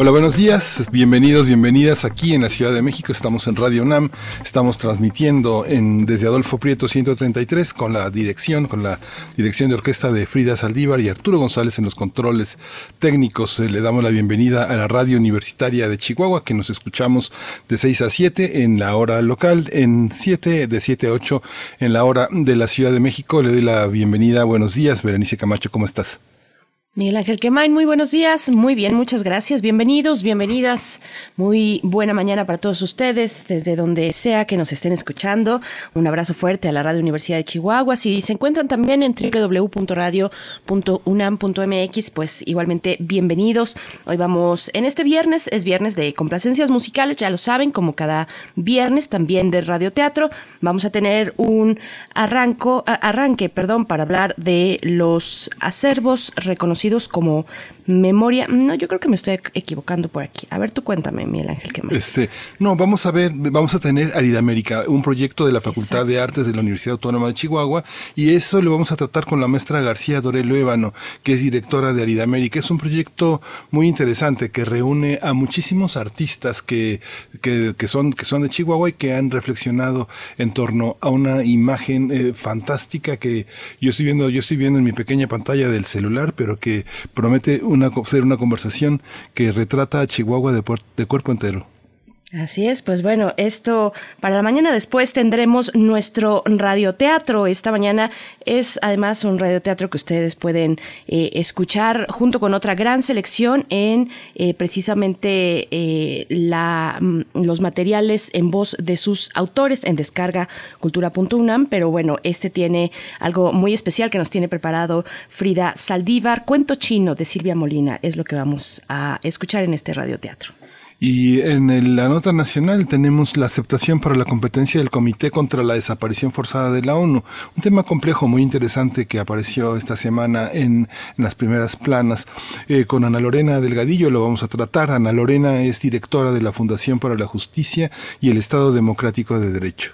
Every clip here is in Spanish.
Hola, buenos días, bienvenidos, bienvenidas aquí en la Ciudad de México. Estamos en Radio UNAM, estamos transmitiendo en, desde Adolfo Prieto 133 con la dirección, con la dirección de orquesta de Frida Saldívar y Arturo González en los controles técnicos. Eh, le damos la bienvenida a la radio universitaria de Chihuahua, que nos escuchamos de 6 a 7 en la hora local, en 7 de 7 a 8 en la hora de la Ciudad de México. Le doy la bienvenida, buenos días, Berenice Camacho, ¿cómo estás? Miguel Ángel Quemain, muy buenos días, muy bien, muchas gracias, bienvenidos, bienvenidas, muy buena mañana para todos ustedes, desde donde sea que nos estén escuchando, un abrazo fuerte a la Radio Universidad de Chihuahua, si se encuentran también en www.radio.unam.mx, pues igualmente bienvenidos, hoy vamos, en este viernes, es viernes de complacencias musicales, ya lo saben, como cada viernes, también de radioteatro, vamos a tener un arranco, arranque, perdón, para hablar de los acervos reconocidos como memoria. No, yo creo que me estoy equivocando por aquí. A ver, tú cuéntame, Miguel Ángel, ¿qué más? Este, no, vamos a ver, vamos a tener Arida América, un proyecto de la Facultad de Artes de la Universidad Autónoma de Chihuahua, y eso lo vamos a tratar con la maestra García Dorelo Ébano, que es directora de Arida América. Es un proyecto muy interesante que reúne a muchísimos artistas que, que, que son, que son de Chihuahua y que han reflexionado en torno a una imagen eh, fantástica que yo estoy viendo, yo estoy viendo en mi pequeña pantalla del celular, pero que promete un una, ser una conversación que retrata a Chihuahua de, de cuerpo entero. Así es, pues bueno, esto para la mañana después tendremos nuestro radioteatro. Esta mañana es además un radioteatro que ustedes pueden eh, escuchar junto con otra gran selección en eh, precisamente eh, mm, los materiales en voz de sus autores en descarga cultura.unam. Pero bueno, este tiene algo muy especial que nos tiene preparado Frida Saldívar. Cuento chino de Silvia Molina es lo que vamos a escuchar en este radioteatro. Y en la nota nacional tenemos la aceptación para la competencia del Comité contra la Desaparición Forzada de la ONU, un tema complejo muy interesante que apareció esta semana en, las primeras planas. Eh, con Ana Lorena Delgadillo lo vamos a tratar. Ana Lorena es directora de la Fundación para la Justicia y el Estado Democrático de Derecho.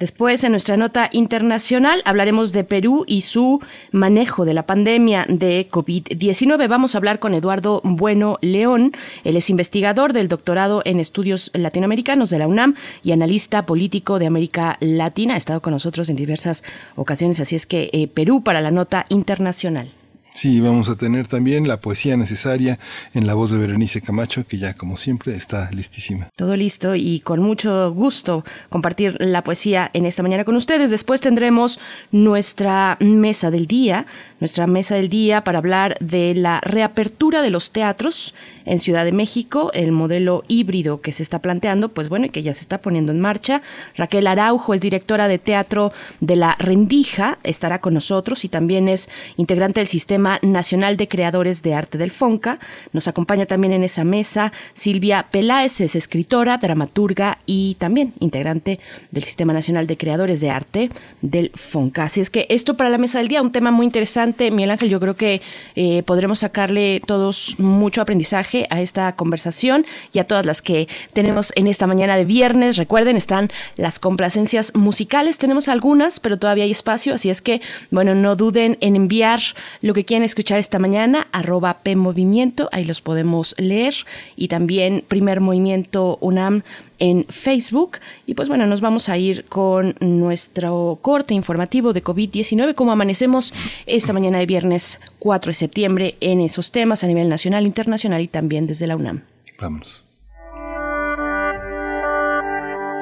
Después, en nuestra nota internacional, hablaremos de Perú y su manejo de la pandemia de COVID-19. Vamos a hablar con Eduardo Bueno León. Él es investigador del doctorado en estudios latinoamericanos de la UNAM y analista político de América Latina. Ha estado con nosotros en diversas ocasiones, así es que eh, Perú para la nota internacional. Sí, vamos a tener también la poesía necesaria en la voz de Berenice Camacho, que ya como siempre está listísima. Todo listo y con mucho gusto compartir la poesía en esta mañana con ustedes. Después tendremos nuestra mesa del día, nuestra mesa del día para hablar de la reapertura de los teatros en Ciudad de México, el modelo híbrido que se está planteando, pues bueno, y que ya se está poniendo en marcha. Raquel Araujo es directora de teatro de La Rendija, estará con nosotros y también es integrante del Sistema Nacional de Creadores de Arte del FONCA. Nos acompaña también en esa mesa Silvia Peláez, es escritora, dramaturga y también integrante del Sistema Nacional de Creadores de Arte del FONCA. Así es que esto para la mesa del día, un tema muy interesante Miguel Ángel, yo creo que eh, podremos sacarle todos mucho aprendizaje a esta conversación y a todas las que tenemos en esta mañana de viernes. Recuerden, están las complacencias musicales, tenemos algunas, pero todavía hay espacio, así es que, bueno, no duden en enviar lo que quieran escuchar esta mañana, arroba PMovimiento, ahí los podemos leer, y también Primer Movimiento UNAM en Facebook. Y pues bueno, nos vamos a ir con nuestro corte informativo de COVID-19, como amanecemos esta mañana de viernes 4 de septiembre en esos temas a nivel nacional, internacional y también desde la UNAM. Vamos.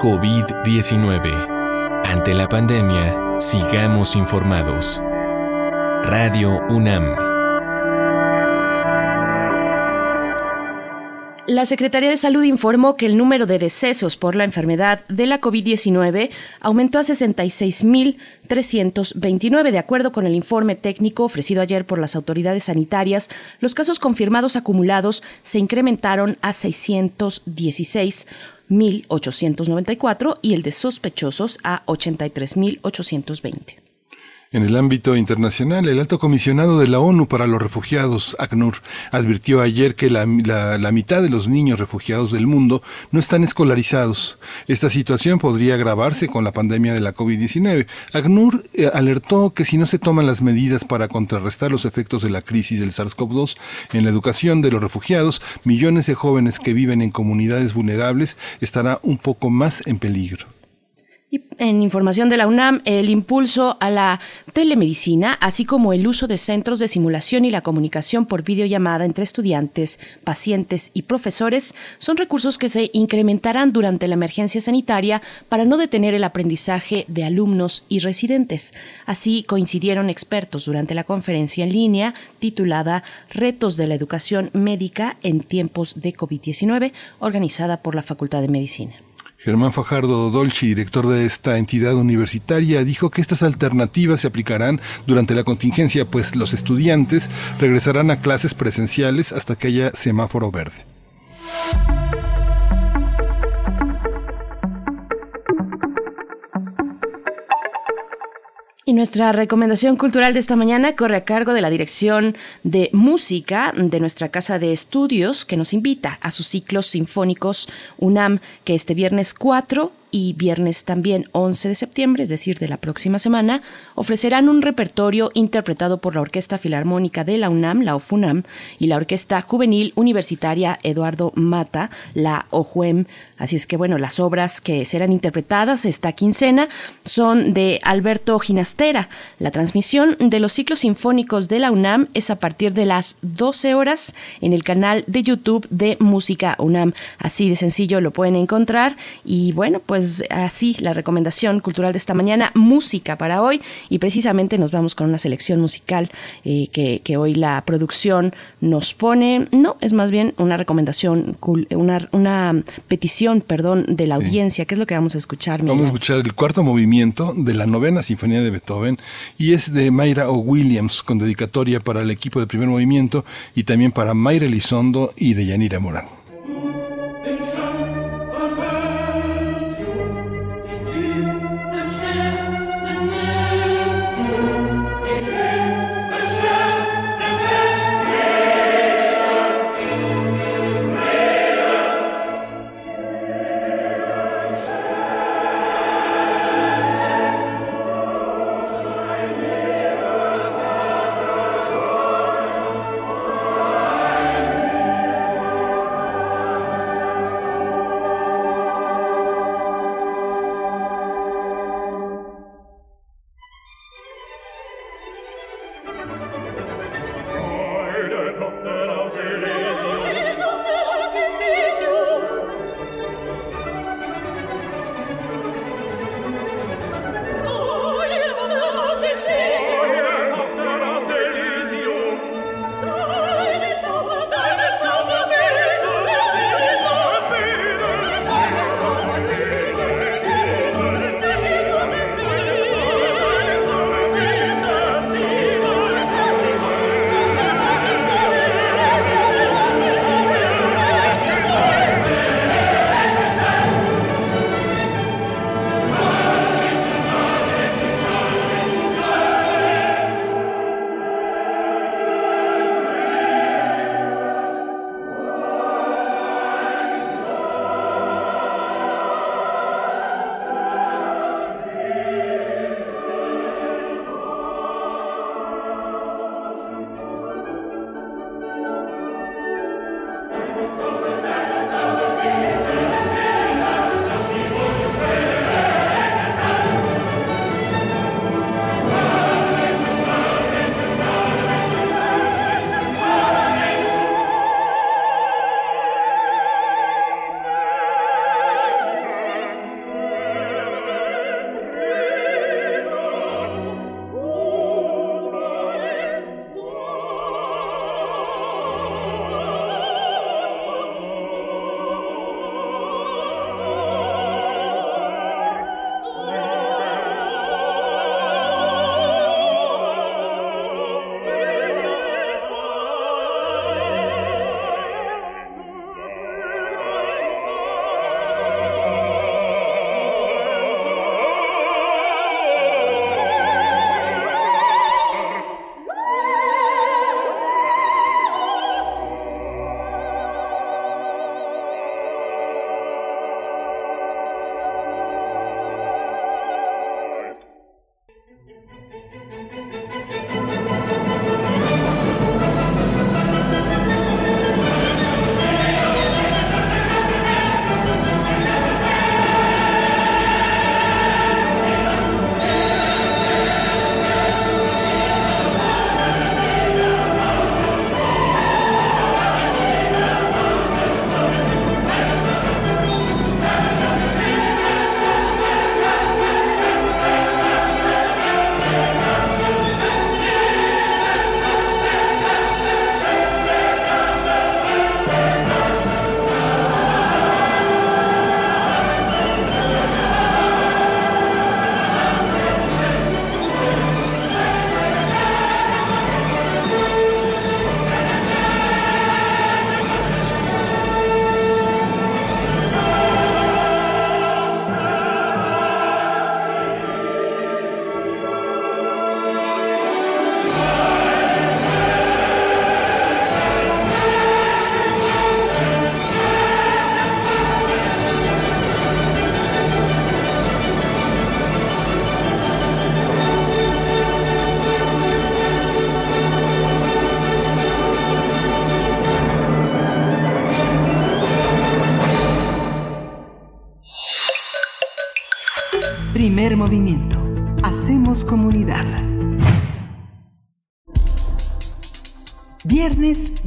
COVID-19. Ante la pandemia, sigamos informados. Radio UNAM. La Secretaría de Salud informó que el número de decesos por la enfermedad de la COVID-19 aumentó a 66.329. De acuerdo con el informe técnico ofrecido ayer por las autoridades sanitarias, los casos confirmados acumulados se incrementaron a 616.894 y el de sospechosos a 83.820. En el ámbito internacional, el alto comisionado de la ONU para los refugiados, ACNUR, advirtió ayer que la, mitad de los niños refugiados del mundo no están escolarizados. Esta situación podría agravarse con la pandemia de la COVID-19. ACNUR eh, alertó que si no se toman las medidas para contrarrestar los efectos de la crisis del SARS-CoV-2 en la educación de los refugiados, millones de jóvenes que viven en comunidades vulnerables estarán un poco más en peligro. En información de la UNAM, el impulso a la telemedicina, así como el uso de centros de simulación y la comunicación por videollamada entre estudiantes, pacientes y profesores, son recursos que se incrementarán durante la emergencia sanitaria para no detener el aprendizaje de alumnos y residentes. Así coincidieron expertos durante la conferencia en línea titulada Retos de la Educación Médica en tiempos de COVID-19, organizada por la Facultad de Medicina. Germán Fajardo Dolci, director de esta entidad universitaria, dijo que estas alternativas se aplicarán durante la contingencia, pues los estudiantes regresarán a clases presenciales hasta que haya semáforo verde. Y nuestra recomendación cultural de esta mañana corre a cargo de la Dirección de Música de nuestra Casa de Estudios, que nos invita a sus ciclos sinfónicos UNAM, que este viernes 4 y viernes también 11 de septiembre, es decir, de la próxima semana, ofrecerán un repertorio interpretado por la Orquesta Filarmónica de la UNAM, la OFUNAM, y la Orquesta Juvenil Universitaria Eduardo Mata, la OJUEM. Así es que, bueno, las obras que serán interpretadas esta quincena son de Alberto Ginastera. La transmisión de los ciclos sinfónicos de la UNAM es a partir de las 12 horas en el canal de YouTube de Música UNAM. Así de sencillo lo pueden encontrar. Y bueno, pues pues así la recomendación cultural de esta mañana, música para hoy y precisamente nos vamos con una selección musical eh, que, hoy la producción nos pone, no, es más bien una recomendación, una, una petición, perdón, de la audiencia, ¿qué es lo que vamos a escuchar? Vamos a escuchar el cuarto movimiento de la novena sinfonía de Beethoven y es de Mayra O. Williams con dedicatoria para el equipo de primer movimiento y también para Mayra Elizondo y de Yanira Morán.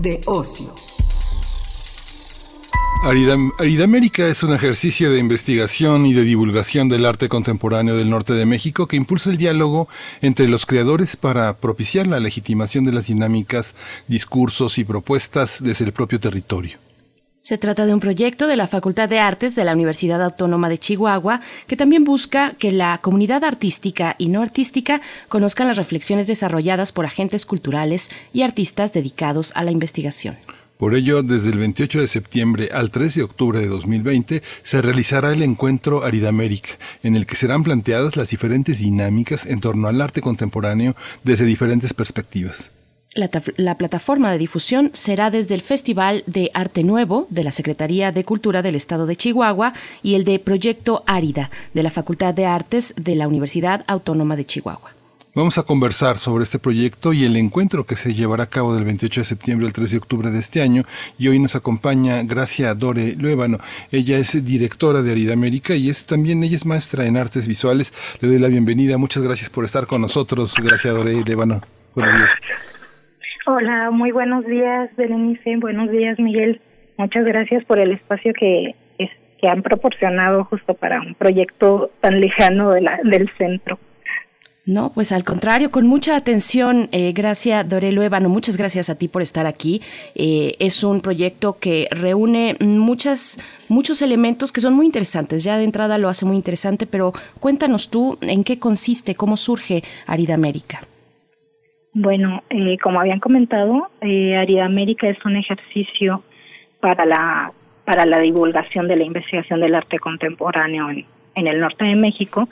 De ocio. Aridamérica es un ejercicio de investigación y de divulgación del arte contemporáneo del norte de México que impulsa el diálogo entre los creadores para propiciar la legitimación de las dinámicas, discursos y propuestas desde el propio territorio. Se trata de un proyecto de la Facultad de Artes de la Universidad Autónoma de Chihuahua que también busca que la comunidad artística y no artística conozcan las reflexiones desarrolladas por agentes culturales y artistas dedicados a la investigación. Por ello, desde el 28 de septiembre al 3 de octubre de 2020 se realizará el encuentro Aridamérica, en el que serán planteadas las diferentes dinámicas en torno al arte contemporáneo desde diferentes perspectivas. La, la, plataforma de difusión será desde el Festival de Arte Nuevo de la Secretaría de Cultura del Estado de Chihuahua y el de Proyecto Árida de la Facultad de Artes de la Universidad Autónoma de Chihuahua. Vamos a conversar sobre este proyecto y el encuentro que se llevará a cabo del 28 de septiembre al 3 de octubre de este año. Y hoy nos acompaña Gracia Dore Luébano. Ella es directora de Arida América y es también, ella es maestra en artes visuales. Le doy la bienvenida. Muchas gracias por estar con nosotros. Gracia Dore Luébano. Buenos días. Hola, muy buenos días, Berenice. Buenos días, Miguel. Muchas gracias por el espacio que, han proporcionado justo para un proyecto tan lejano de la, del centro. No, pues al contrario, con mucha atención, eh, gracias Dorelo Ébano, muchas gracias a ti por estar aquí. Eh, es un proyecto que reúne muchas, muchos elementos que son muy interesantes. Ya de entrada lo hace muy interesante, pero cuéntanos tú en qué consiste, cómo surge Arida América. Bueno, eh, como habían comentado, eh, América es un ejercicio para la para la divulgación de la investigación del arte contemporáneo en, en el norte de México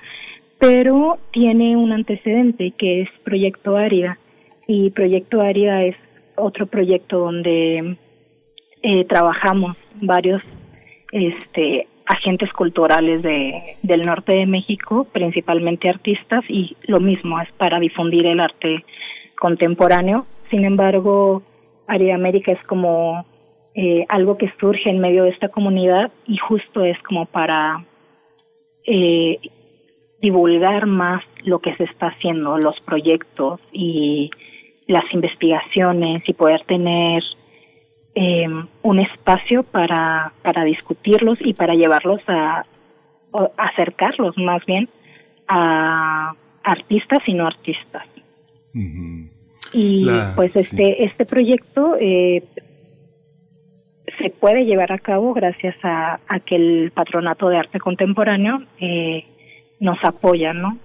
pero tiene un antecedente que es Proyecto Árida. Y Proyecto Árida es otro proyecto donde eh, trabajamos varios este agentes culturales de, del norte de México, principalmente artistas, y lo mismo es para difundir el arte contemporáneo. Sin embargo, Árida América es como eh, algo que surge en medio de esta comunidad y justo es como para eh, divulgar más lo que se está haciendo, los proyectos y las investigaciones y poder tener eh, un espacio para, para discutirlos y para llevarlos a acercarlos más bien a artistas y no artistas. Y pues este, este proyecto eh, se puede llevar a cabo gracias a, a, que el Patronato de Arte Contemporáneo eh, nos apoyan, ¿no?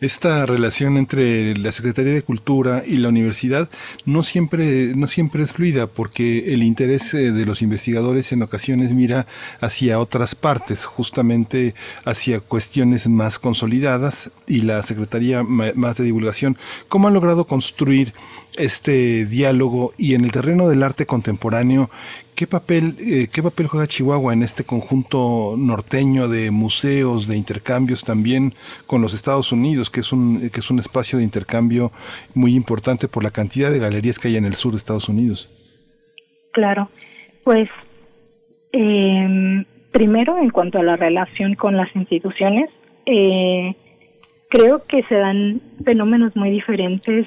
Esta relación entre la Secretaría de Cultura y la universidad no siempre, no siempre es fluida porque el interés eh, de los investigadores en ocasiones mira hacia otras partes, justamente hacia cuestiones más consolidadas y la Secretaría más de Divulgación. ¿Cómo han logrado construir este diálogo y en el terreno del arte contemporáneo ¿Qué papel, eh, ¿Qué papel juega Chihuahua en este conjunto norteño de museos, de intercambios también con los Estados Unidos, que es un, que es un espacio de intercambio muy importante por la cantidad de galerías que hay en el sur de Estados Unidos? Claro, pues eh, primero en cuanto a la relación con las instituciones, eh, creo que se dan fenómenos muy diferentes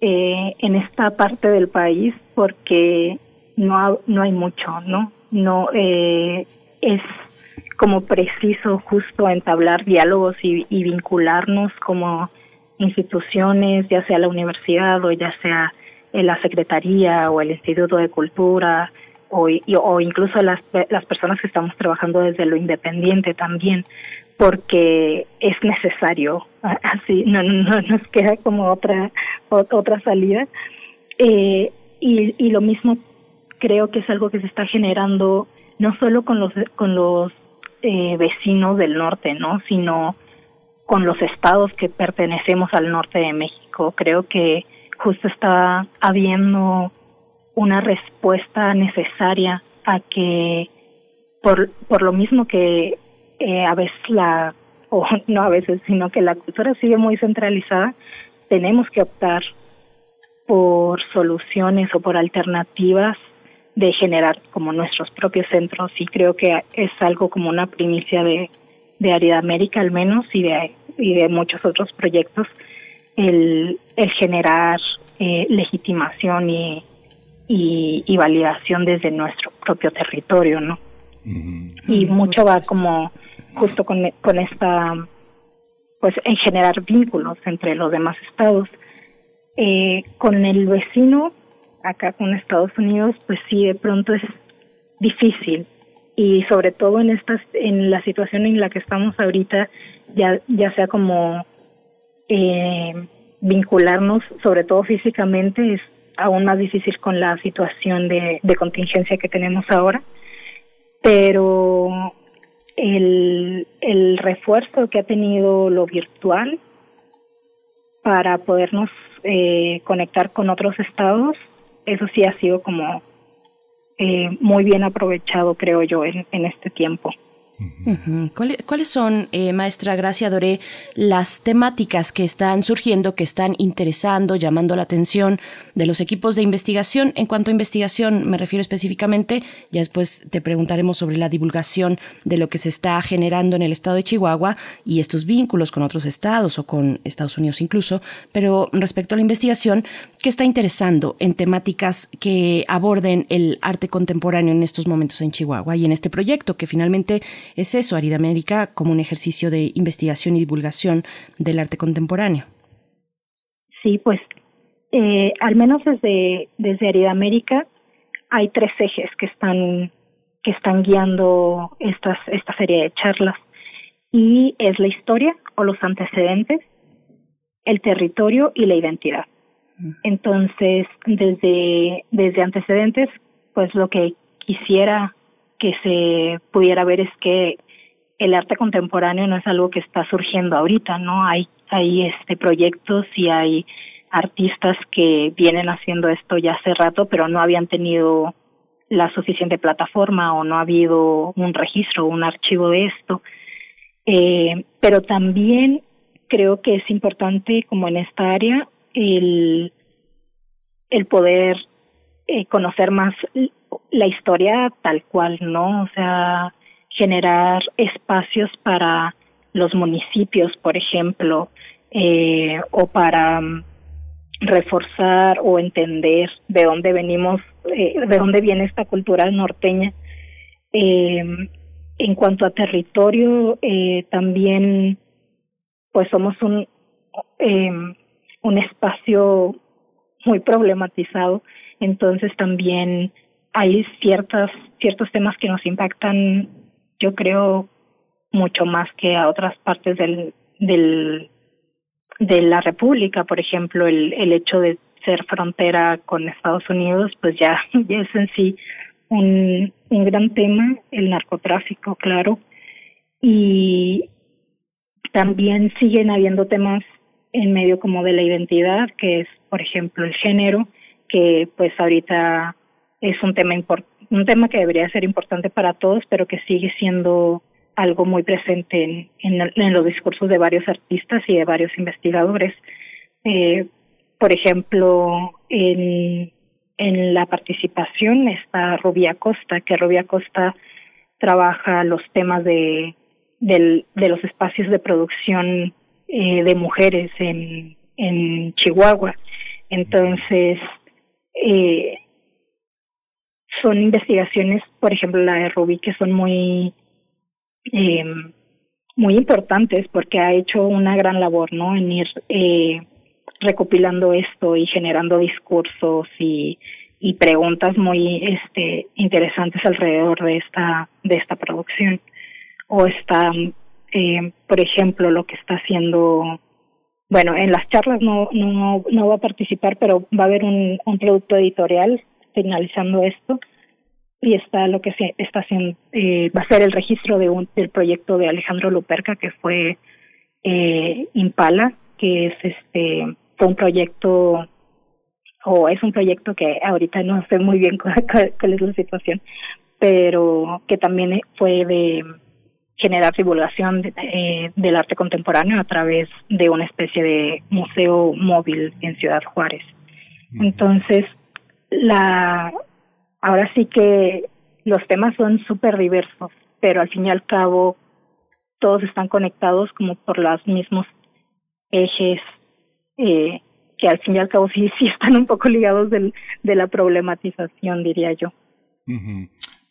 eh, en esta parte del país porque no, no hay mucho, ¿no? No eh, es como preciso justo entablar diálogos y, vincularnos como instituciones, ya sea la universidad o ya sea la Secretaría o el Instituto de Cultura o, o incluso las, las personas que estamos trabajando desde lo independiente también, porque es necesario, así no, no nos queda como otra otra salida. Eh, y, y lo mismo creo que es algo que se está generando no solo con los con los eh, vecinos del norte, ¿no? sino con los estados que pertenecemos al norte de México. Creo que justo está habiendo una respuesta necesaria a que por por lo mismo que eh, a veces la o no a veces sino que la cultura sigue muy centralizada tenemos que optar por soluciones o por alternativas de generar como nuestros propios centros y creo que es algo como una primicia de, de Arida América al menos y de, y de muchos otros proyectos, el, el generar eh, legitimación y, y, validación desde nuestro propio territorio, ¿no? Y mucho va como justo con, con esta, pues en generar vínculos entre los demás estados. Eh, con el vecino, acá con Estados Unidos, pues sí, de pronto es difícil. Y sobre todo en estas en la situación en la que estamos ahorita ya ya sea como eh, vincularnos sobre todo físicamente es aún más difícil con la situación de, de contingencia que tenemos ahora. Pero el, el refuerzo que ha tenido lo virtual para podernos eh, conectar con otros estados eso sí ha sido como eh, muy bien aprovechado, creo yo, en, en este tiempo. ¿Cuáles son, eh, maestra Gracia Doré, las temáticas que están surgiendo, que están interesando, llamando la atención de los equipos de investigación? En cuanto a investigación, me refiero específicamente, ya después te preguntaremos sobre la divulgación de lo que se está generando en el estado de Chihuahua y estos vínculos con otros estados o con Estados Unidos incluso, pero respecto a la investigación, ¿qué está interesando en temáticas que aborden el arte contemporáneo en estos momentos en Chihuahua y en este proyecto que finalmente es eso, América como un ejercicio de investigación y divulgación del arte contemporáneo. Sí, pues eh, al menos desde, desde América hay tres ejes que están, que están guiando estas, esta serie de charlas y es la historia o los antecedentes, el territorio y la identidad. Entonces, desde, desde antecedentes, pues lo que quisiera que se pudiera ver es que el arte contemporáneo no es algo que está surgiendo ahorita, ¿no? Hay, hay este proyectos y hay artistas que vienen haciendo esto ya hace rato, pero no habían tenido la suficiente plataforma o no ha habido un registro un archivo de esto. Eh, pero también creo que es importante, como en esta área, el, el poder eh, conocer más la historia tal cual, ¿no? O sea, generar espacios para los municipios, por ejemplo, eh, o para mm, reforzar o entender de dónde venimos, eh, de dónde viene esta cultura norteña. En cuanto a territorio, también, pues somos un, un espacio muy problematizado, entonces también hay ciertas, ciertos temas que nos impactan, yo creo, mucho más que a otras partes del, del, de la República. Por ejemplo, el, el hecho de ser frontera con Estados Unidos, pues ya, ya es en sí un, un gran tema, el narcotráfico, claro. Y también siguen habiendo temas en medio como de la identidad, que es, por ejemplo, el género, que pues ahorita es un tema un tema que debería ser importante para todos, pero que sigue siendo algo muy presente en, en, los discursos de varios artistas y de varios investigadores. Eh, por ejemplo, en, en la participación está Rubia Costa, que Rubia Costa trabaja los temas de, del, de los espacios de producción eh, de mujeres en, en Chihuahua. Entonces, eh, son investigaciones, por ejemplo la de Ruby, que son muy eh, muy importantes porque ha hecho una gran labor, ¿no? En ir eh, recopilando esto y generando discursos y, y preguntas muy este interesantes alrededor de esta de esta producción o está eh, por ejemplo lo que está haciendo bueno en las charlas no no no va a participar pero va a haber un, un producto editorial finalizando esto y está lo que se está haciendo eh, va a ser el registro de un del proyecto de Alejandro Luperca que fue eh, Impala que es este fue un proyecto o es un proyecto que ahorita no sé muy bien cuál, es la situación pero que también fue de generar divulgación eh, del arte contemporáneo a través de una especie de museo móvil en Ciudad Juárez. Entonces, la ahora sí que los temas son súper diversos, pero al fin y al cabo todos están conectados como por los mismos ejes eh, que al fin y al cabo sí, sí están un poco ligados del, de la problematización, diría yo.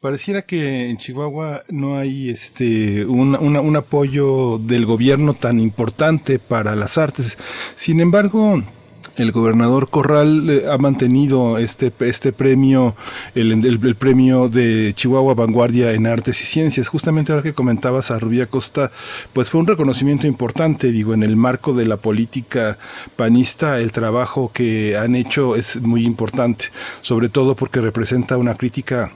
Pareciera que en Chihuahua no hay este un, un apoyo del gobierno tan importante para las artes. Sin embargo, el gobernador Corral eh, ha mantenido este, este premio, el, el, premio de Chihuahua Vanguardia en Artes y Ciencias. Justamente ahora que comentabas a Rubia Costa, pues fue un reconocimiento importante, digo, en el marco de la política panista, el trabajo que han hecho es muy importante, sobre todo porque representa una crítica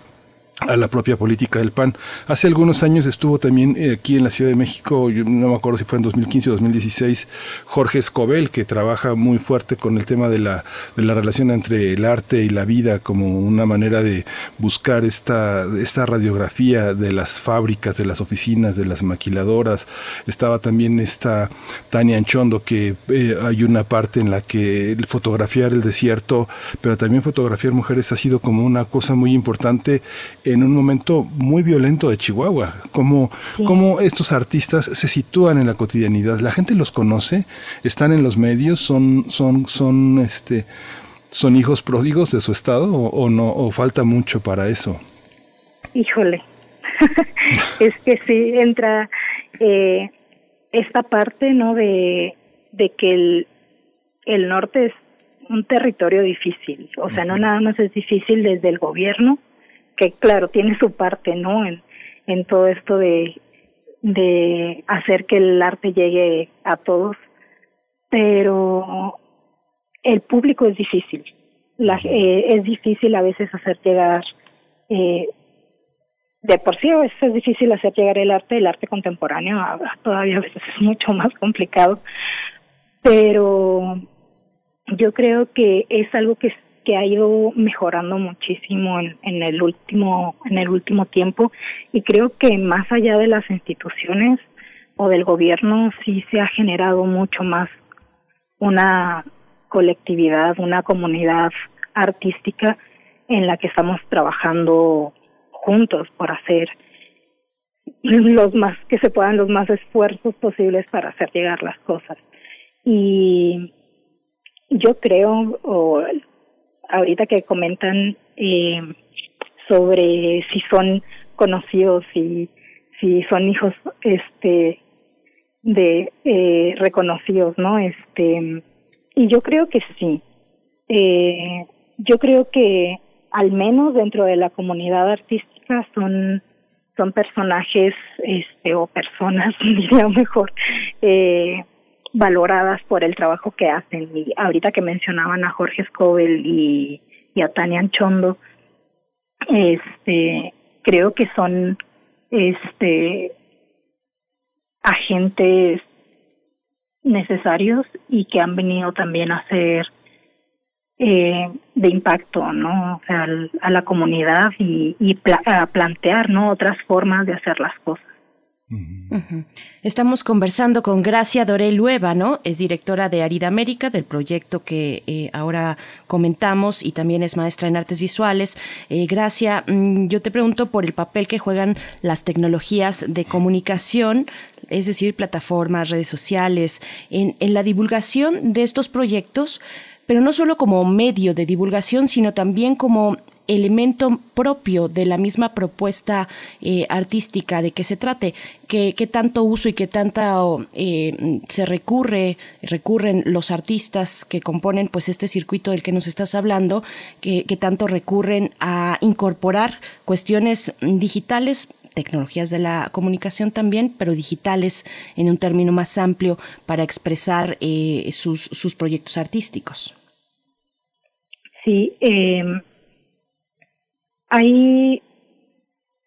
a la propia política del PAN. Hace algunos años estuvo también eh, aquí en la Ciudad de México, yo no me acuerdo si fue en 2015 o 2016, Jorge Escobel, que trabaja muy fuerte con el tema de la, de la relación entre el arte y la vida como una manera de buscar esta, esta radiografía de las fábricas, de las oficinas, de las maquiladoras. Estaba también esta Tania Anchondo, que eh, hay una parte en la que fotografiar el desierto, pero también fotografiar mujeres ha sido como una cosa muy importante en un momento muy violento de Chihuahua. Cómo, estos artistas se sitúan en la cotidianidad. La gente los conoce, están en los medios, son, son, son, este, son hijos pródigos de su estado o, no, o falta mucho para eso. Híjole, es que sí entra eh, esta parte, ¿no? De, de que el, el norte es un territorio difícil, o sea, no nada más es difícil desde el gobierno, que claro, tiene su parte, ¿no? En, en todo esto de, de hacer que el arte llegue a todos, pero el público es difícil. La, eh, es difícil a veces hacer llegar, eh, de por sí a veces es difícil hacer llegar el arte, el arte contemporáneo todavía a veces es mucho más complicado, pero yo creo que es algo que que ha ido mejorando muchísimo en, en el último en el último tiempo. Y creo que más allá de las instituciones o del gobierno sí se ha generado mucho más una colectividad, una comunidad artística en la que estamos trabajando juntos por hacer los más que se puedan los más esfuerzos posibles para hacer llegar las cosas. Y yo creo o ahorita que comentan eh, sobre si son conocidos y si son hijos este de eh, reconocidos no este y yo creo que sí. Eh, yo creo que al menos dentro de la comunidad artística son son personajes este o personas diría mejor eh, valoradas por el trabajo que hacen. Y ahorita que mencionaban a Jorge Escobel y, a Tania Anchondo, este, creo que son este agentes necesarios y que han venido también a ser eh, de impacto no o sea, a la comunidad y, y a plantear no otras formas de hacer las cosas Estamos conversando con Gracia Doré ¿no? es directora de Arida América, del proyecto que eh, ahora comentamos y también es maestra en artes visuales. Eh, Gracia, mm, yo te pregunto por el papel que juegan las tecnologías de comunicación, es decir, plataformas, redes sociales, en, en la divulgación de estos proyectos pero no solo como medio de divulgación, sino también como elemento propio de la misma propuesta eh, artística de que se trate, que, tanto uso y que tanto eh, se recurre, recurren los artistas que componen pues este circuito del que nos estás hablando, que, tanto recurren a incorporar cuestiones digitales tecnologías de la comunicación también, pero digitales en un término más amplio para expresar eh, sus, sus proyectos artísticos. Sí, eh, hay,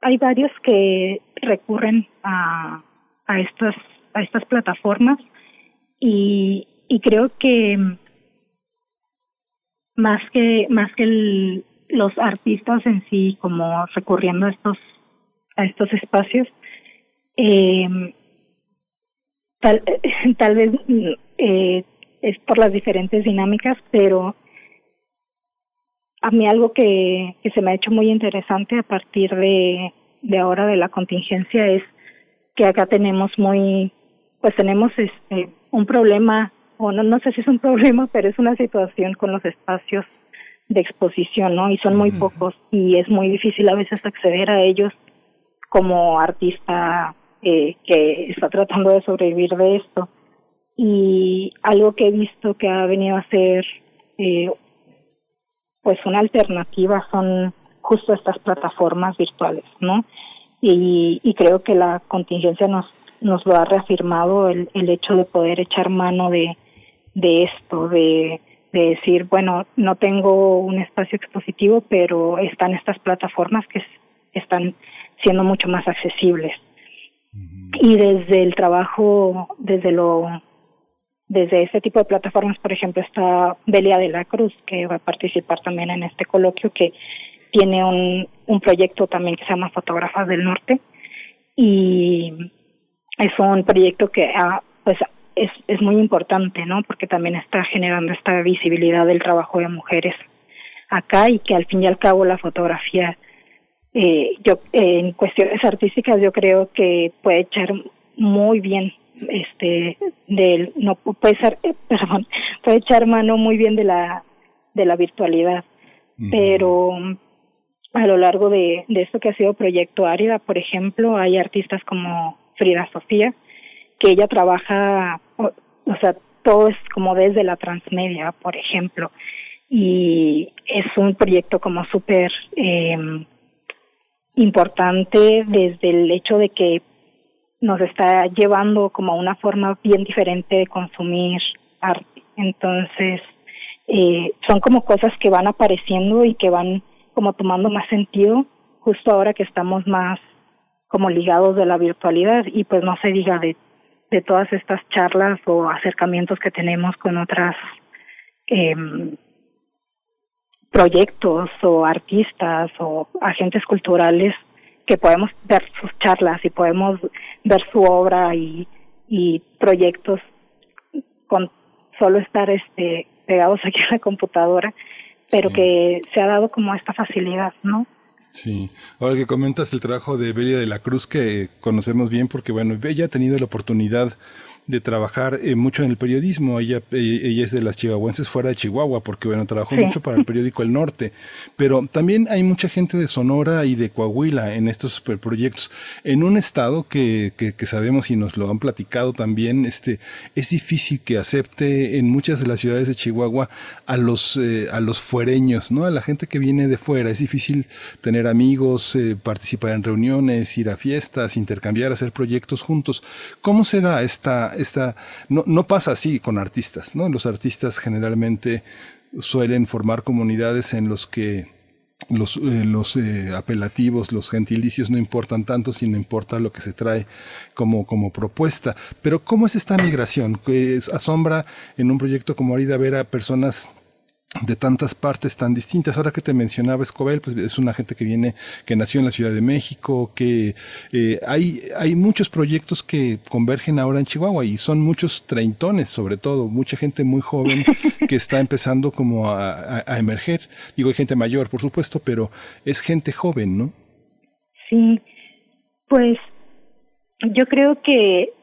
hay varios que recurren a, a, estas, a estas plataformas y, y creo que más que, más que los artistas en sí como recurriendo a estos, a estos espacios, eh, tal, tal vez eh, es por las diferentes dinámicas, pero a mí algo que, que se me ha hecho muy interesante a partir de, de ahora de la contingencia es que acá tenemos muy, pues tenemos este un problema, o no, no sé si es un problema, pero es una situación con los espacios de exposición, ¿no? Y son muy pocos y es muy difícil a veces acceder a ellos como artista eh, que está tratando de sobrevivir de esto. Y algo que he visto que ha venido a ser eh, pues una alternativa son justo estas plataformas virtuales, ¿no? Y, y creo que la contingencia nos nos lo ha reafirmado el, el hecho de poder echar mano de, de esto, de, de decir, bueno, no tengo un espacio expositivo, pero están estas plataformas que están siendo mucho más accesibles. Y desde el trabajo, desde lo desde ese tipo de plataformas, por ejemplo, está Belia de la Cruz, que va a participar también en este coloquio, que tiene un, un proyecto también que se llama Fotógrafas del Norte. Y es un proyecto que ah, pues es, es muy importante, ¿no? Porque también está generando esta visibilidad del trabajo de mujeres acá y que al fin y al cabo la fotografía, eh, yo en cuestiones artísticas yo creo que puede echar muy bien este del no puede ser eh, perdón puede echar mano muy bien de la de la virtualidad. Pero a lo largo de, de esto que ha sido proyecto Árida por ejemplo hay artistas como Frida Sofía, que ella trabaja, o, sea, todo es como desde la transmedia, por ejemplo, y es un proyecto como súper eh, importante desde el hecho de que nos está llevando como a una forma bien diferente de consumir arte. Entonces, eh, son como cosas que van apareciendo y que van como tomando más sentido justo ahora que estamos más como ligados de la virtualidad y pues no se diga de, de todas estas charlas o acercamientos que tenemos con otras eh, proyectos o artistas o agentes culturales que podemos ver sus charlas y podemos ver su obra y, y proyectos con solo estar este pegados aquí en la computadora, pero que se ha dado como esta facilidad, ¿no? Sí, ahora que comentas el trabajo de Belia de la Cruz, que conocemos bien porque, bueno, ella ha tenido la oportunidad de trabajar eh, mucho en el periodismo. Ella, eh, ella es de las chihuahuenses fuera de Chihuahua, porque bueno, trabajó mucho para el periódico El Norte. Pero también hay mucha gente de Sonora y de Coahuila en estos proyectos. En un estado que, que, que, sabemos y nos lo han platicado también, este, es difícil que acepte en muchas de las ciudades de Chihuahua a los, eh, a los fuereños, ¿no? A la gente que viene de fuera. Es difícil tener amigos, participar en reuniones, ir a fiestas, intercambiar, hacer proyectos juntos. ¿Cómo se da esta, no, pasa así con artistas, ¿no? Los artistas generalmente suelen formar comunidades en los que los, eh, eh, apelativos, los gentilicios no importan tanto, sino importa lo que se trae como, como propuesta. Pero ¿cómo es esta migración? Que asombra en un proyecto como Arida ver a personas de tantas partes tan distintas. Ahora que te mencionaba Escobel, pues es una gente que viene, que nació en la Ciudad de México, que eh, hay, hay muchos proyectos que convergen ahora en Chihuahua y son muchos treintones sobre todo, mucha gente muy joven que está empezando como a, a, emerger. Digo, hay gente mayor, por supuesto, pero es gente joven, ¿no? Sí, pues yo creo que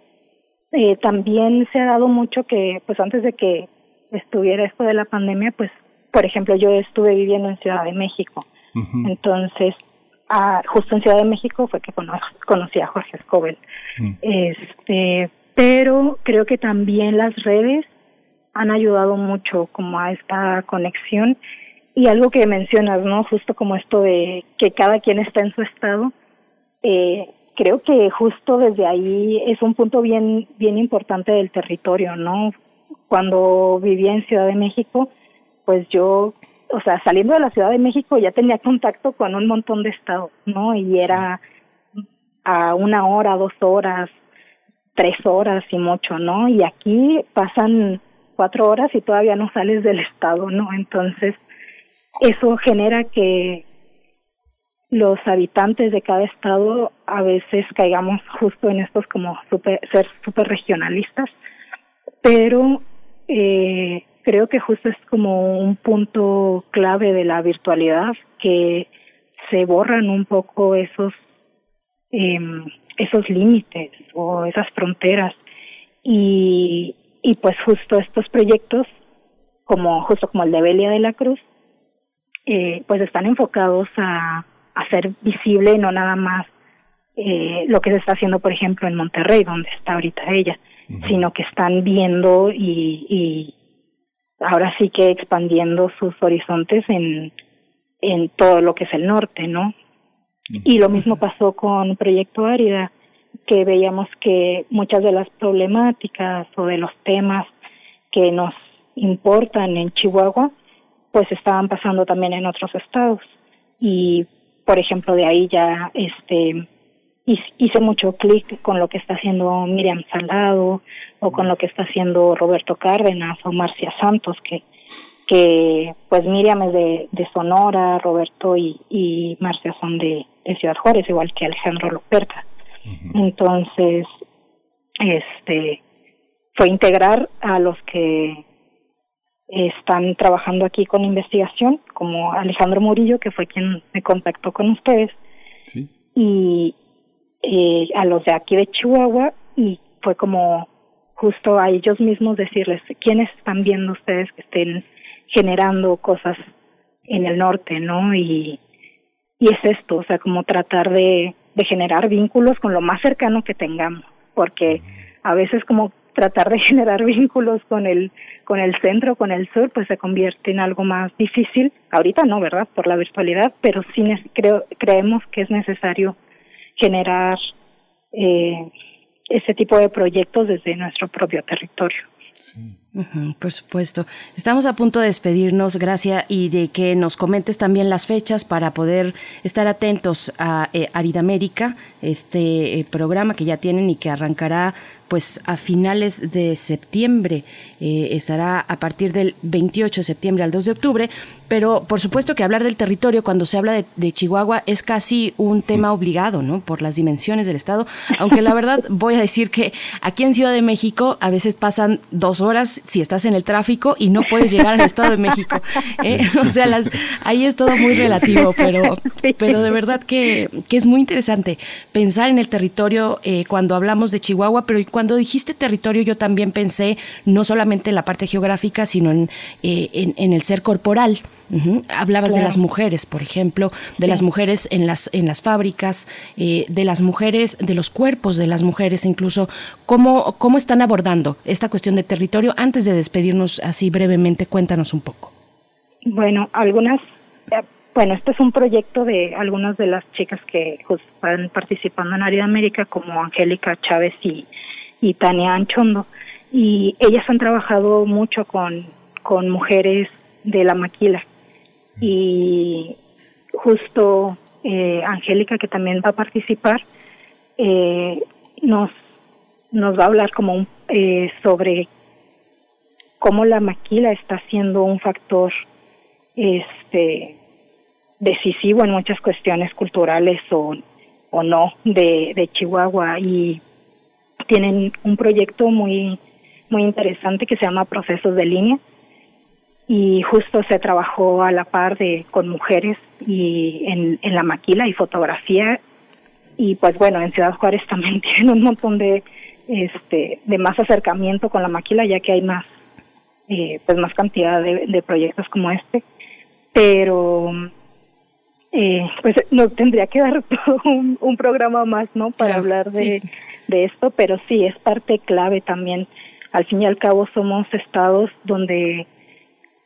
eh, también se ha dado mucho que, pues antes de que estuviera esto de la pandemia, pues, por ejemplo, yo estuve viviendo en Ciudad de México. Entonces, ah, justo en Ciudad de México fue que conocí a Jorge Escobel. Este, pero creo que también las redes han ayudado mucho como a esta conexión y algo que mencionas, ¿no? Justo como esto de que cada quien está en su estado, eh, creo que justo desde ahí es un punto bien bien importante del territorio, ¿no? Cuando vivía en Ciudad de México, pues yo, o sea, saliendo de la Ciudad de México ya tenía contacto con un montón de estados, ¿no? Y era a una hora, dos horas, tres horas y mucho, ¿no? Y aquí pasan cuatro horas y todavía no sales del estado, ¿no? Entonces, eso genera que los habitantes de cada estado a veces caigamos justo en estos como super, ser super regionalistas, pero eh, creo que justo es como un punto clave de la virtualidad que se borran un poco esos eh, esos límites o esas fronteras. Y, y pues justo estos proyectos, como justo como el de Belia de la Cruz, eh, pues están enfocados a hacer visible no nada más eh, lo que se está haciendo, por ejemplo, en Monterrey, donde está ahorita ella, sino que están viendo y, y ahora sí que expandiendo sus horizontes en, en todo lo que es el norte, ¿no? Y lo mismo pasó con Proyecto Árida, que veíamos que muchas de las problemáticas o de los temas que nos importan en Chihuahua, pues estaban pasando también en otros estados. Y, por ejemplo, de ahí ya este hice mucho clic con lo que está haciendo Miriam Salado o con lo que está haciendo Roberto Cárdenas o Marcia Santos, que que pues Miriam es de, de Sonora, Roberto y, y Marcia son de, de Ciudad Juárez, igual que Alejandro Loperta. Entonces, este, fue integrar a los que están trabajando aquí con investigación, como Alejandro Murillo, que fue quien me contactó con ustedes, y eh, a los de aquí de Chihuahua, y fue como justo a ellos mismos decirles quiénes están viendo ustedes que estén generando cosas en el norte, ¿no? Y, y es esto, o sea, como tratar de, de generar vínculos con lo más cercano que tengamos, porque a veces como tratar de generar vínculos con el con el centro, con el sur, pues se convierte en algo más difícil. Ahorita no, ¿verdad? Por la virtualidad, pero sí creo creemos que es necesario generar eh, ese tipo de proyectos desde nuestro propio territorio. Sí por supuesto. Estamos a punto de despedirnos, Gracia, y de que nos comentes también las fechas para poder estar atentos a eh, Aridamérica, este eh, programa que ya tienen y que arrancará pues a finales de septiembre. Eh, estará a partir del 28 de septiembre al 2 de octubre. Pero por supuesto que hablar del territorio cuando se habla de, Chihuahua es casi un tema obligado, ¿no? Por las dimensiones del Estado. Aunque la verdad voy a decir que aquí en Ciudad de México a veces pasan dos horas si estás en el tráfico y no puedes llegar al Estado de México. ¿eh? O sea, las, ahí es todo muy relativo, pero, pero de verdad que, que es muy interesante pensar en el territorio eh, cuando hablamos de Chihuahua, pero cuando dijiste territorio yo también pensé no solamente en la parte geográfica, sino en, eh, en, el ser corporal. Hablabas de las mujeres, por ejemplo, de las mujeres en las en las fábricas, eh, de las mujeres, de los cuerpos de las mujeres, incluso cómo cómo están abordando esta cuestión de territorio. Antes de despedirnos así brevemente, cuéntanos un poco. Bueno, algunas bueno, este es un proyecto de algunas de las chicas que pues, están participando en Área América, como Angélica Chávez y, y Tania Anchondo. Y ellas han trabajado mucho con, con mujeres de la maquila. Y justo eh, Angélica, que también va a participar, eh, nos, nos va a hablar como un, eh, sobre cómo la maquila está siendo un factor este decisivo en muchas cuestiones culturales o, o no de, de Chihuahua y tienen un proyecto muy muy interesante que se llama Procesos de Línea. Y justo se trabajó a la par de con mujeres y en, en la maquila y fotografía. Y pues bueno en Ciudad Juárez también tienen un montón de este de más acercamiento con la maquila ya que hay más eh, pues más cantidad de, de proyectos como este. Pero eh, pues no tendría que dar un, un programa más, ¿no? Para hablar de, de esto, pero sí es parte clave también. Al fin y al cabo somos estados donde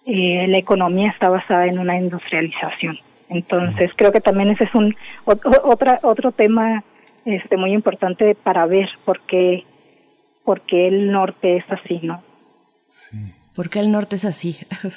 eh, la economía está basada en una industrialización. Entonces creo que también ese es un otra otro tema este muy importante para ver por qué por qué el norte es así, ¿no? Sí. ¿Por qué el norte es así?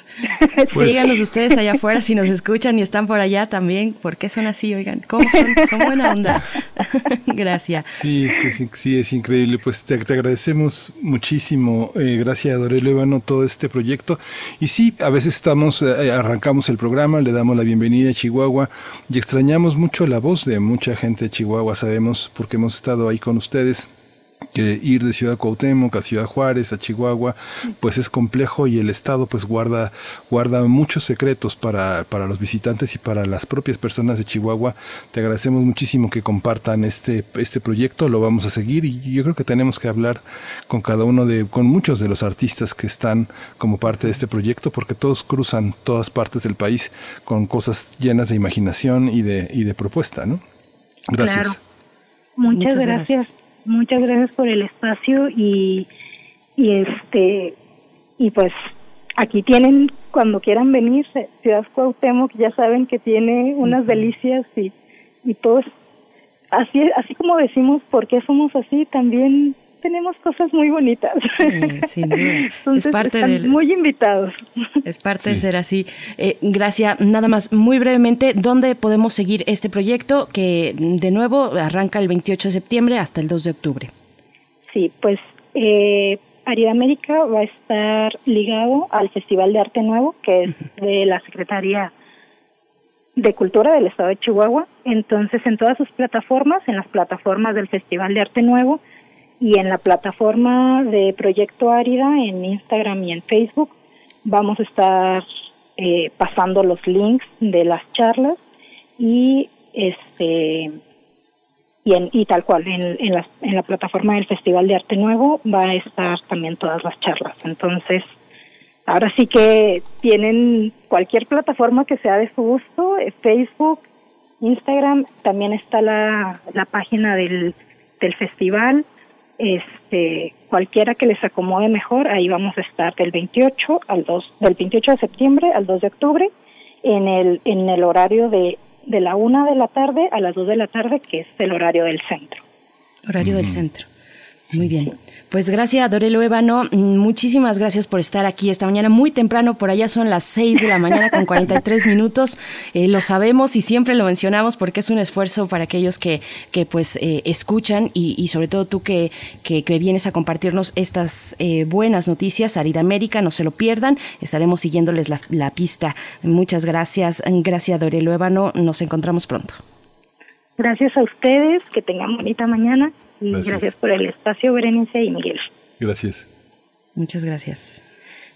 Pues Díganos ustedes allá afuera si nos escuchan y están por allá también. ¿Por qué son así? Oigan, ¿cómo son? Son buena onda. gracias. Sí, es sí, es increíble. Pues te, agradecemos muchísimo, eh, gracias a Dorelo Ébano, todo este proyecto. Y sí, a veces estamos, eh, arrancamos el programa, le damos la bienvenida a Chihuahua y extrañamos mucho la voz de mucha gente de Chihuahua, sabemos, porque hemos estado ahí con ustedes ir de Ciudad Cuauhtémoc a Ciudad Juárez, a Chihuahua, pues es complejo y el Estado pues guarda, guarda muchos secretos para, para los visitantes y para las propias personas de Chihuahua. Te agradecemos muchísimo que compartan este, este proyecto, lo vamos a seguir y yo creo que tenemos que hablar con cada uno de, con muchos de los artistas que están como parte de este proyecto, porque todos cruzan todas partes del país con cosas llenas de imaginación y de, y de propuesta, ¿no? Gracias. Muchas, gracias. Muchas gracias por el espacio y, y este y pues aquí tienen cuando quieran venir Ciudad Cuauhtémoc ya saben que tiene unas delicias y y todo así así como decimos por qué somos así también tenemos cosas muy bonitas. Sí, es parte están muy invitados. Es parte de ser así. Eh, gracias. Nada más, muy brevemente, ¿dónde podemos seguir este proyecto que de nuevo arranca el 28 de septiembre hasta el 2 de octubre? Sí, pues eh, Arida América va a estar ligado al Festival de Arte Nuevo, que es de la Secretaría de Cultura del Estado de Chihuahua. Entonces, en todas sus plataformas, en las plataformas del Festival de Arte Nuevo, y en la plataforma de Proyecto Árida en Instagram y en Facebook vamos a estar eh, pasando los links de las charlas y este y, en, y tal cual en, en, la, en la plataforma del Festival de Arte Nuevo va a estar también todas las charlas. Entonces ahora sí que tienen cualquier plataforma que sea de su gusto eh, Facebook Instagram también está la, la página del, del festival este cualquiera que les acomode mejor, ahí vamos a estar del 28 al 2 del 28 de septiembre al 2 de octubre en el en el horario de de la una de la tarde a las 2 de la tarde, que es el horario del centro. Horario del centro. Muy bien. Pues gracias, Dorelo Ébano. Muchísimas gracias por estar aquí esta mañana muy temprano. Por allá son las 6 de la mañana con 43 minutos. Eh, lo sabemos y siempre lo mencionamos porque es un esfuerzo para aquellos que, que pues eh, escuchan y, sobre todo tú que, que, vienes a compartirnos estas eh, buenas noticias. Arida América, no se lo pierdan. Estaremos siguiéndoles la, la pista. Muchas gracias. Gracias, Dorelo Ébano. Nos encontramos pronto. Gracias a ustedes. Que tengan bonita mañana gracias. por el espacio, Berenice y Miguel. Gracias. Muchas gracias.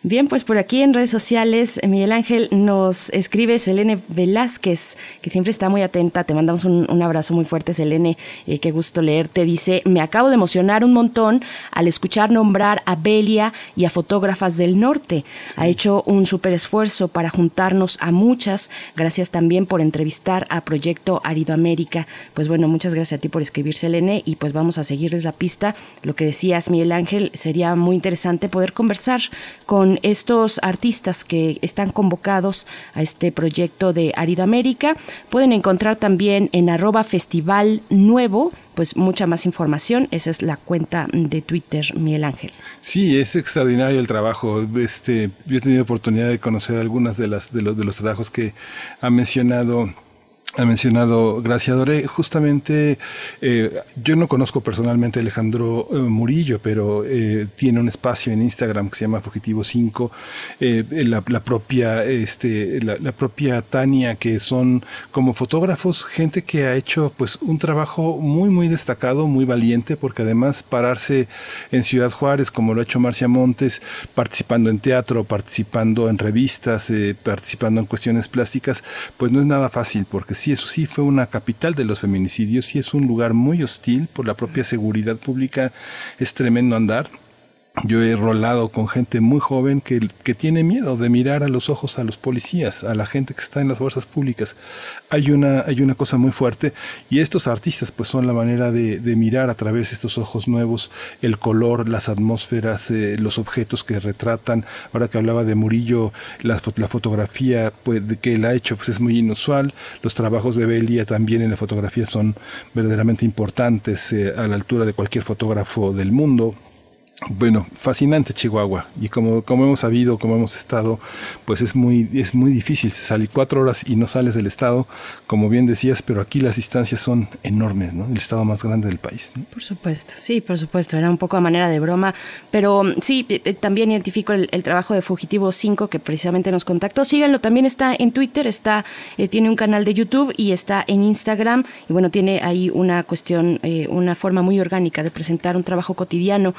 Bien, pues por aquí en redes sociales, Miguel Ángel nos escribe Selene Velázquez, que siempre está muy atenta. Te mandamos un, abrazo muy fuerte, Selene. Eh, qué gusto leerte. Dice: Me acabo de emocionar un montón al escuchar nombrar a Belia y a fotógrafas del norte. Ha hecho un súper esfuerzo para juntarnos a muchas. Gracias también por entrevistar a Proyecto Arido América. Pues bueno, muchas gracias a ti por escribir, Selene. Y pues vamos a seguirles la pista. Lo que decías, Miguel Ángel, sería muy interesante poder conversar con estos artistas que están convocados a este proyecto de Arida América. Pueden encontrar también en arroba festival nuevo pues mucha más información. Esa es la cuenta de Twitter, Miguel Ángel. Sí, es extraordinario el trabajo. Este, yo he tenido oportunidad de conocer algunas de las de los, de los trabajos que ha mencionado ha mencionado Gracia Doré. Justamente, eh, yo no conozco personalmente a Alejandro eh, Murillo, pero eh, tiene un espacio en Instagram que se llama Fugitivo 5. La, propia, este, la, propia Tania, que son como fotógrafos, gente que ha hecho pues un trabajo muy, muy destacado, muy valiente, porque además pararse en Ciudad Juárez, como lo ha hecho Marcia Montes, participando en teatro, participando en revistas, participando en cuestiones plásticas, pues no es nada fácil, porque sí eso sí fue una capital de los feminicidios y es un lugar muy hostil por la propia seguridad pública, es tremendo andar. Yo he rolado con gente muy joven que, que, tiene miedo de mirar a los ojos a los policías, a la gente que está en las fuerzas públicas. Hay una, hay una cosa muy fuerte y estos artistas pues son la manera de, de mirar a través de estos ojos nuevos el color, las atmósferas, eh, los objetos que retratan. Ahora que hablaba de Murillo, la, la fotografía pues, que él ha hecho pues es muy inusual. Los trabajos de Belia también en la fotografía son verdaderamente importantes eh, a la altura de cualquier fotógrafo del mundo Bueno, fascinante Chihuahua y como, como hemos sabido, como hemos estado, pues es muy, es muy difícil salir cuatro horas y no sales del estado, como bien decías, pero aquí las distancias son enormes, ¿no? El estado más grande del país. Por supuesto, sí, por supuesto, era un poco a manera de broma, pero sí, eh, eh, también identifico el, trabajo de Fugitivo 5 que precisamente nos contactó. Síganlo, también está en Twitter, está, eh, tiene un canal de YouTube y está en Instagram y bueno, tiene ahí una cuestión, una forma muy orgánica de presentar un trabajo cotidiano.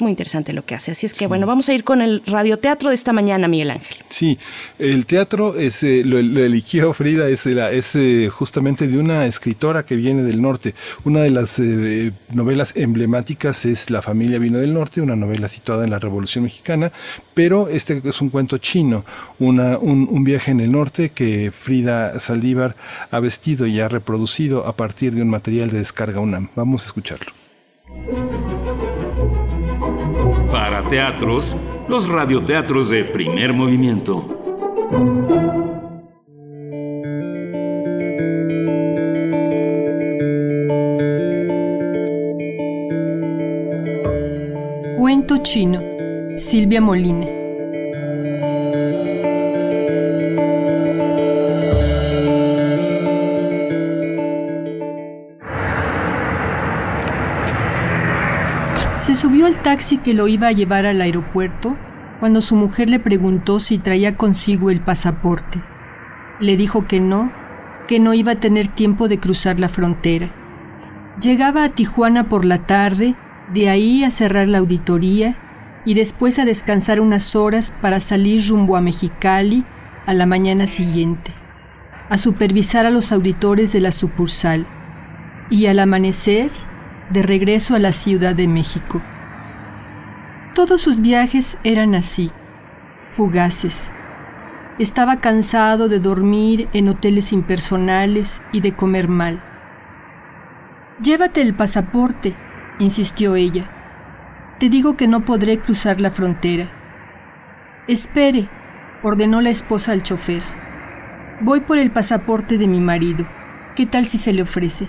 Muy interesante lo que hace. Así es que bueno, vamos a ir con el radioteatro de esta mañana, Miguel Ángel. Sí, el teatro es, eh, lo, eligió Frida, es, es eh, justamente de una escritora que viene del norte. Una de las eh, novelas emblemáticas es La familia vino del norte, una novela situada en la Revolución Mexicana, pero este es un cuento chino, una, un, un viaje en el norte que Frida Saldívar ha vestido y ha reproducido a partir de un material de descarga UNAM. Vamos a escucharlo. Teatros, los radioteatros de primer movimiento. Cuento chino. Silvia Molina. Se subió al taxi que lo iba a llevar al aeropuerto cuando su mujer le preguntó si traía consigo el pasaporte. Le dijo que no, que no iba a tener tiempo de cruzar la frontera. Llegaba a Tijuana por la tarde, de ahí a cerrar la auditoría y después a descansar unas horas para salir rumbo a Mexicali a la mañana siguiente, a supervisar a los auditores de la sucursal y al amanecer de regreso a la Ciudad de México. Todos sus viajes eran así, fugaces. Estaba cansado de dormir en hoteles impersonales y de comer mal. Llévate el pasaporte, insistió ella. Te digo que no podré cruzar la frontera. Espere, ordenó la esposa al chofer. Voy por el pasaporte de mi marido. ¿Qué tal si se le ofrece?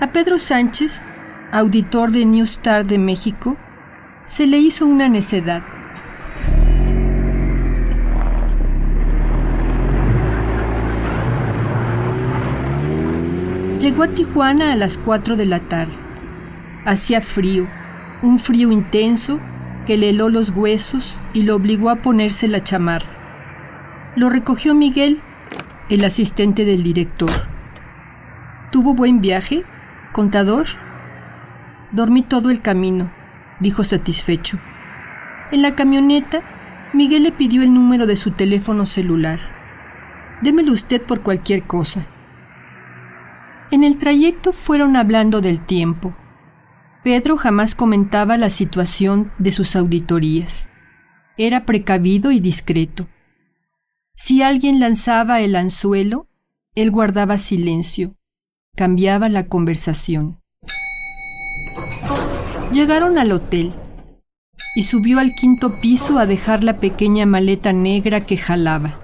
A Pedro Sánchez, auditor de New Star de México, se le hizo una necedad. Llegó a Tijuana a las 4 de la tarde. Hacía frío, un frío intenso que le heló los huesos y lo obligó a ponerse la chamarra. Lo recogió Miguel, el asistente del director. ¿Tuvo buen viaje? Contador. Dormí todo el camino, dijo satisfecho. En la camioneta, Miguel le pidió el número de su teléfono celular. Démelo usted por cualquier cosa. En el trayecto fueron hablando del tiempo. Pedro jamás comentaba la situación de sus auditorías. Era precavido y discreto. Si alguien lanzaba el anzuelo, él guardaba silencio cambiaba la conversación. Llegaron al hotel y subió al quinto piso a dejar la pequeña maleta negra que jalaba.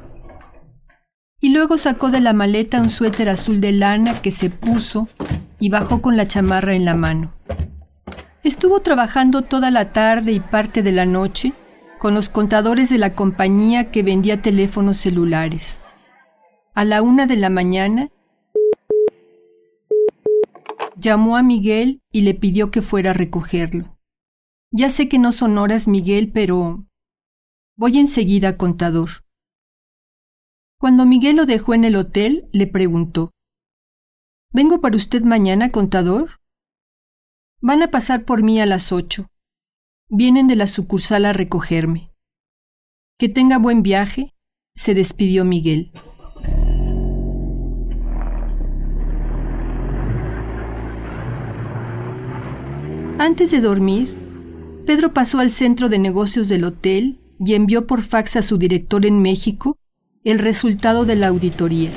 Y luego sacó de la maleta un suéter azul de lana que se puso y bajó con la chamarra en la mano. Estuvo trabajando toda la tarde y parte de la noche con los contadores de la compañía que vendía teléfonos celulares. A la una de la mañana llamó a Miguel y le pidió que fuera a recogerlo. Ya sé que no son horas, Miguel, pero... Voy enseguida, contador. Cuando Miguel lo dejó en el hotel, le preguntó, ¿Vengo para usted mañana, contador? Van a pasar por mí a las ocho. Vienen de la sucursal a recogerme. Que tenga buen viaje, se despidió Miguel. Antes de dormir, Pedro pasó al centro de negocios del hotel y envió por fax a su director en México el resultado de la auditoría.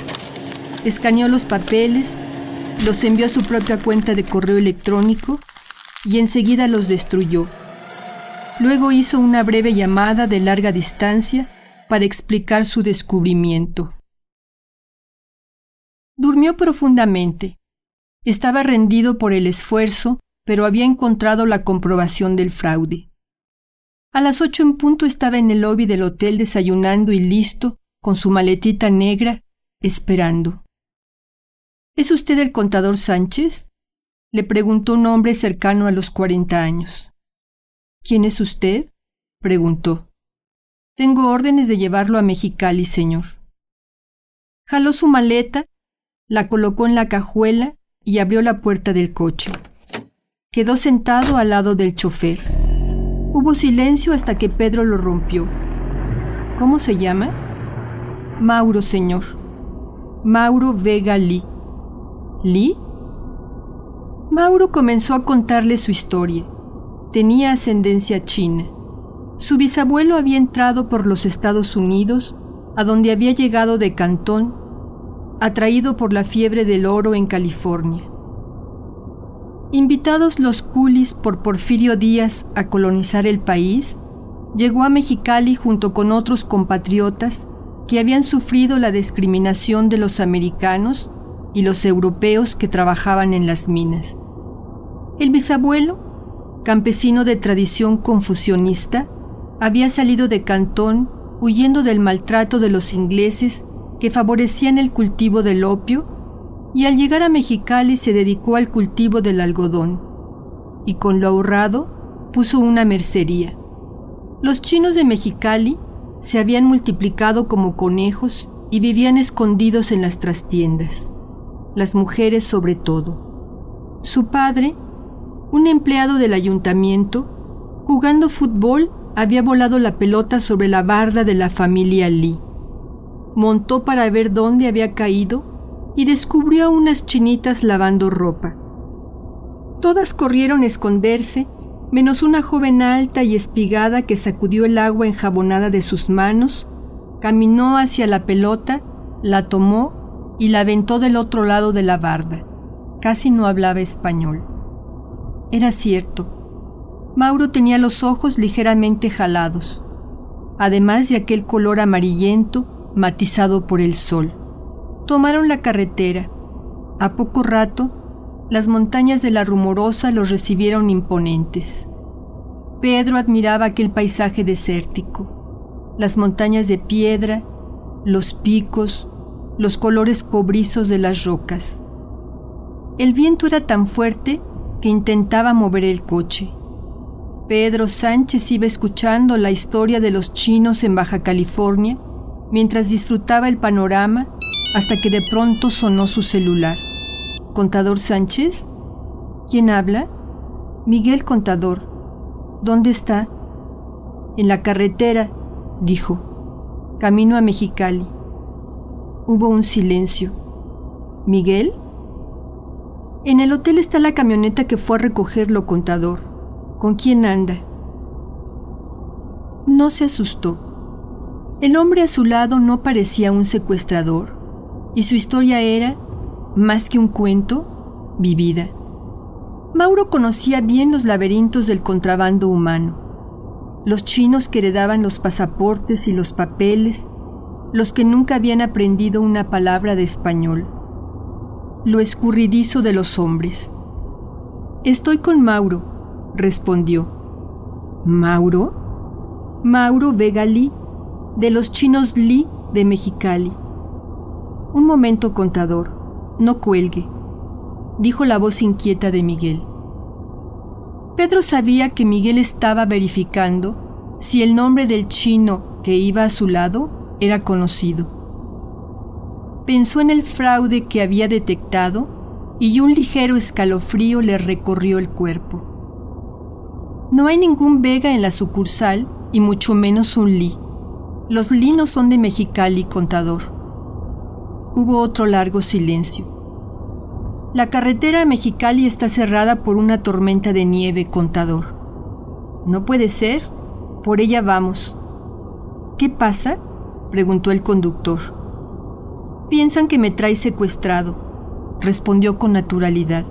Escaneó los papeles, los envió a su propia cuenta de correo electrónico y enseguida los destruyó. Luego hizo una breve llamada de larga distancia para explicar su descubrimiento. Durmió profundamente. Estaba rendido por el esfuerzo pero había encontrado la comprobación del fraude. A las ocho en punto estaba en el lobby del hotel desayunando y listo, con su maletita negra, esperando. ¿Es usted el contador Sánchez? le preguntó un hombre cercano a los cuarenta años. ¿Quién es usted? preguntó. Tengo órdenes de llevarlo a Mexicali, señor. Jaló su maleta, la colocó en la cajuela y abrió la puerta del coche. Quedó sentado al lado del chofer. Hubo silencio hasta que Pedro lo rompió. ¿Cómo se llama? Mauro, señor. Mauro Vega Lee. ¿Lee? Mauro comenzó a contarle su historia. Tenía ascendencia china. Su bisabuelo había entrado por los Estados Unidos, a donde había llegado de Cantón, atraído por la fiebre del oro en California. Invitados los culis por Porfirio Díaz a colonizar el país, llegó a Mexicali junto con otros compatriotas que habían sufrido la discriminación de los americanos y los europeos que trabajaban en las minas. El bisabuelo, campesino de tradición confucionista, había salido de Cantón huyendo del maltrato de los ingleses que favorecían el cultivo del opio y al llegar a Mexicali se dedicó al cultivo del algodón y con lo ahorrado puso una mercería. Los chinos de Mexicali se habían multiplicado como conejos y vivían escondidos en las trastiendas, las mujeres sobre todo. Su padre, un empleado del ayuntamiento, jugando fútbol, había volado la pelota sobre la barda de la familia Lee. Montó para ver dónde había caído y descubrió unas chinitas lavando ropa. Todas corrieron a esconderse, menos una joven alta y espigada que sacudió el agua enjabonada de sus manos, caminó hacia la pelota, la tomó y la aventó del otro lado de la barda. Casi no hablaba español. Era cierto, Mauro tenía los ojos ligeramente jalados, además de aquel color amarillento matizado por el sol. Tomaron la carretera. A poco rato, las montañas de la Rumorosa los recibieron imponentes. Pedro admiraba aquel paisaje desértico, las montañas de piedra, los picos, los colores cobrizos de las rocas. El viento era tan fuerte que intentaba mover el coche. Pedro Sánchez iba escuchando la historia de los chinos en Baja California mientras disfrutaba el panorama hasta que de pronto sonó su celular. ¿Contador Sánchez? ¿Quién habla? Miguel Contador. ¿Dónde está? En la carretera, dijo. Camino a Mexicali. Hubo un silencio. ¿Miguel? En el hotel está la camioneta que fue a recogerlo, contador. ¿Con quién anda? No se asustó. El hombre a su lado no parecía un secuestrador, y su historia era, más que un cuento, vivida. Mauro conocía bien los laberintos del contrabando humano, los chinos que heredaban los pasaportes y los papeles, los que nunca habían aprendido una palabra de español, lo escurridizo de los hombres. Estoy con Mauro, respondió. ¿Mauro? Mauro Vega Lee, de los chinos Lee de Mexicali. Un momento, contador, no cuelgue, dijo la voz inquieta de Miguel. Pedro sabía que Miguel estaba verificando si el nombre del chino que iba a su lado era conocido. Pensó en el fraude que había detectado y un ligero escalofrío le recorrió el cuerpo. No hay ningún Vega en la sucursal y mucho menos un Lee. Los Lee no son de Mexicali, contador. Hubo otro largo silencio. La carretera a Mexicali está cerrada por una tormenta de nieve, contador. No puede ser. Por ella vamos. ¿Qué pasa? preguntó el conductor. Piensan que me trae secuestrado, respondió con naturalidad.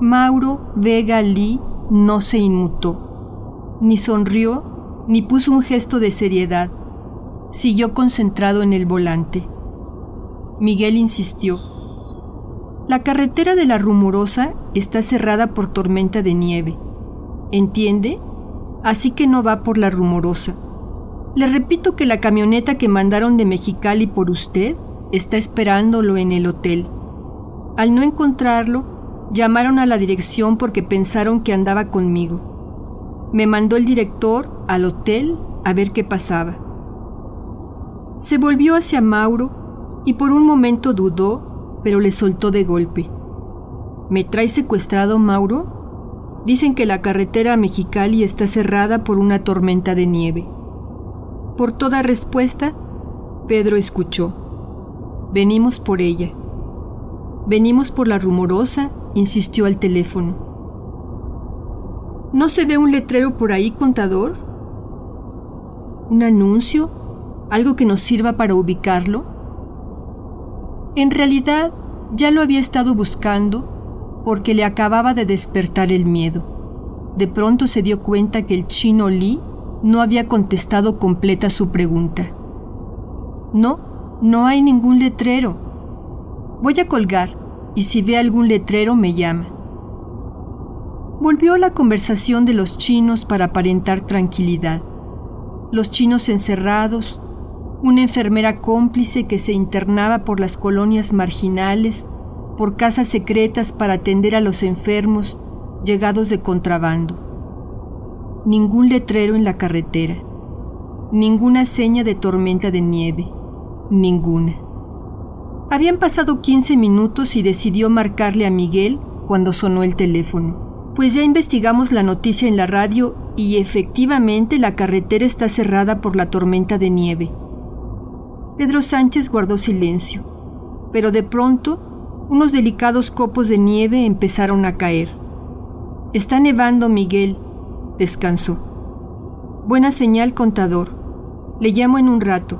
Mauro Vega Lee no se inmutó, ni sonrió, ni puso un gesto de seriedad. Siguió concentrado en el volante. Miguel insistió. La carretera de la Rumorosa está cerrada por tormenta de nieve. ¿Entiende? Así que no va por la Rumorosa. Le repito que la camioneta que mandaron de Mexicali por usted está esperándolo en el hotel. Al no encontrarlo, llamaron a la dirección porque pensaron que andaba conmigo. Me mandó el director al hotel a ver qué pasaba. Se volvió hacia Mauro y por un momento dudó, pero le soltó de golpe. ¿Me trae secuestrado, Mauro? Dicen que la carretera a Mexicali está cerrada por una tormenta de nieve. Por toda respuesta, Pedro escuchó. Venimos por ella. Venimos por la rumorosa, insistió al teléfono. ¿No se ve un letrero por ahí, contador? ¿Un anuncio? ¿Algo que nos sirva para ubicarlo? En realidad, ya lo había estado buscando porque le acababa de despertar el miedo. De pronto se dio cuenta que el chino Lee no había contestado completa su pregunta. No, no hay ningún letrero. Voy a colgar y si ve algún letrero me llama. Volvió la conversación de los chinos para aparentar tranquilidad. Los chinos encerrados, una enfermera cómplice que se internaba por las colonias marginales, por casas secretas para atender a los enfermos llegados de contrabando ningún letrero en la carretera, ninguna seña de tormenta de nieve, ninguna. Habían pasado 15 minutos y decidió marcarle a Miguel cuando sonó el teléfono, pues ya investigamos la noticia en la radio y efectivamente la carretera está cerrada por la tormenta de nieve. Pedro Sánchez guardó silencio, pero de pronto unos delicados copos de nieve empezaron a caer. Está nevando, Miguel, Descansó. Buena señal, contador. Le llamo en un rato.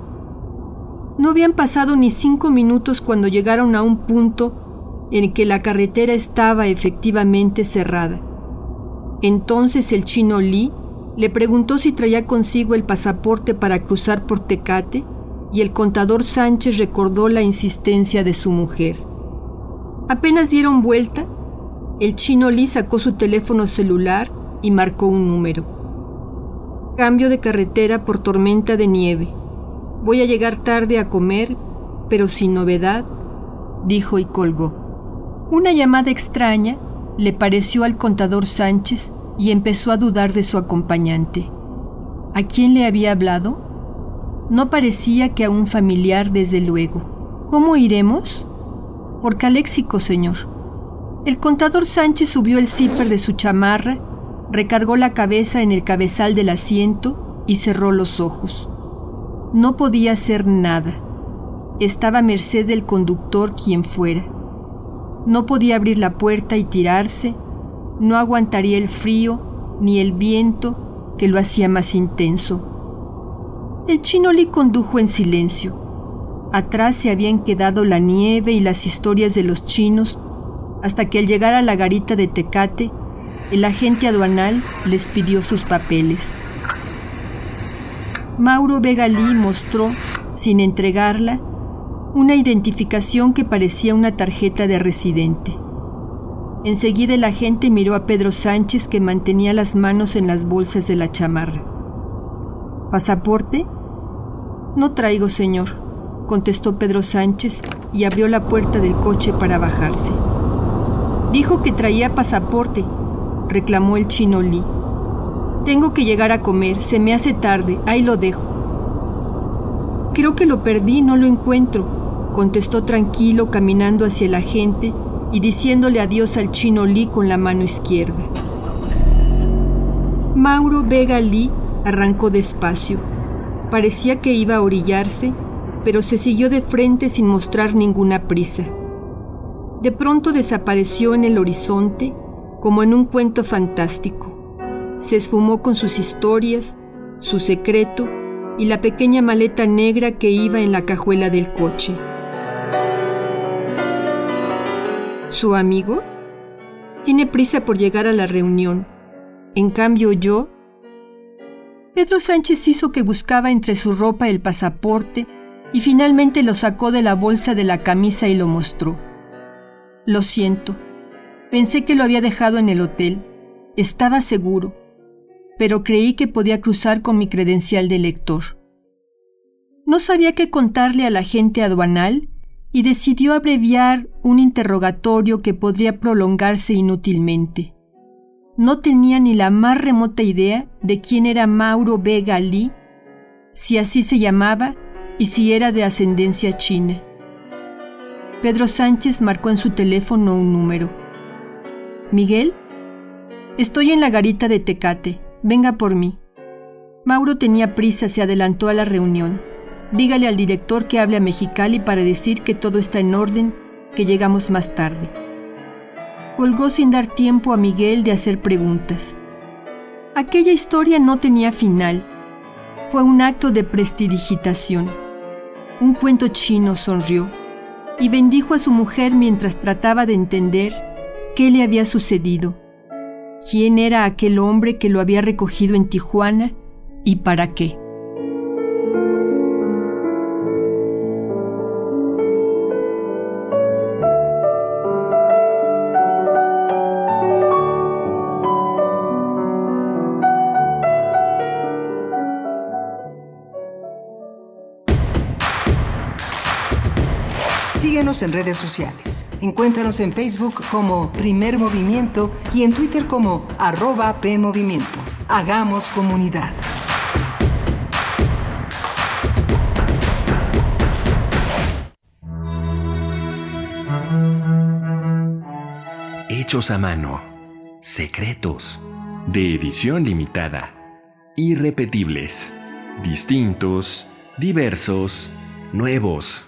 No habían pasado ni cinco minutos cuando llegaron a un punto en que la carretera estaba efectivamente cerrada. Entonces el chino Lee le preguntó si traía consigo el pasaporte para cruzar por Tecate y el contador Sánchez recordó la insistencia de su mujer. Apenas dieron vuelta, el chino Lee sacó su teléfono celular y marcó un número. Cambio de carretera por tormenta de nieve. Voy a llegar tarde a comer, pero sin novedad, dijo y colgó. Una llamada extraña le pareció al contador Sánchez y empezó a dudar de su acompañante. ¿A quién le había hablado? No parecía que a un familiar, desde luego. ¿Cómo iremos? Por Caléxico, señor. El contador Sánchez subió el zipper de su chamarra recargó la cabeza en el cabezal del asiento y cerró los ojos. No podía hacer nada. Estaba a merced del conductor quien fuera. No podía abrir la puerta y tirarse, no aguantaría el frío ni el viento que lo hacía más intenso. El chino le condujo en silencio. Atrás se habían quedado la nieve y las historias de los chinos hasta que al llegar a la garita de Tecate el agente aduanal les pidió sus papeles. Mauro Vegalí mostró, sin entregarla, una identificación que parecía una tarjeta de residente. Enseguida el agente miró a Pedro Sánchez que mantenía las manos en las bolsas de la chamarra. ¿Pasaporte? No traigo, señor, contestó Pedro Sánchez y abrió la puerta del coche para bajarse. Dijo que traía pasaporte reclamó el chino Lee. Tengo que llegar a comer, se me hace tarde, ahí lo dejo. Creo que lo perdí, no lo encuentro, contestó tranquilo caminando hacia la gente y diciéndole adiós al chino Lee con la mano izquierda. Mauro Vega Lee arrancó despacio. Parecía que iba a orillarse, pero se siguió de frente sin mostrar ninguna prisa. De pronto desapareció en el horizonte como en un cuento fantástico. Se esfumó con sus historias, su secreto y la pequeña maleta negra que iba en la cajuela del coche. ¿Su amigo? Tiene prisa por llegar a la reunión. En cambio yo... Pedro Sánchez hizo que buscaba entre su ropa el pasaporte y finalmente lo sacó de la bolsa de la camisa y lo mostró. Lo siento. Pensé que lo había dejado en el hotel. Estaba seguro, pero creí que podía cruzar con mi credencial de lector. No sabía qué contarle a la gente aduanal y decidió abreviar un interrogatorio que podría prolongarse inútilmente. No tenía ni la más remota idea de quién era Mauro Vega Lee, si así se llamaba y si era de ascendencia china. Pedro Sánchez marcó en su teléfono un número. Miguel, estoy en la garita de Tecate. Venga por mí. Mauro tenía prisa, se adelantó a la reunión. Dígale al director que hable a Mexicali para decir que todo está en orden, que llegamos más tarde. Colgó sin dar tiempo a Miguel de hacer preguntas. Aquella historia no tenía final. Fue un acto de prestidigitación. Un cuento chino sonrió y bendijo a su mujer mientras trataba de entender qué le había sucedido, quién era aquel hombre que lo había recogido en Tijuana y para qué. En redes sociales. Encuéntranos en Facebook como Primer Movimiento y en Twitter como arroba PMovimiento. Hagamos comunidad. Hechos a mano. Secretos. De edición limitada. Irrepetibles. Distintos. Diversos. Nuevos.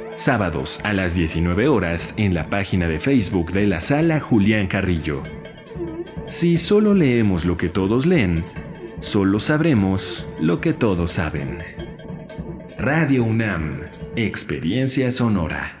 Sábados a las 19 horas en la página de Facebook de la sala Julián Carrillo. Si solo leemos lo que todos leen, solo sabremos lo que todos saben. Radio UNAM, Experiencia Sonora.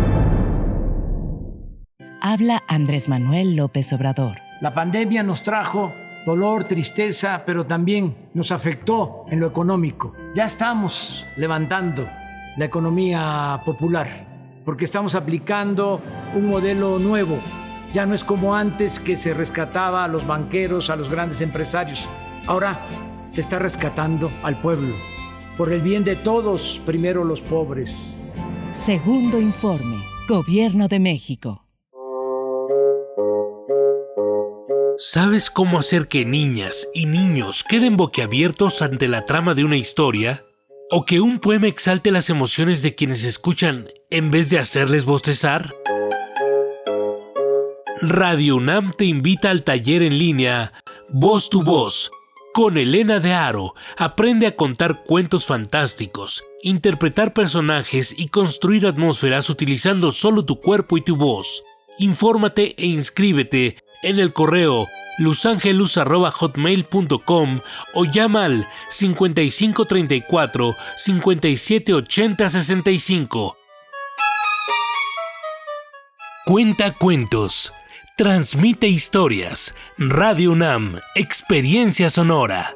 Habla Andrés Manuel López Obrador. La pandemia nos trajo dolor, tristeza, pero también nos afectó en lo económico. Ya estamos levantando la economía popular porque estamos aplicando un modelo nuevo. Ya no es como antes que se rescataba a los banqueros, a los grandes empresarios. Ahora se está rescatando al pueblo. Por el bien de todos, primero los pobres. Segundo informe, Gobierno de México. ¿Sabes cómo hacer que niñas y niños queden boquiabiertos ante la trama de una historia? ¿O que un poema exalte las emociones de quienes escuchan en vez de hacerles bostezar? Radio UNAM te invita al taller en línea Voz tu Voz. Con Elena de Aro, aprende a contar cuentos fantásticos, interpretar personajes y construir atmósferas utilizando solo tu cuerpo y tu voz. Infórmate e inscríbete en el correo lusangelus.hotmail.com o llama al 5534 5780 65. Cuenta cuentos. Transmite historias. Radio UNAM. Experiencia sonora.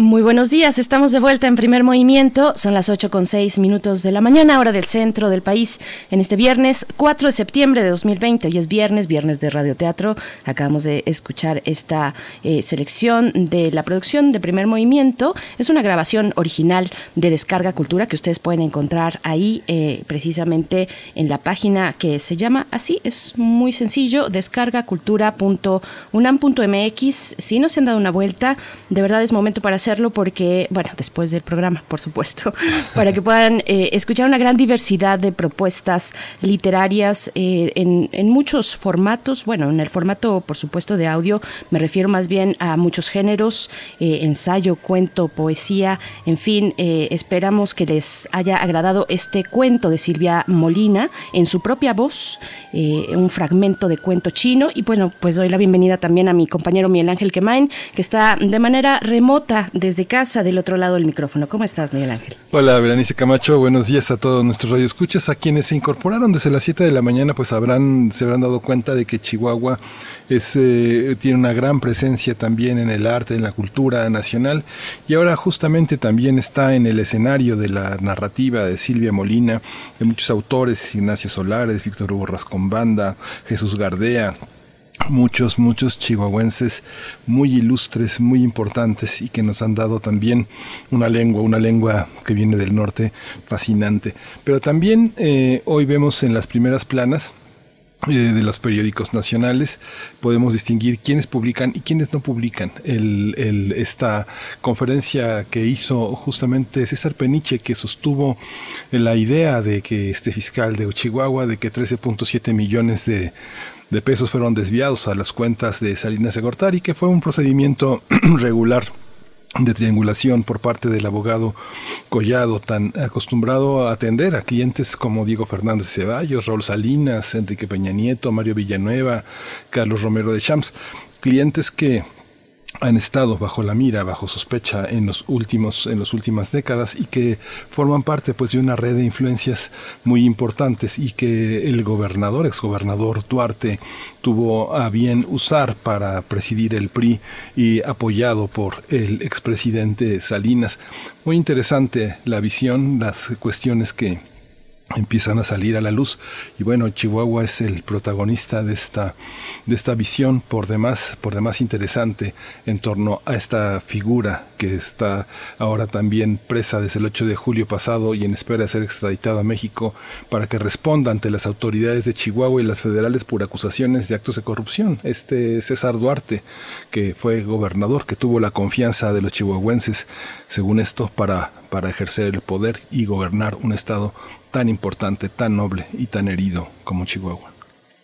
Muy buenos días, estamos de vuelta en primer movimiento, son las 8 con 6 minutos de la mañana, hora del centro del país, en este viernes 4 de septiembre de 2020, hoy es viernes, viernes de radioteatro, acabamos de escuchar esta eh, selección de la producción de primer movimiento, es una grabación original de Descarga Cultura que ustedes pueden encontrar ahí eh, precisamente en la página que se llama así, es muy sencillo, descargacultura.unam.mx, si no se han dado una vuelta, de verdad es momento para hacerlo porque, bueno, después del programa, por supuesto, para que puedan eh, escuchar una gran diversidad de propuestas literarias eh, en, en, muchos formatos. Bueno, en el formato, por supuesto, de audio, me refiero más bien a muchos géneros, eh, ensayo, cuento, poesía, en fin, esperamos que les haya agradado este cuento de Silvia Molina en su propia voz, un fragmento de cuento chino. Y bueno, pues doy la bienvenida también a mi compañero Miguel Ángel Quemain, que está de manera remota desde casa del otro lado del micrófono. ¿Cómo estás, Miguel Ángel? Hola, Berenice Camacho. Buenos días a todos nuestros radioescuchas. A quienes se incorporaron desde las 7 de la mañana, pues habrán, se habrán dado cuenta de que Chihuahua eh, tiene una gran presencia también en el arte, en la cultura nacional y ahora justamente también está en el escenario de la narrativa de Silvia Molina, de muchos autores, Ignacio Solares, Víctor Hugo Rascombanda, Jesús Gardea, muchos, muchos chihuahuenses muy ilustres, muy importantes y que nos han dado también una lengua, una lengua que viene del norte fascinante. Pero también eh, hoy vemos en las primeras planas eh, de los periódicos nacionales podemos distinguir quiénes publican y quiénes no publican. El, esta conferencia que hizo justamente César Peniche, que sostuvo la idea de que este fiscal de Chihuahua, de que 13.7 millones de de pesos fueron desviados a las cuentas de Salinas de Gortari, que fue un procedimiento regular de triangulación por parte del abogado Collado, tan acostumbrado a atender a clientes como Diego Fernández Ceballos, Raúl Salinas, Enrique Peña Nieto, Mario Villanueva, Carlos Romero de Champs, clientes que han estado bajo la mira, bajo sospecha en los últimos, en las últimas décadas y que forman parte pues de una red de influencias muy importantes y que el gobernador, exgobernador Duarte, tuvo a bien usar para presidir el PRI y apoyado por el expresidente Salinas. Muy interesante la visión, las cuestiones que empiezan a salir a la luz. Y bueno Chihuahua es el protagonista de esta de esta visión por demás por demás interesante en torno a esta figura que está ahora también presa desde el 8 de julio pasado y en espera de ser extraditado a México para que responda ante las autoridades de Chihuahua y las federales por acusaciones de actos de corrupción. Este César Duarte que fue gobernador que tuvo la confianza de los chihuahuenses según esto para para ejercer el poder y gobernar un estado tan importante, tan noble y tan herido como Chihuahua.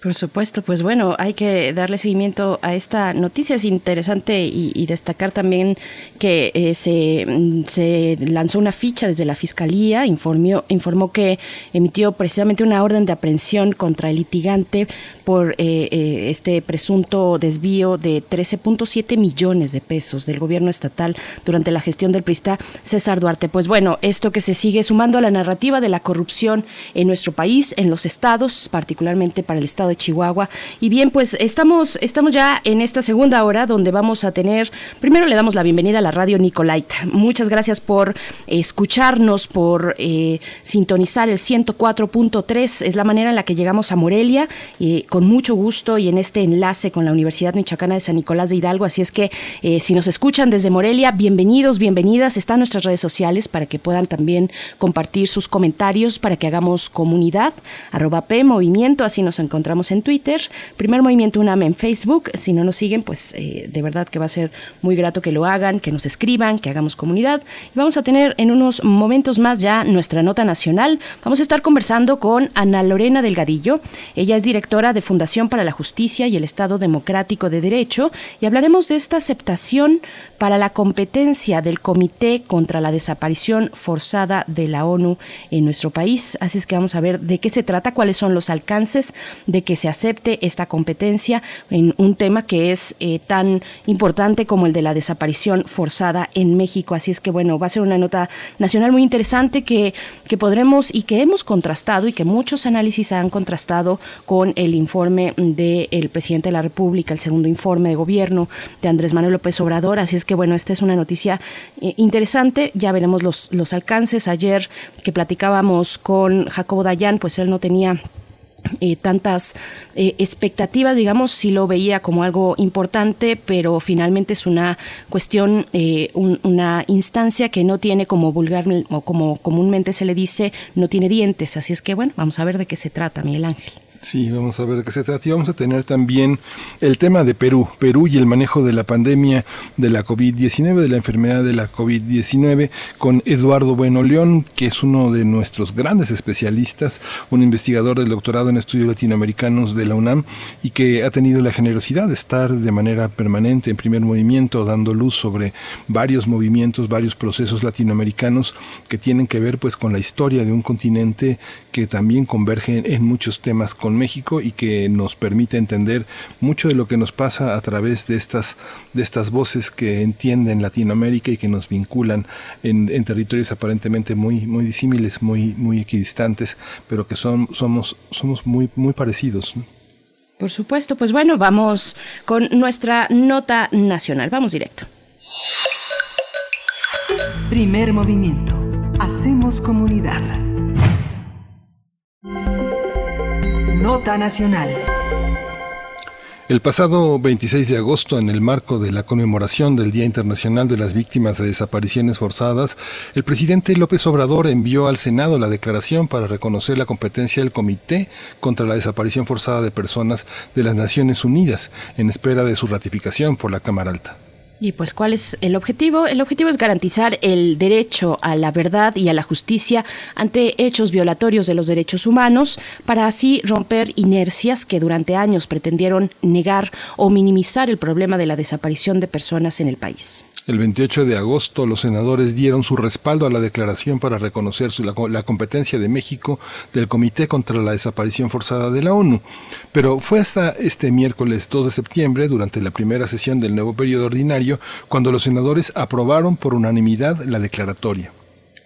Por supuesto, pues bueno, hay que darle seguimiento a esta noticia. Es interesante y, destacar también que eh, se, mm, se, lanzó una ficha desde la Fiscalía, informó, informó que emitió precisamente una orden de aprehensión contra el litigante por eh, eh, este presunto desvío de 13.7 millones de pesos del gobierno estatal durante la gestión del PRISTA César Duarte. Pues bueno, esto que se sigue sumando a la narrativa de la corrupción en nuestro país, en los estados, particularmente para el estado Chihuahua. Y bien, pues estamos, estamos ya en esta segunda hora donde vamos a tener, primero le damos la bienvenida a la radio Nicolait. Muchas gracias por escucharnos, por eh, sintonizar el 104.3, es la manera en la que llegamos a Morelia. con mucho gusto y en este enlace con la Universidad Michoacana de San Nicolás de Hidalgo. Así es que eh, si nos escuchan desde Morelia, bienvenidos, bienvenidas. Están nuestras redes sociales para que puedan también compartir sus comentarios, para que hagamos comunidad. Arroba P Movimiento, así nos encontramos en Twitter. Primer Movimiento UNAM en Facebook. Si no nos siguen, pues eh, de verdad que va a ser muy grato que lo hagan, que nos escriban, que hagamos comunidad. Y vamos a tener en unos momentos más ya nuestra nota nacional. Vamos a estar conversando con Ana Lorena Delgadillo. Ella es directora de Fundación para la Justicia y el Estado Democrático de Derecho y hablaremos de esta aceptación para la competencia del Comité contra la Desaparición Forzada de la ONU en nuestro país. Así es que vamos a ver de qué se trata, cuáles son los alcances, de que se acepte esta competencia en un tema que es eh, tan importante como el de la desaparición forzada en México. Así es que bueno, va a ser una nota nacional muy interesante que, que podremos y que hemos contrastado y que muchos análisis han contrastado con el informe del presidente de la República, el segundo informe de gobierno de Andrés Manuel López Obrador. Así es que bueno, esta es una noticia eh, interesante. Ya veremos los, los alcances. Ayer que platicábamos con Jacobo Dayan, pues él no tenía eh, tantas eh, expectativas, digamos, sí lo veía como algo importante, pero finalmente es una cuestión, eh, una instancia que no tiene como vulgar o como comúnmente se le dice, no tiene dientes. Así es que bueno, vamos a ver de qué se trata, Miguel Ángel. Sí, vamos a ver de qué se trata. Y vamos a tener también el tema de Perú, Perú y el manejo de la pandemia de la COVID-19, de la enfermedad de la COVID-19, con Eduardo Bueno León, que es uno de nuestros grandes especialistas, un investigador del doctorado en estudios latinoamericanos de la UNAM y que ha tenido la generosidad de estar de manera permanente en primer movimiento, dando luz sobre varios movimientos, varios procesos latinoamericanos que tienen que ver pues con la historia de un continente que también converge en muchos temas con México y que nos permite entender mucho de lo que nos pasa a través de estas, de estas voces que entienden Latinoamérica y que nos vinculan en, territorios aparentemente muy, muy disímiles, muy, muy equidistantes, pero que son, somos, somos muy, muy parecidos. Por supuesto, pues bueno, vamos con nuestra nota nacional. Vamos directo. Primer movimiento. Hacemos comunidad. Nota Nacional. El pasado 26 de agosto, en el marco de la conmemoración del Día Internacional de las Víctimas de Desapariciones Forzadas, el presidente López Obrador envió al Senado la declaración para reconocer la competencia del Comité contra la Desaparición Forzada de Personas de las Naciones Unidas, en espera de su ratificación por la Cámara Alta. Y pues, ¿cuál es el objetivo? El objetivo es garantizar el derecho a la verdad y a la justicia ante hechos violatorios de los derechos humanos, para así romper inercias que durante años pretendieron negar o minimizar el problema de la desaparición de personas en el país. El 28 de agosto los senadores dieron su respaldo a la declaración para reconocer la, competencia de México del Comité contra la Desaparición Forzada de la ONU. Pero fue hasta este miércoles 2 de septiembre, durante la primera sesión del nuevo periodo ordinario, cuando los senadores aprobaron por unanimidad la declaratoria.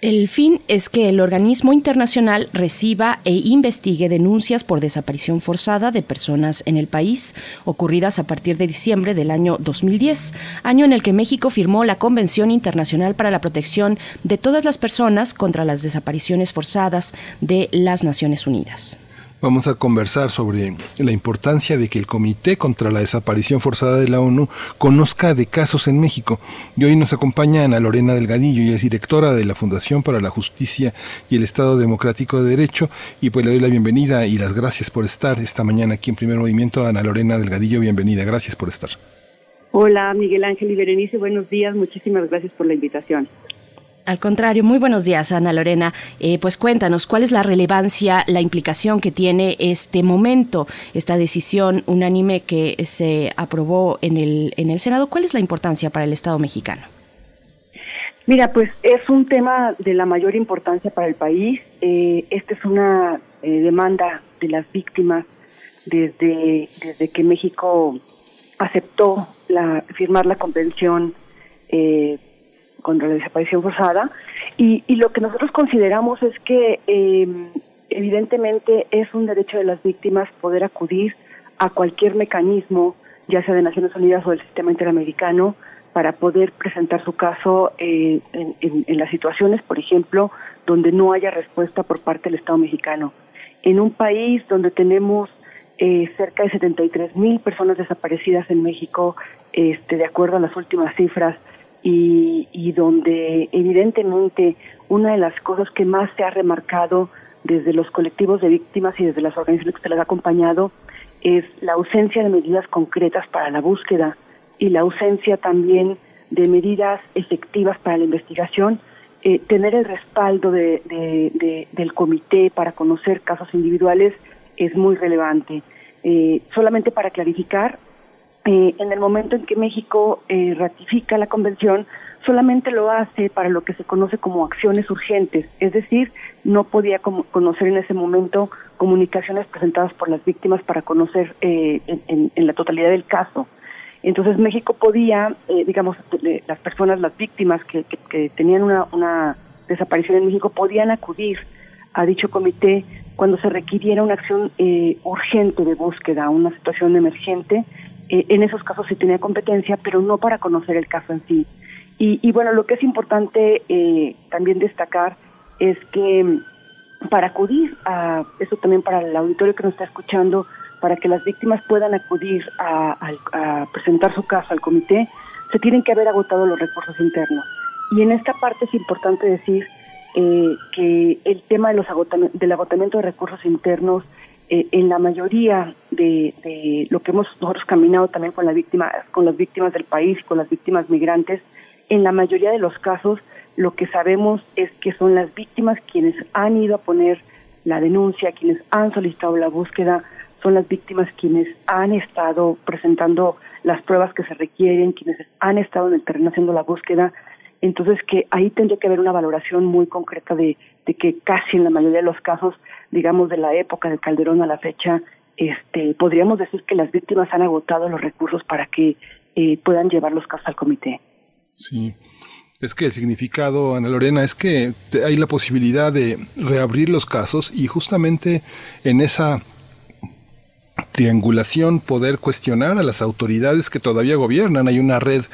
El fin es que el organismo internacional reciba e investigue denuncias por desaparición forzada de personas en el país ocurridas a partir de diciembre del año 2010, año en el que México firmó la Convención Internacional para la Protección de todas las personas contra las desapariciones forzadas de las Naciones Unidas. Vamos a conversar sobre la importancia de que el Comité contra la Desaparición Forzada de la ONU conozca de casos en México. Y hoy nos acompaña Ana Lorena Delgadillo, y es directora de la Fundación para la Justicia y el Estado Democrático de Derecho. Y pues le doy la bienvenida y las gracias por estar esta mañana aquí en Primer Movimiento. Ana Lorena Delgadillo, bienvenida. Gracias por estar. Hola, Miguel Ángel y Berenice. Buenos días. Muchísimas gracias por la invitación. Al contrario, muy buenos días, Ana Lorena. Eh, pues cuéntanos, ¿cuál es la relevancia, la implicación que tiene este momento, esta decisión unánime que se aprobó en el, en el Senado? ¿Cuál es la importancia para el Estado mexicano? Mira, pues es un tema de la mayor importancia para el país. Eh, esta es una eh, demanda de las víctimas desde, desde que México aceptó la, firmar la convención eh, contra la desaparición forzada. Y, lo que nosotros consideramos es que em, evidentemente es un derecho de las víctimas poder acudir a cualquier mecanismo, ya sea de Naciones Unidas o del sistema interamericano, para poder presentar su caso eh, en, las situaciones, por ejemplo, donde no haya respuesta por parte del Estado mexicano. En un país donde tenemos eh, cerca de 73 mil personas desaparecidas en México, este, de acuerdo a las últimas cifras, y, donde evidentemente una de las cosas que más se ha remarcado desde los colectivos de víctimas y desde las organizaciones que les ha acompañado es la ausencia de medidas concretas para la búsqueda y la ausencia también de medidas efectivas para la investigación, eh, tener el respaldo de, del comité para conocer casos individuales es muy relevante. Eh, solamente para clarificar, eh, en el momento en que México eh, ratifica la convención, solamente lo hace para lo que se conoce como acciones urgentes, es decir, no podía conocer en ese momento comunicaciones presentadas por las víctimas para conocer eh, en, la totalidad del caso. Entonces México podía, digamos, las personas, las víctimas que, tenían una, una desaparición en México podían acudir a dicho comité cuando se requiriera una acción urgente de búsqueda, una situación emergente, eh, en esos casos sí tenía competencia, pero no para conocer el caso en sí. Y, bueno, lo que es importante eh, también destacar es que mm, para acudir a, eso también para el auditorio que nos está escuchando, para que las víctimas puedan acudir a, presentar su caso al comité, se tienen que haber agotado los recursos internos. Y en esta parte es importante decir eh, que el tema de los del agotamiento de recursos internos eh, en la mayoría de, lo que hemos nosotros caminado también con, la víctima, con las víctimas del país, con las víctimas migrantes, en la mayoría de los casos lo que sabemos es que son las víctimas quienes han ido a poner la denuncia, quienes han solicitado la búsqueda, son las víctimas quienes han estado presentando las pruebas que se requieren, quienes han estado en el terreno haciendo la búsqueda. Entonces que ahí tendría que haber una valoración muy concreta de, de que casi en la mayoría de los casos digamos, de la época de Calderón a la fecha, este, podríamos decir que las víctimas han agotado los recursos para que eh, puedan llevar los casos al comité. Sí. Es que el significado, Ana Lorena, es que hay la posibilidad de reabrir los casos y justamente en esa triangulación poder cuestionar a las autoridades que todavía gobiernan. Hay una red,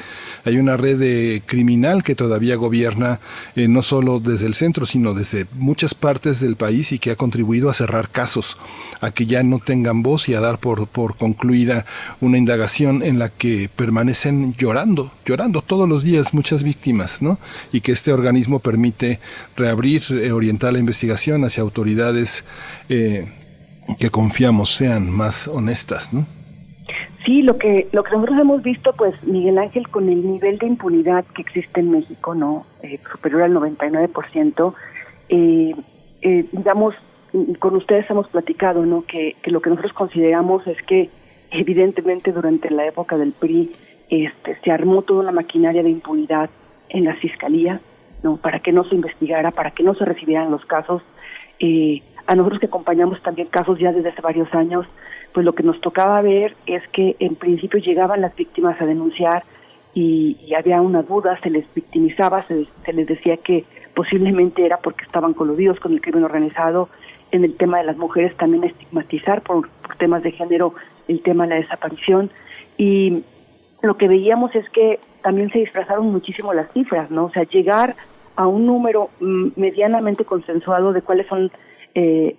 hay una red de criminal que todavía gobierna eh, no solo desde el centro, sino desde muchas partes del país y que ha contribuido a cerrar casos, a que ya no tengan voz y a dar por, por concluida una indagación en la que permanecen llorando, llorando todos los días muchas víctimas, ¿no? Y que este organismo permite reabrir, eh, orientar la investigación hacia autoridades eh, que confiamos sean más honestas, ¿no? Sí, lo que lo que nosotros hemos visto, pues Miguel Ángel, con el nivel de impunidad que existe en México, no eh, superior al 99%, eh, eh, digamos, con ustedes hemos platicado, no, que, que lo que nosotros consideramos es que evidentemente durante la época del PRI, este, se armó toda una maquinaria de impunidad en la fiscalía, no, para que no se investigara, para que no se recibieran los casos. Eh, a nosotros que acompañamos también casos ya desde hace varios años, pues lo que nos tocaba ver es que en principio llegaban las víctimas a denunciar y, había una duda, se les victimizaba, se, les decía que posiblemente era porque estaban coludidos con el crimen organizado. En el tema de las mujeres también estigmatizar por, temas de género el tema de la desaparición. Y lo que veíamos es que también se disfrazaron muchísimo las cifras, ¿no? O sea, llegar a un número mm, medianamente consensuado de cuáles son eh,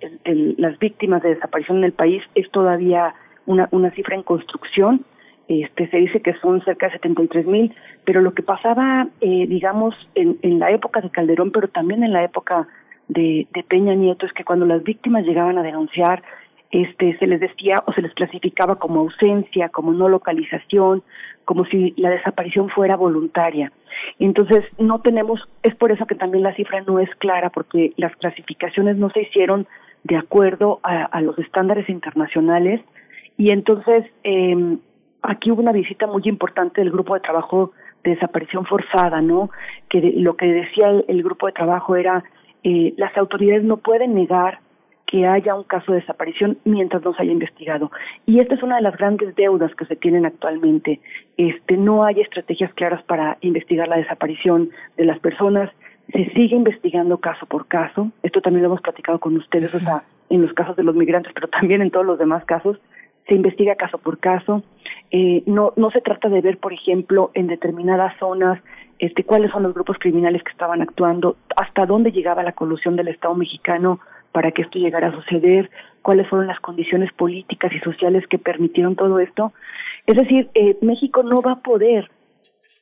las víctimas de desaparición en el país es todavía una, una cifra en construcción. Este, se dice que son cerca de 73 mil, pero lo que pasaba, eh, digamos, en, en la época de Calderón, pero también en la época de, de Peña Nieto, es que cuando las víctimas llegaban a denunciar, este, se les decía o se les clasificaba como ausencia, como no localización, como si la desaparición fuera voluntaria. Entonces, no tenemos, es por eso que también la cifra no es clara, porque las clasificaciones no se hicieron de acuerdo a, los estándares internacionales. Y entonces, eh, aquí hubo una visita muy importante del grupo de trabajo de desaparición forzada, ¿no? Que lo que decía el, grupo de trabajo era, eh, las autoridades no pueden negar que haya un caso de desaparición mientras no se haya investigado. Y esta es una de las grandes deudas que se tienen actualmente. Este, no hay estrategias claras para investigar la desaparición de las personas. Se sigue investigando caso por caso. Esto también lo hemos platicado con ustedes, o sea, en los casos de los migrantes, pero también en todos los demás casos. Se investiga caso por caso. Eh, no, no se trata de ver, por ejemplo, en determinadas zonas este, cuáles son los grupos criminales que estaban actuando, hasta dónde llegaba la colusión del Estado mexicano para que esto llegara a suceder, cuáles fueron las condiciones políticas y sociales que permitieron todo esto. Es decir, eh, México no va a poder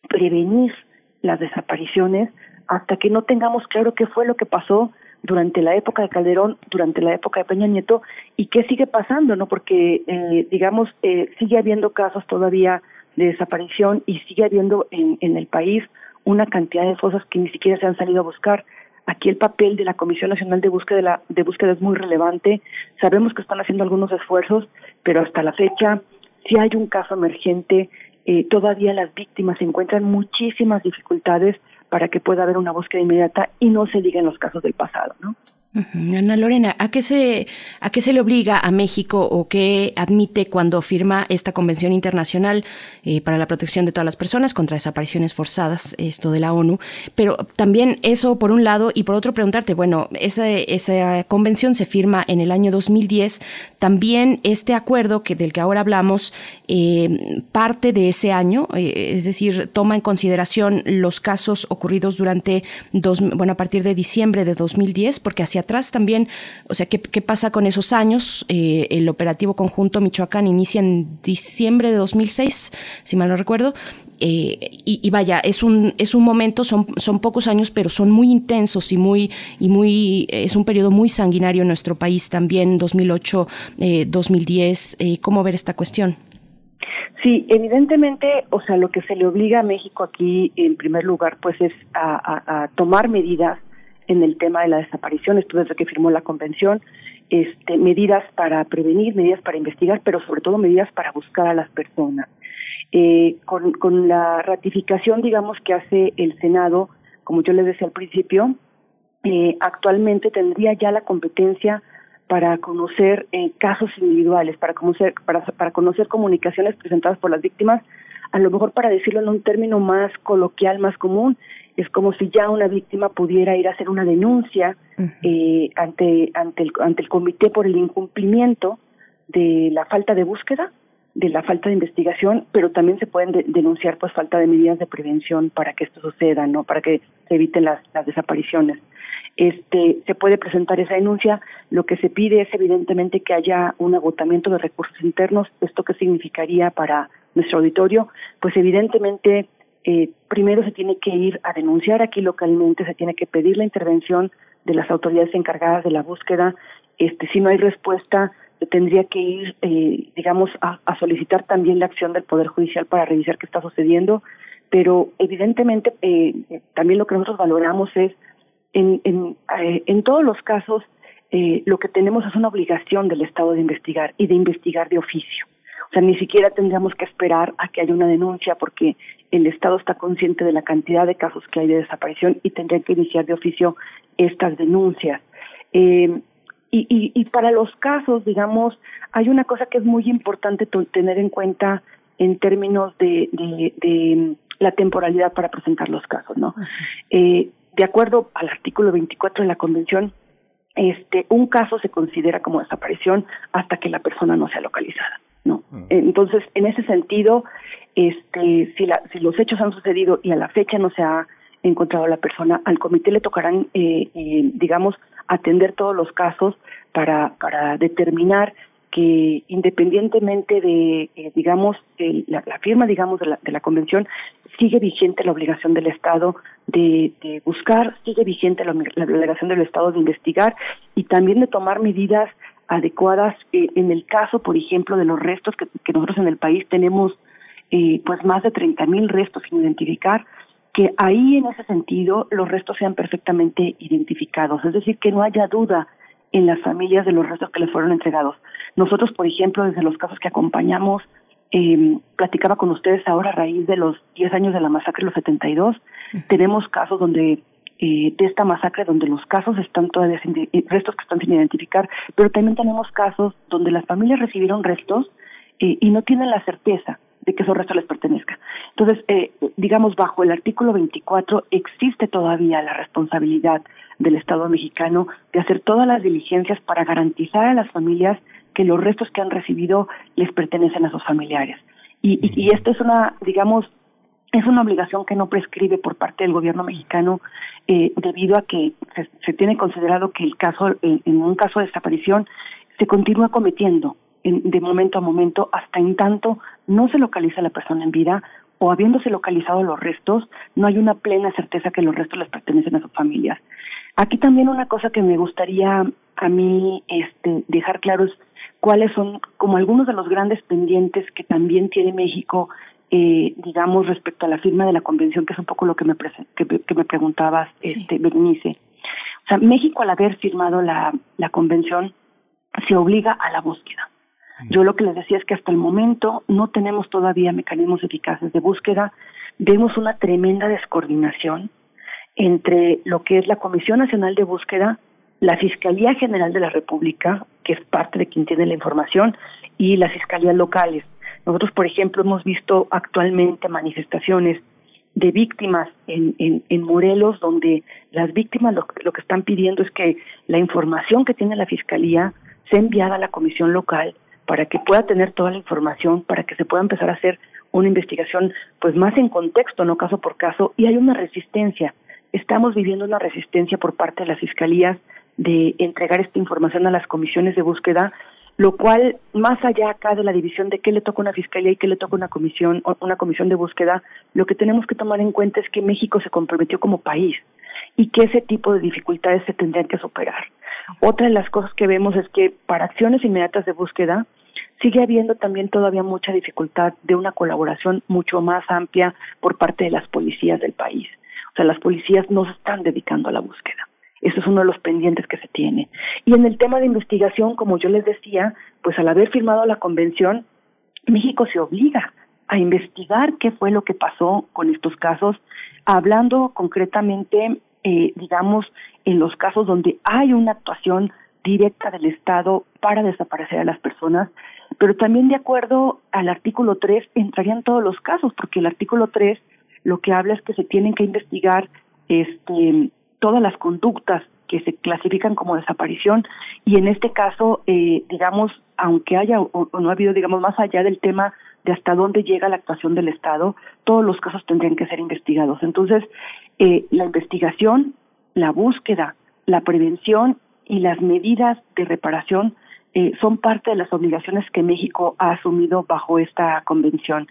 prevenir las desapariciones hasta que no tengamos claro qué fue lo que pasó durante la época de Calderón, durante la época de Peña Nieto y qué sigue pasando, ¿no? Porque, eh, digamos, eh, sigue habiendo casos todavía de desaparición y sigue habiendo en, en el país una cantidad de fosas que ni siquiera se han salido a buscar. Aquí el papel de la Comisión Nacional de Búsqueda, de, Búsqueda es muy relevante. Sabemos que están haciendo algunos esfuerzos, pero hasta la fecha si hay un caso emergente, eh, todavía las víctimas encuentran muchísimas dificultades para que pueda haber una búsqueda inmediata y no se diga en los casos del pasado, ¿no? Ana Lorena, ¿a qué, se, ¿a qué se le obliga a México o qué admite cuando firma esta Convención Internacional eh, para la Protección de todas las Personas contra Desapariciones Forzadas, esto de la ONU? Pero también eso por un lado y por otro preguntarte, bueno, esa, esa convención se firma en el año 2010, también este acuerdo que, del que ahora hablamos eh, parte de ese año, eh, es decir, toma en consideración los casos ocurridos durante, dos, bueno, a partir de diciembre de 2010, porque hacia atrás también, o sea, ¿qué, qué pasa con esos años? Eh, el operativo conjunto Michoacán inicia en diciembre de 2006, si mal no recuerdo, eh, y, vaya, es un, es un momento, son, son pocos años, pero son muy intensos y muy, y muy, es un periodo muy sanguinario en nuestro país también, 2008, eh, 2010. Eh, ¿Cómo ver esta cuestión? Sí, evidentemente, o sea, lo que se le obliga a México aquí, en primer lugar, pues es a tomar medidas en el tema de la desaparición, esto desde que firmó la convención, este, medidas para prevenir, medidas para investigar, pero sobre todo medidas para buscar a las personas. Eh, con, con la ratificación, digamos, que hace el Senado, como yo les decía al principio, eh, actualmente tendría ya la competencia para conocer eh, casos individuales, para conocer, para, para conocer comunicaciones presentadas por las víctimas, a lo mejor para decirlo en un término más coloquial, más común, es como si ya una víctima pudiera ir a hacer una denuncia eh, ante ante el ante el comité por el incumplimiento de la falta de búsqueda de la falta de investigación pero también se pueden de, denunciar pues falta de medidas de prevención para que esto suceda no para que se eviten las, las desapariciones. Este se puede presentar esa denuncia. Lo que se pide es evidentemente que haya un agotamiento de recursos internos. Esto qué significaría para nuestro auditorio pues evidentemente eh, primero se tiene que ir a denunciar aquí localmente, se tiene que pedir la intervención de las autoridades encargadas de la búsqueda. Este, si no hay respuesta, tendría que ir, eh, digamos, a, solicitar también la acción del Poder Judicial para revisar qué está sucediendo. Pero evidentemente, eh, también lo que nosotros valoramos es, en, en, eh, todos los casos, eh, lo que tenemos es una obligación del Estado de investigar y de investigar de oficio. O sea, ni siquiera tendríamos que esperar a que haya una denuncia porque el Estado está consciente de la cantidad de casos que hay de desaparición y tendría que iniciar de oficio estas denuncias. Eh, y, y, y para los casos, digamos, hay una cosa que es muy importante tener en cuenta en términos de, de, de la temporalidad para presentar los casos, ¿no? Eh, de acuerdo al artículo 24 de la Convención, este, un caso se considera como desaparición hasta que la persona no sea localizada. ¿No? Entonces, en ese sentido, este, si, la, si los hechos han sucedido y a la fecha no se ha encontrado la persona, al comité le tocarán, eh, eh, digamos, atender todos los casos para, para determinar que independientemente de, eh, digamos, el, la, la, firma, digamos, de la, de la convención, sigue vigente la obligación del Estado de, de buscar, sigue vigente la, la obligación del Estado de investigar y también de tomar medidas adecuadas eh, en el caso, por ejemplo, de los restos que, que nosotros en el país tenemos eh, pues más de 30 mil restos sin identificar, que ahí en ese sentido los restos sean perfectamente identificados, es decir, que no haya duda en las familias de los restos que les fueron entregados. Nosotros, por ejemplo, desde los casos que acompañamos, eh, platicaba con ustedes ahora a raíz de los 10 años de la masacre de los 72, uh -huh. tenemos casos donde eh, de esta masacre donde los casos están todavía sin, restos que están sin identificar, pero también tenemos casos donde las familias recibieron restos eh, y no tienen la certeza de que esos restos les pertenezcan. Entonces, eh, digamos, bajo el artículo 24 existe todavía la responsabilidad del Estado mexicano de hacer todas las diligencias para garantizar a las familias que los restos que han recibido les pertenecen a sus familiares. Y, y, y esto es una, digamos, es una obligación que no prescribe por parte del gobierno mexicano eh, debido a que se, tiene considerado que el caso, en, en un caso de desaparición, se continúa cometiendo en, de momento a momento hasta en tanto no se localiza la persona en vida o habiéndose localizado los restos, no hay una plena certeza que los restos les pertenecen a sus familias. Aquí también una cosa que me gustaría a mí este, dejar claro es cuáles son como algunos de los grandes pendientes que también tiene México eh, digamos, respecto a la firma de la convención, que es un poco lo que me, que, que me preguntabas, sí. este, Berenice. O sea, México al haber firmado la, la convención se obliga a la búsqueda. Yo lo que les decía es que hasta el momento no tenemos todavía mecanismos eficaces de búsqueda, vemos una tremenda descoordinación entre lo que es la Comisión Nacional de Búsqueda, la Fiscalía General de la República, que es parte de quien tiene la información, y las fiscalías locales. Nosotros, por ejemplo, hemos visto actualmente manifestaciones de víctimas en, en, en Morelos, donde las víctimas lo, lo que están pidiendo es que la información que tiene la Fiscalía sea enviada a la Comisión Local para que pueda tener toda la información, para que se pueda empezar a hacer una investigación pues más en contexto, no caso por caso, y hay una resistencia. Estamos viviendo una resistencia por parte de las fiscalías de entregar esta información a las comisiones de búsqueda, lo cual, más allá acá de la división de qué le toca una fiscalía y qué le toca una comisión, una comisión de búsqueda, lo que tenemos que tomar en cuenta es que México se comprometió como país y que ese tipo de dificultades se tendrían que superar. Otra de las cosas que vemos es que para acciones inmediatas de búsqueda sigue habiendo también todavía mucha dificultad de una colaboración mucho más amplia por parte de las policías del país. O sea, las policías no se están dedicando a la búsqueda. Eso es uno de los pendientes que se tiene. Y en el tema de investigación, como yo les decía, pues al haber firmado la convención, México se obliga a investigar qué fue lo que pasó con estos casos, hablando concretamente, eh, digamos, en los casos donde hay una actuación directa del Estado para desaparecer a las personas, pero también de acuerdo al artículo 3 entrarían todos los casos, porque el artículo 3 lo que habla es que se tienen que investigar este todas las conductas que se clasifican como desaparición y en este caso, eh, digamos, aunque haya o, no ha habido, digamos, más allá del tema de hasta dónde llega la actuación del Estado, todos los casos tendrían que ser investigados. Entonces, eh, la investigación, la búsqueda, la prevención y las medidas de reparación eh, son parte de las obligaciones que México ha asumido bajo esta convención.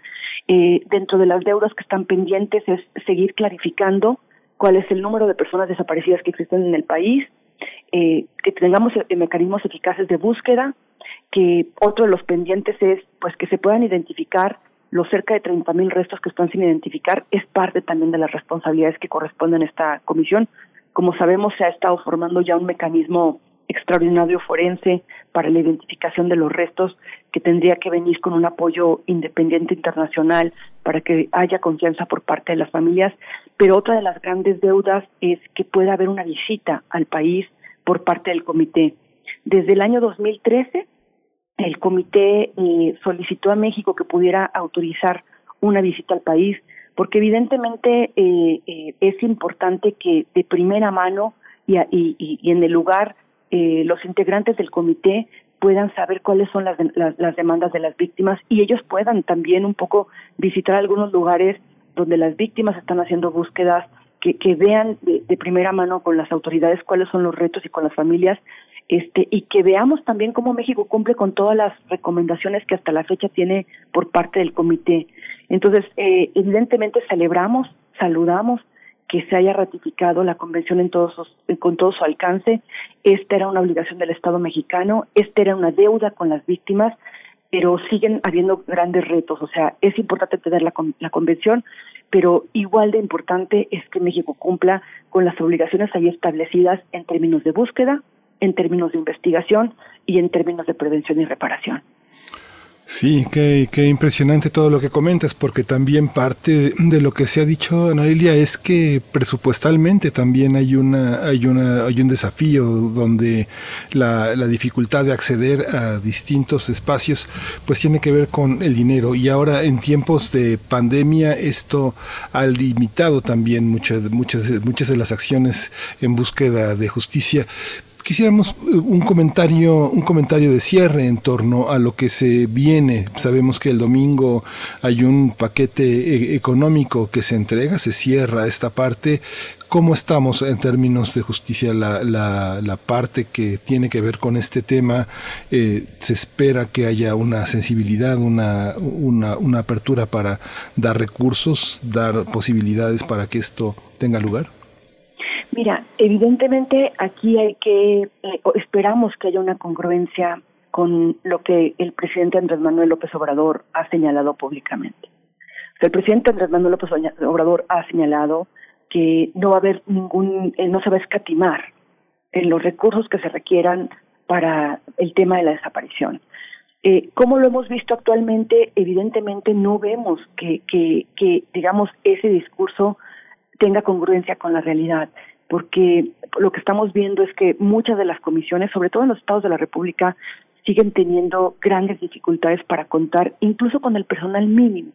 Eh, dentro de las deudas que están pendientes es seguir clarificando cuál es el número de personas desaparecidas que existen en el país, eh, que tengamos eh, mecanismos eficaces de búsqueda, que otro de los pendientes es pues que se puedan identificar los cerca de 30 mil restos que están sin identificar, es parte también de las responsabilidades que corresponden a esta comisión. Como sabemos, se ha estado formando ya un mecanismo extraordinario forense para la identificación de los restos tendría que venir con un apoyo independiente internacional para que haya confianza por parte de las familias, pero otra de las grandes deudas es que pueda haber una visita al país por parte del comité. Desde el año 2013, el comité eh, solicitó a México que pudiera autorizar una visita al país, porque evidentemente eh, eh, es importante que de primera mano y, y, y en el lugar los integrantes del comité puedan saber cuáles son las, las, demandas de las víctimas y ellos puedan también un poco visitar algunos lugares donde las víctimas están haciendo búsquedas, que, que vean de, de, primera mano con las autoridades cuáles son los retos y con las familias, este, y que veamos también cómo México cumple con todas las recomendaciones que hasta la fecha tiene por parte del comité. Entonces, eh, evidentemente celebramos, saludamos que se haya ratificado la convención en todos con todo su alcance. Esta era una obligación del Estado mexicano, esta era una deuda con las víctimas, pero siguen habiendo grandes retos. O sea, es importante tener la, la convención, pero igual de importante es que México cumpla con las obligaciones ahí establecidas en términos de búsqueda, en términos de investigación y en términos de prevención y reparación. Sí, qué, qué, impresionante todo lo que comentas, porque también parte de lo que se ha dicho, Ana Lilia, es que presupuestalmente también hay una, hay una, hay un desafío donde la, la dificultad de acceder a distintos espacios, pues tiene que ver con el dinero. Y ahora en tiempos de pandemia esto ha limitado también muchas, muchas, muchas de las acciones en búsqueda de justicia quisiéramos eh, un comentario, un comentario de cierre en torno a lo que se viene. Sabemos que el domingo hay un paquete eh, económico que se entrega, se cierra esta parte. ¿Cómo estamos en términos de justicia? La, la, la parte que tiene que ver con este tema, eh, ¿se espera que haya una sensibilidad, una, una, una apertura para dar recursos, dar posibilidades para que esto tenga lugar? Mira, evidentemente aquí hay que, eh, esperamos que haya una congruencia con lo que el presidente Andrés Manuel López Obrador ha señalado públicamente. El presidente Andrés Manuel López Obrador ha señalado que no va a haber ningún, eh, no se va a escatimar en los recursos que se requieran para el tema de la desaparición. Eh, ¿Cómo lo hemos visto actualmente? Evidentemente no vemos que, que, que, digamos, ese discurso tenga congruencia con la realidad, porque lo que estamos viendo es que muchas de las comisiones, sobre todo en los estados de la República, siguen teniendo grandes dificultades para contar, incluso con el personal mínimo,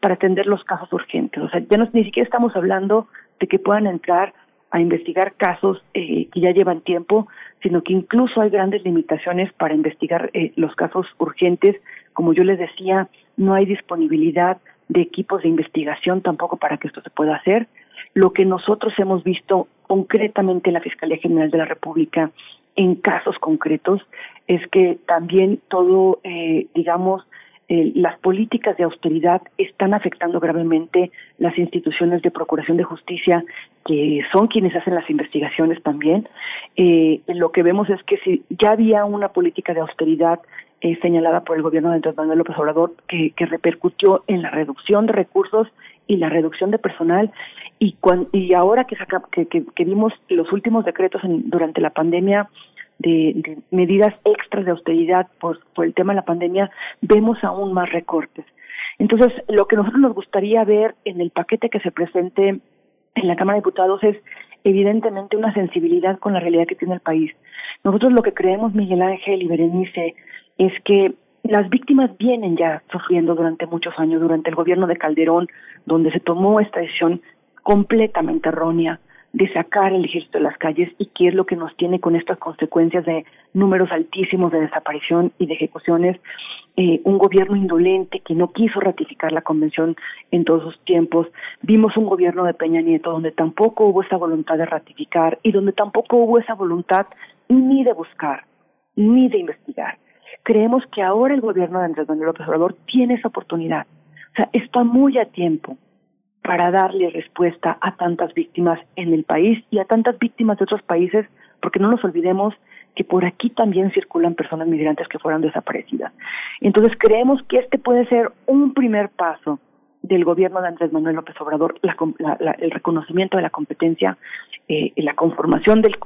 para atender los casos urgentes. O sea, ya no, ni siquiera estamos hablando de que puedan entrar a investigar casos eh, que ya llevan tiempo, sino que incluso hay grandes limitaciones para investigar eh, los casos urgentes. Como yo les decía, no hay disponibilidad de equipos de investigación tampoco para que esto se pueda hacer. Lo que nosotros hemos visto concretamente en la Fiscalía General de la República en casos concretos es que también todo, eh, digamos, eh, las políticas de austeridad están afectando gravemente las instituciones de procuración de justicia, que son quienes hacen las investigaciones también. Eh, lo que vemos es que si ya había una política de austeridad eh, señalada por el gobierno de Andrés Manuel López Obrador que, que repercutió en la reducción de recursos y la reducción de personal y, y ahora que, saca, que, que, vimos los últimos decretos en, durante la pandemia de, medidas extras de austeridad por, por el tema de la pandemia, vemos aún más recortes. Entonces, lo que nosotros nos gustaría ver en el paquete que se presente en la Cámara de Diputados es evidentemente una sensibilidad con la realidad que tiene el país. Nosotros lo que creemos, Miguel Ángel y Berenice, es que las víctimas vienen ya sufriendo durante muchos años, durante el gobierno de Calderón, donde se tomó esta decisión completamente errónea de sacar el ejército de las calles y qué es lo que nos tiene con estas consecuencias de números altísimos de desaparición y de ejecuciones. Eh, un gobierno indolente que no quiso ratificar la convención en todos sus tiempos. Vimos un gobierno de Peña Nieto donde tampoco hubo esa voluntad de ratificar y donde tampoco hubo esa voluntad ni de buscar, ni de investigar. Creemos que ahora el gobierno de Andrés Manuel López Obrador tiene esa oportunidad. O sea, está muy a tiempo para darle respuesta a tantas víctimas en el país y a tantas víctimas de otros países, porque no nos olvidemos que por aquí también circulan personas migrantes que fueron desaparecidas. Entonces creemos que este puede ser un primer paso del gobierno de Andrés Manuel López Obrador, el reconocimiento de la competencia, eh, la conformación del,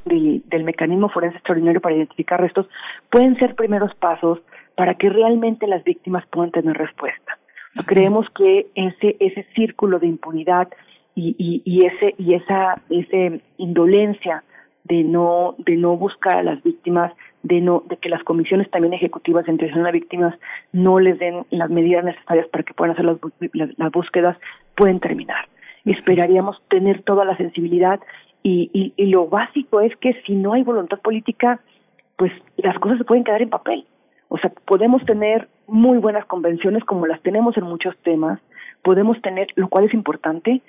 del mecanismo forense extraordinario para identificar restos, pueden ser primeros pasos para que realmente las víctimas puedan tener respuesta. Creemos que ese ese círculo de impunidad y, y, y ese y esa ese indolencia de no de no buscar a las víctimas de no de que las comisiones también ejecutivas de atención a víctimas no les den las medidas necesarias para que puedan hacer las, las, búsquedas pueden terminar. Esperaríamos tener toda la sensibilidad y, y, y lo básico es que si no hay voluntad política pues las cosas se pueden quedar en papel. O sea, podemos tener muy buenas convenciones como las tenemos en muchos temas, podemos tener, lo cual es importante,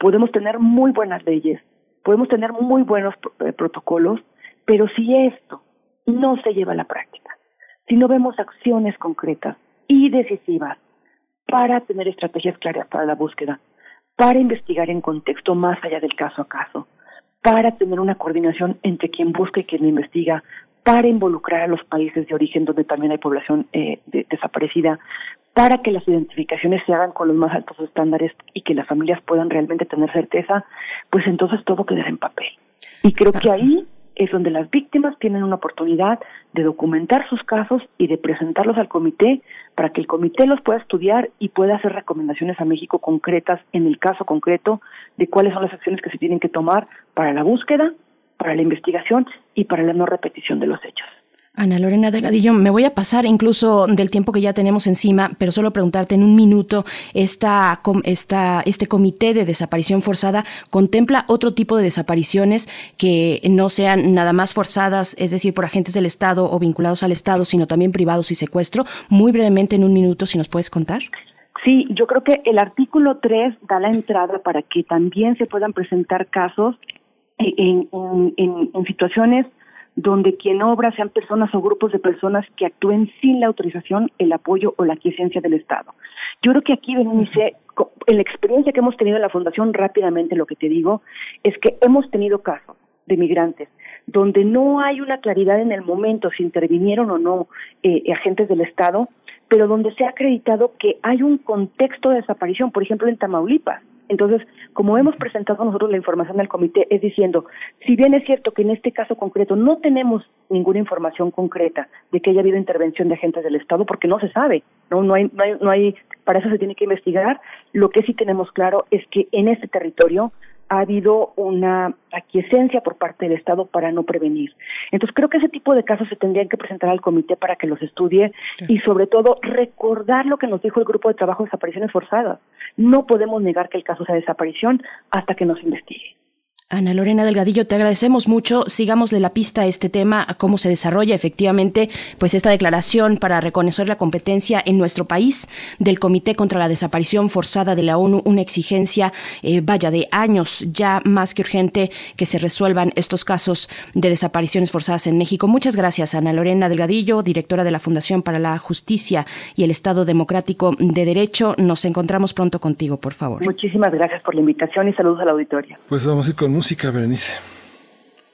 podemos tener muy buenas leyes, podemos tener muy buenos eh, protocolos, pero si esto no se lleva a la práctica, si no vemos acciones concretas y decisivas para tener estrategias claras para la búsqueda, para investigar en contexto más allá del caso a caso, para tener una coordinación entre quien busca y quien investiga, para involucrar a los países de origen donde también hay población eh, desaparecida, para que las identificaciones se hagan con los más altos estándares y que las familias puedan realmente tener certeza, pues entonces todo quedará en papel. Y creo que ahí es donde las víctimas tienen una oportunidad de documentar sus casos y de presentarlos al comité para que el comité los pueda estudiar y pueda hacer recomendaciones a México concretas en el caso concreto de cuáles son las acciones que se tienen que tomar para la búsqueda, para la investigación y para la no repetición de los hechos. Ana Lorena Delgadillo, me voy a pasar incluso del tiempo que ya tenemos encima, pero solo preguntarte en un minuto, esta, esta, ¿este comité de desaparición forzada contempla otro tipo de desapariciones que no sean nada más forzadas, es decir, por agentes del Estado o vinculados al Estado, sino también privados y secuestro? Muy brevemente, en un minuto, si nos puedes contar. Sí, yo creo que el artículo 3 da la entrada para que también se puedan presentar casos en, en, en, situaciones donde quien obra sean personas o grupos de personas que actúen sin la autorización, el apoyo o la quiesencia del Estado. Yo creo que aquí, Berenice, en la experiencia que hemos tenido en la Fundación, rápidamente lo que te digo es que hemos tenido casos de migrantes donde no hay una claridad en el momento si intervinieron o no eh, agentes del Estado, pero donde se ha acreditado que hay un contexto de desaparición, por ejemplo en Tamaulipas Entonces, como hemos presentado nosotros la información del comité, es diciendo, si bien es cierto que en este caso concreto no tenemos ninguna información concreta de que haya habido intervención de agentes del Estado, porque no se sabe, no, no hay, no hay, no hay, para eso se tiene que investigar. Lo que sí tenemos claro es que en este territorio ha habido una aquiescencia por parte del Estado para no prevenir. Entonces creo que ese tipo de casos se tendrían que presentar al comité para que los estudie y sobre todo recordar lo que nos dijo el grupo de trabajo de desapariciones forzadas. No podemos negar que el caso sea desaparición hasta que nos investigue. Ana Lorena Delgadillo, te agradecemos mucho. Sigámosle la pista a este tema, a cómo se desarrolla efectivamente pues esta declaración para reconocer la competencia en nuestro país del Comité contra la Desaparición Forzada de la ONU, una exigencia, eh, vaya, de años ya más que urgente que se resuelvan estos casos de desapariciones forzadas en México. Muchas gracias, Ana Lorena Delgadillo, directora de la Fundación para la Justicia y el Estado Democrático de Derecho. Nos encontramos pronto contigo, por favor. Muchísimas gracias por la invitación y saludos a la auditoria. Pues vamos a ir con música, Berenice.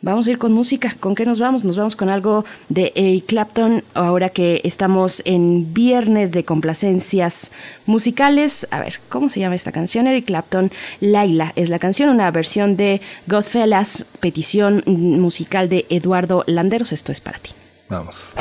Vamos a ir con música. ¿Con qué nos vamos? Nos vamos con algo de Eric Clapton, ahora que estamos en viernes de complacencias musicales. A ver, ¿cómo se llama esta canción? Eric Clapton, Laila es la canción, una versión de Godfellas, petición musical de Eduardo Landeros. Esto es para ti. Vamos.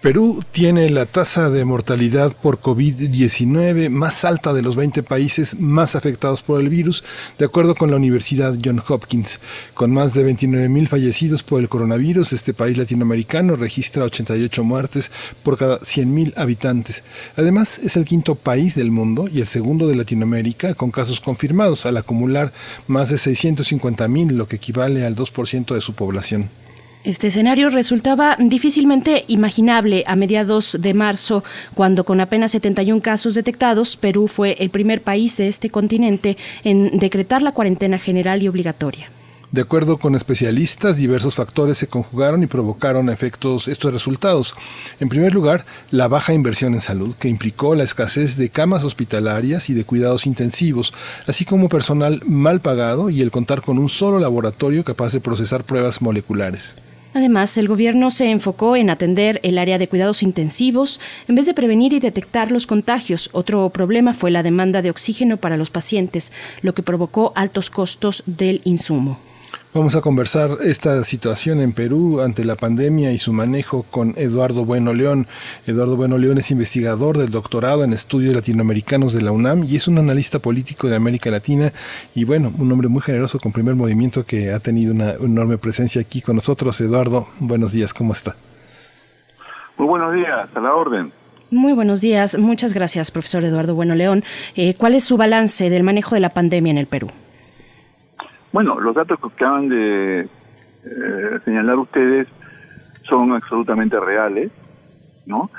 Perú tiene la tasa de mortalidad por COVID-19 más alta de los 20 países más afectados por el virus, de acuerdo con la Universidad Johns Hopkins. Con más de 29 mil fallecidos por el coronavirus, este país latinoamericano registra 88 muertes por cada 100 mil habitantes. Además, es el quinto país del mundo y el segundo de Latinoamérica con casos confirmados, al acumular más de 650 mil, lo que equivale al 2% de su población. Este escenario resultaba difícilmente imaginable a mediados de marzo, cuando con apenas 71 casos detectados, Perú fue el primer país de este continente en decretar la cuarentena general y obligatoria. De acuerdo con especialistas, diversos factores se conjugaron y provocaron efectos estos resultados. En primer lugar, la baja inversión en salud, que implicó la escasez de camas hospitalarias y de cuidados intensivos, así como personal mal pagado y el contar con un solo laboratorio capaz de procesar pruebas moleculares. Además, el gobierno se enfocó en atender el área de cuidados intensivos en vez de prevenir y detectar los contagios. Otro problema fue la demanda de oxígeno para los pacientes, lo que provocó altos costos del insumo. Vamos a conversar esta situación en Perú ante la pandemia y su manejo con Eduardo Bueno León. Eduardo Bueno León es investigador del doctorado en estudios latinoamericanos de la UNAM y es un analista político de América Latina y bueno, un hombre muy generoso con primer movimiento que ha tenido una enorme presencia aquí con nosotros. Eduardo, buenos días, ¿cómo está? Muy buenos días, a la orden. Muy buenos días, muchas gracias, profesor Eduardo Bueno León. Eh, ¿Cuál es su balance del manejo de la pandemia en el Perú? Bueno, los datos que acaban de eh, señalar ustedes son absolutamente reales, ¿no?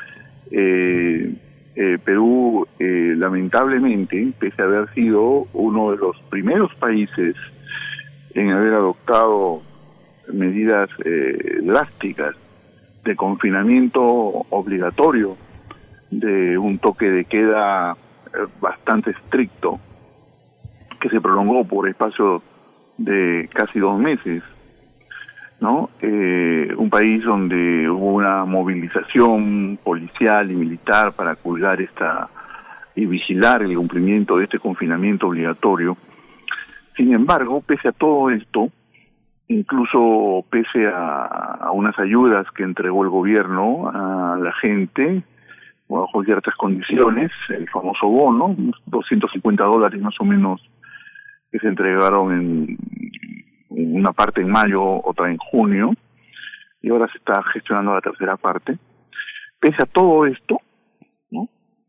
Eh, eh, Perú, lamentablemente, pese a haber sido uno de los primeros países en haber adoptado medidas drásticas de confinamiento obligatorio, de un toque de queda bastante estricto, que se prolongó por espacio de casi dos meses, ¿no? Eh, un país donde hubo una movilización policial y militar para cuidar esta y vigilar el cumplimiento de este confinamiento obligatorio. Sin embargo, pese a todo esto, incluso pese a, unas ayudas que entregó el gobierno a la gente, bajo ciertas condiciones, el famoso bono, 250 dólares más o menos que se entregaron en, una parte en mayo, otra en junio, y ahora se está gestionando la tercera parte. Pese a todo esto,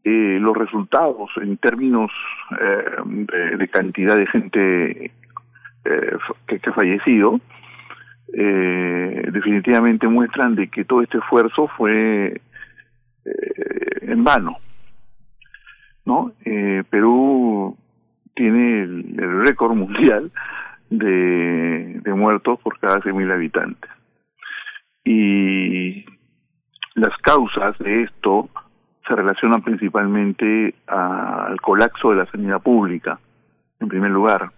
eh, los resultados en términos eh, de, cantidad de gente eh, que, ha fallecido, definitivamente muestran de que todo este esfuerzo fue en vano. ¿no? Perú tiene el, récord mundial de, muertos por cada 100.000 habitantes. Y las causas de esto se relacionan principalmente al colapso de la sanidad pública, en primer lugar.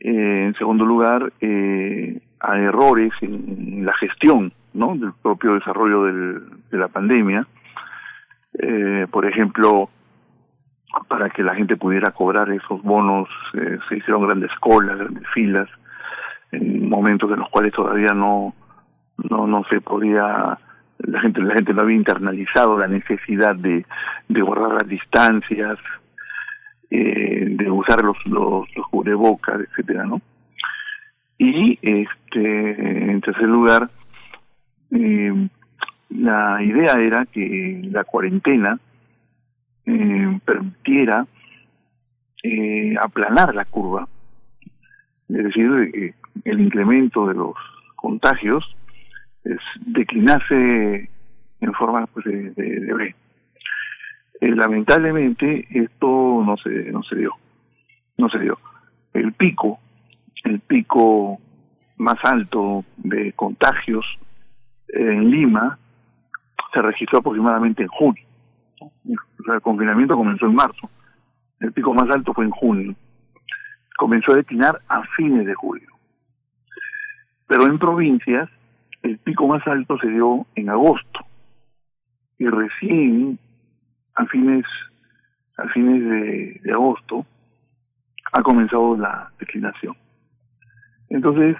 Eh, en segundo lugar, eh, a errores en, la gestión ¿no? del propio desarrollo del, de la pandemia. Eh, por ejemplo, para que la gente pudiera cobrar esos bonos, eh, se hicieron grandes colas, grandes filas, en momentos en los cuales todavía no, no, no se podía, la gente, la gente no había internalizado la necesidad de, de guardar las distancias, eh, de usar los, los, cubrebocas, etcétera, ¿no? Y este, en tercer lugar, eh, la idea era que la cuarentena eh, permitiera eh, aplanar la curva, es decir, que el incremento de los contagios declinase en forma pues, de, de, eh, lamentablemente esto no se no se dio, no se dio. El pico, el pico más alto de contagios en Lima se registró aproximadamente en junio el confinamiento comenzó en marzo. El pico más alto fue en junio. Comenzó a declinar a fines de julio. Pero en provincias, el pico más alto se dio en agosto. Y recién, a fines, a fines de, agosto, ha comenzado la declinación. Entonces,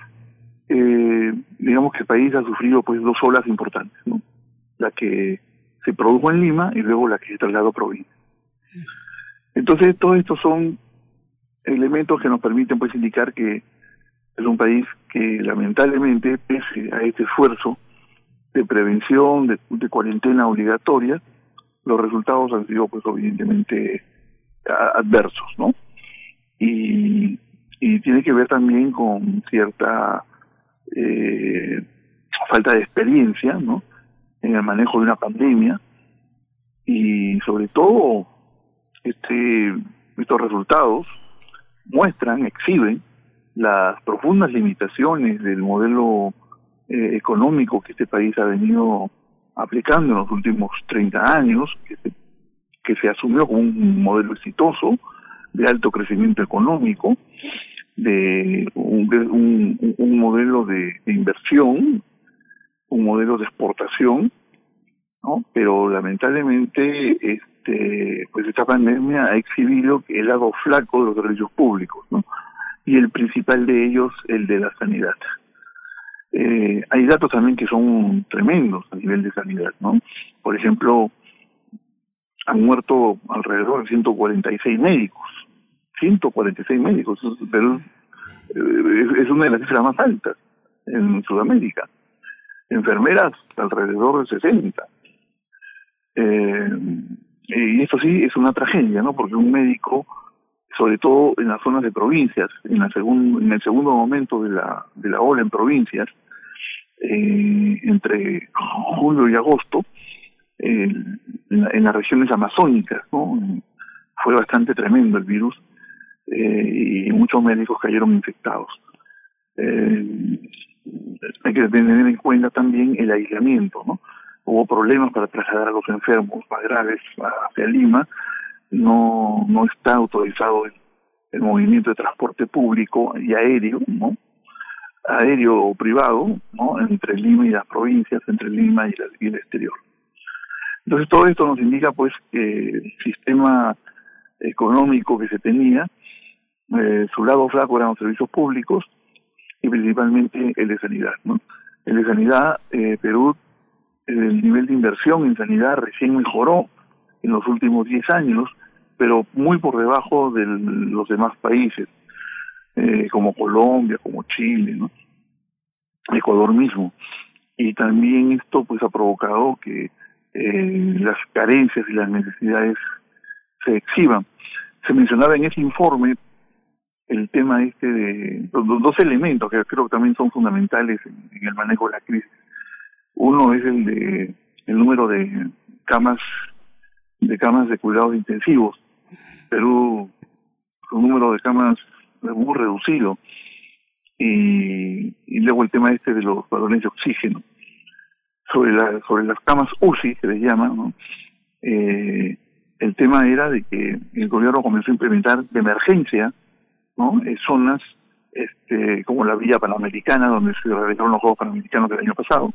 eh, digamos que el país ha sufrido pues dos olas importantes. La que se produjo en Lima y luego la que se trasladó a provincia. Entonces, todos estos son elementos que nos permiten pues indicar que es un país que lamentablemente, pese a este esfuerzo de prevención, de, cuarentena obligatoria, los resultados han sido pues evidentemente adversos, ¿no? Y, y tiene que ver también con cierta eh, falta de experiencia, ¿no? En el manejo de una pandemia y sobre todo este estos resultados muestran, exhiben las profundas limitaciones del modelo eh, económico que este país ha venido aplicando en los últimos 30 años, que se, que se asumió como un modelo exitoso de alto crecimiento económico, de un, un, modelo de, inversión, un modelo de exportación, ¿no? Pero lamentablemente, este, pues esta pandemia ha exhibido el lado flaco de los derechos públicos, ¿no? Y el principal de ellos, el de la sanidad. Eh, hay datos también que son tremendos a nivel de sanidad, ¿no? Por ejemplo, han muerto alrededor de 146 médicos. 146 médicos, pero es una de las cifras más altas en Sudamérica. Enfermeras alrededor de 60. Eh, y esto sí es una tragedia, ¿no? Porque un médico, sobre todo en las zonas de provincias, en, la en el segundo momento de la, de la ola en provincias, eh, entre julio y agosto, en, las regiones amazónicas, ¿no? Fue bastante tremendo el virus eh, y muchos médicos cayeron infectados. Hay que tener en cuenta también el aislamiento, ¿no? Hubo problemas para trasladar a los enfermos más graves hacia Lima, no, no está autorizado el, movimiento de transporte público y aéreo, ¿no? aéreo o privado, ¿no? entre Lima y las provincias, entre Lima y, el exterior. Entonces todo esto nos indica pues que el sistema económico que se tenía, eh, su lado flaco eran los servicios públicos y principalmente el de sanidad. ¿no? El de sanidad, eh, Perú, el nivel de inversión en sanidad recién mejoró en los últimos 10 años, pero muy por debajo de los demás países. Eh, como Colombia, como Chile, ¿no? Ecuador mismo. Y también esto pues ha provocado que eh, las carencias y las necesidades se exhiban. Se mencionaba en ese informe el tema este de dos elementos que creo que también son fundamentales en, el manejo de la crisis. Uno es el de el número de camas de camas de cuidados intensivos. Perú, su número de camas muy reducido. Y, y luego el tema este de los balones de oxígeno. Sobre, la, sobre las camas UCI, que les llaman, eh, el tema era de que el gobierno comenzó a implementar de emergencia ¿no? En zonas este, como la Villa Panamericana, donde se realizaron los Juegos Panamericanos del año pasado,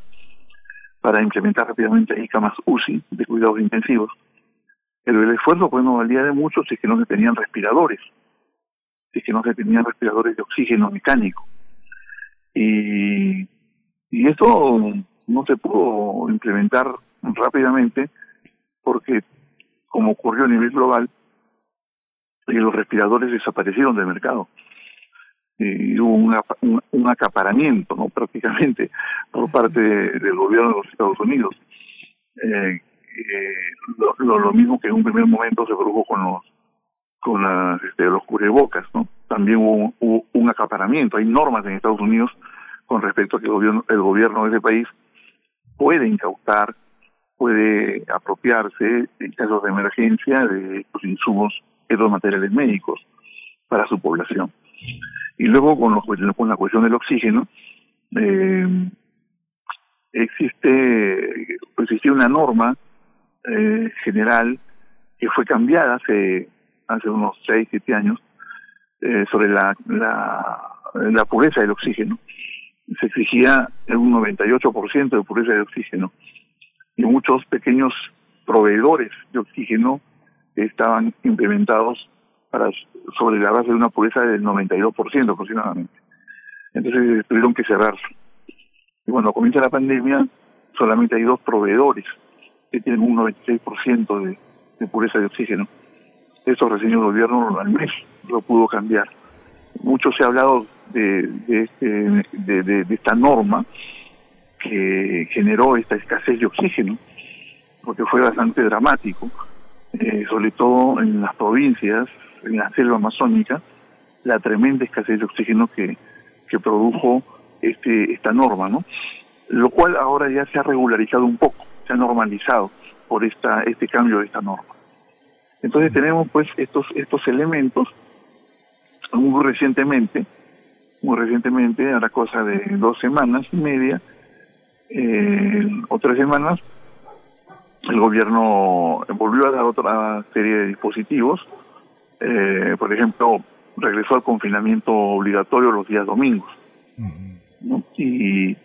para implementar rápidamente ahí camas UCI de cuidados intensivos. Pero el esfuerzo pues no valía de mucho si es que no se tenían respiradores es que no se tenían respiradores de oxígeno mecánico. Y, y esto no se pudo implementar rápidamente porque, como ocurrió a nivel global, los respiradores desaparecieron del mercado. Y hubo un, un, acaparamiento, ¿no? prácticamente, por parte del gobierno de los Estados Unidos. Eh, eh, lo, lo, mismo que en un primer momento se produjo con los con las, este, los cubrebocas, ¿no? También hubo, un acaparamiento. Hay normas en Estados Unidos con respecto a que el gobierno, el gobierno de ese país puede incautar, puede apropiarse en casos de emergencia de los insumos, los materiales médicos para su población. Y luego con, los, con la cuestión del oxígeno, eh, existe, existe una norma eh, general que fue cambiada hace hace unos 6, 7 años, eh, sobre la, la, pureza del oxígeno. Se exigía un 98% de pureza de oxígeno y muchos pequeños proveedores de oxígeno estaban implementados para sobre la base de una pureza del 92% aproximadamente. Entonces tuvieron que cerrarse. Y cuando comienza la pandemia, solamente hay dos proveedores que tienen un 96% de, de pureza de oxígeno. Eso recién el gobierno al mes lo pudo cambiar. Mucho se ha hablado de, este, de, de esta norma que generó esta escasez de oxígeno, porque fue bastante dramático, eh, sobre todo en las provincias, en la selva amazónica, la tremenda escasez de oxígeno que, que produjo este, esta norma, ¿no? Lo cual ahora ya se ha regularizado un poco, se ha normalizado por esta, este cambio de esta norma. Entonces tenemos pues estos, estos elementos muy recientemente, muy recientemente, a la cosa de dos semanas y media, eh, o tres semanas, el gobierno volvió a dar otra serie de dispositivos. Eh, por ejemplo, regresó al confinamiento obligatorio los días domingos. Y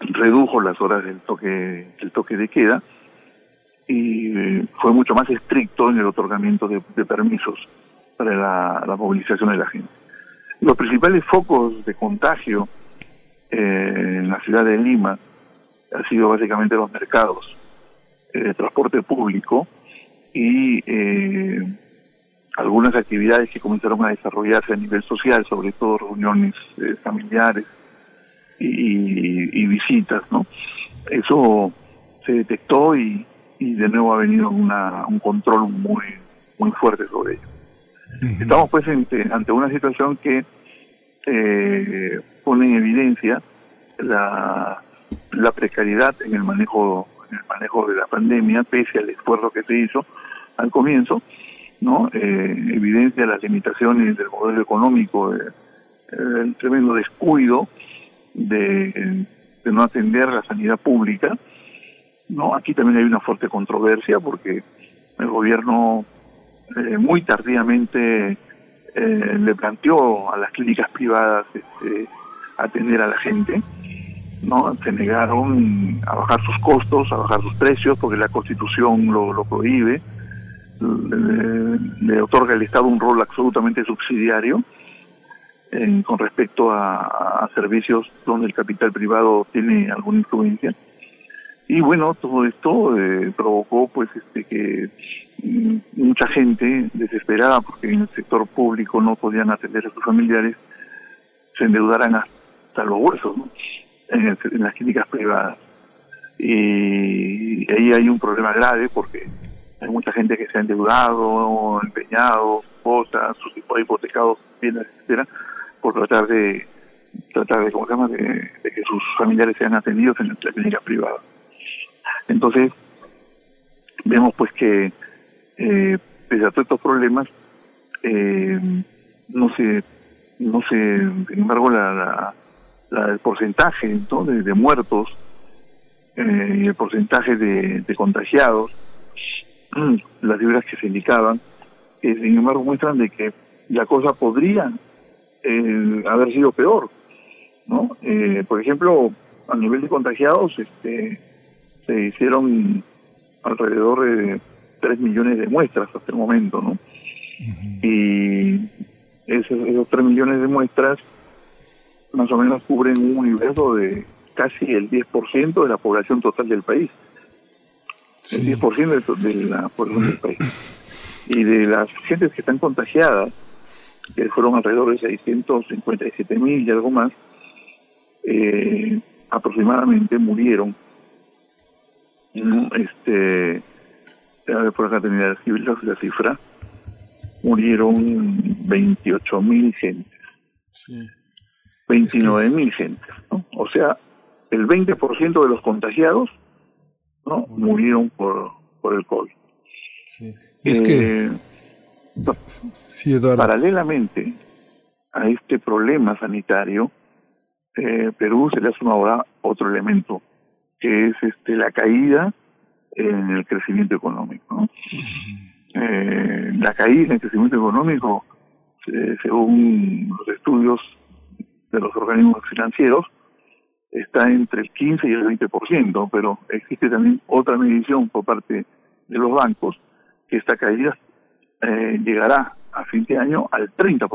redujo las horas del toque, del toque de queda y eh, fue mucho más estricto en el otorgamiento de, permisos para la, la, movilización de la gente. Los principales focos de contagio eh, en la ciudad de Lima han sido básicamente los mercados, eh, transporte público y eh, algunas actividades que comenzaron a desarrollarse a nivel social, sobre todo reuniones familiares y, visitas, ¿no? Eso se detectó y, y de nuevo ha venido una, un control muy muy fuerte sobre ello. Estamos pues ante, ante una situación que eh, pone en evidencia la, la precariedad en el manejo el manejo de la pandemia pese al esfuerzo que se hizo al comienzo no eh, evidencia las limitaciones del modelo económico eh, el tremendo descuido de, no atender la sanidad pública no aquí también hay una fuerte controversia porque el gobierno eh, muy tardíamente eh, le planteó a las clínicas privadas este, atender a la gente, ¿no? Se negaron a bajar sus costos, a bajar sus precios, porque la Constitución lo, lo prohíbe, le, otorga al Estado un rol absolutamente subsidiario con respecto a, servicios donde el capital privado tiene alguna influencia. Y bueno, todo esto eh, provocó pues este que mucha gente desesperada porque en el sector público no podían atender a sus familiares se endeudaran hasta los huesos en, las clínicas privadas. Y ahí hay un problema grave porque hay mucha gente que se ha endeudado, empeñado, cosas, sus hipotecados, bienes, etcétera, por tratar de tratar de, ¿cómo se llama? De, que sus familiares sean atendidos en las clínicas privadas. Entonces, vemos pues que eh, pese a todos estos problemas, eh, no se, no se, sin embargo, la, la, el porcentaje de, de, muertos eh, y el porcentaje de, de contagiados, las cifras que se indicaban, eh, sin embargo muestran de que la cosa podría eh, haber sido peor, ¿no? Eh, por ejemplo, a nivel de contagiados, este se hicieron alrededor de 3 millones de muestras hasta el momento, ¿no? Y esos, esos 3 millones de muestras más o menos cubren un universo de casi el 10% de la población total del país. El 10% de, de la población del país. Y de las gentes que están contagiadas, que fueron alrededor de 657 mil y algo más, eh, aproximadamente murieron este a ver por acá tenía la, la cifra murieron 28 mil gentes sí. 29 mil gentes ¿no? o sea el 20% de los contagiados no murieron por por el covid sí. es que eh, sí, paralelamente a este problema sanitario eh, Perú se le ha sumado ahora otro elemento que es este la caída en el crecimiento económico. Eh, la caída en el crecimiento económico, según los estudios de los organismos financieros, está entre el 15 y el 20%, pero existe también otra medición por parte de los bancos que esta caída eh, llegará a fin de año al 30%.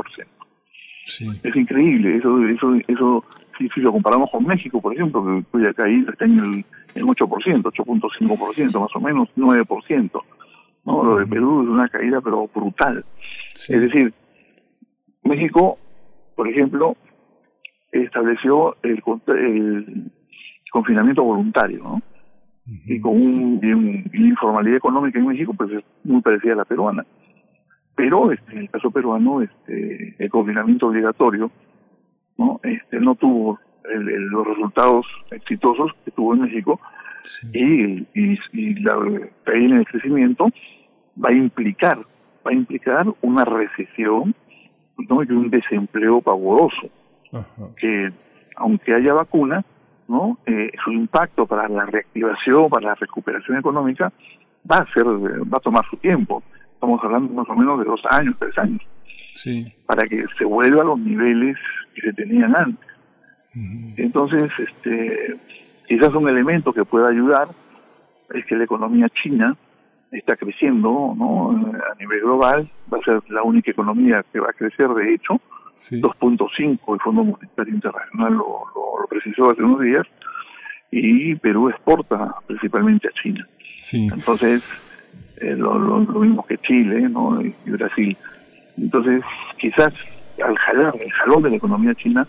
Es increíble, eso, eso, eso si, lo comparamos con México, por ejemplo, que cuya caída está en el, en 8%, 8.5% más o menos, 9%. ¿no? Lo de Perú es una caída pero brutal. Es decir, México, por ejemplo, estableció el, el confinamiento voluntario, ¿no? Y con un, informalidad económica en México, pues es muy parecida a la peruana. Pero este, en el caso peruano, este, el confinamiento obligatorio no este, no tuvo los resultados exitosos que tuvo en México y, y, la caída en el crecimiento va a implicar va a implicar una recesión ¿no? y un desempleo pavoroso que aunque haya vacuna no eh, su impacto para la reactivación para la recuperación económica va a ser va a tomar su tiempo. Estamos hablando más o menos de dos años tres años. Sí. para que se vuelva a los niveles que se tenían antes. Entonces este quizás un elemento que pueda ayudar es que la economía china está creciendo ¿no? a nivel global, va a ser la única economía que va a crecer, de hecho, 2.5, el Fondo Monetario Internacional lo, lo, precisó hace unos días, y Perú exporta principalmente a China. Entonces, eh, lo, lo, mismo que Chile ¿no? y Brasil. Entonces, quizás al jalar, el jalón de la economía china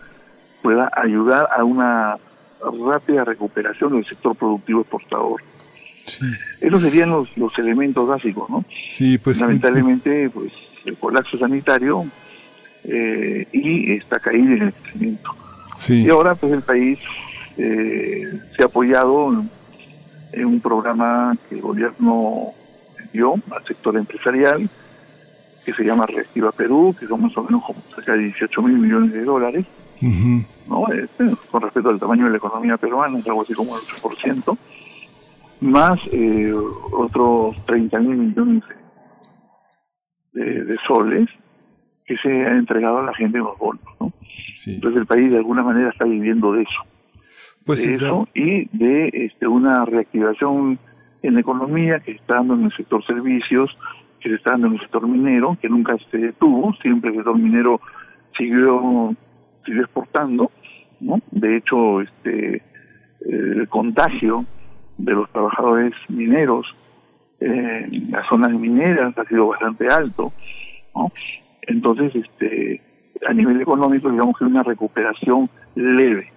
pueda ayudar a una rápida recuperación del sector productivo exportador. Esos serían los, los elementos básicos, ¿no? Sí, pues. Lamentablemente, pues el colapso sanitario eh, y esta caída en el crecimiento. Y ahora, pues el país eh, se ha apoyado en, un programa que el gobierno dio al sector empresarial, que se llama Reactiva Perú, que son más o menos como cerca de 18 mil millones de dólares. ¿no? Este, con respecto al tamaño de la economía peruana, es algo así como el 8% más eh, otros 30 mil millones de, soles que se han entregado a la gente en los bonos. ¿no? Entonces el país de alguna manera está viviendo de eso. Pues de eso y de este, una reactivación en la economía que se está dando en el sector servicios, que se está dando en el sector minero, que nunca se detuvo, siempre el sector minero siguió, siguió exportando, ¿no? De hecho, este el contagio de los trabajadores mineros en las zonas mineras ha sido bastante alto, ¿no? Entonces, este, a nivel económico, digamos que una recuperación leve,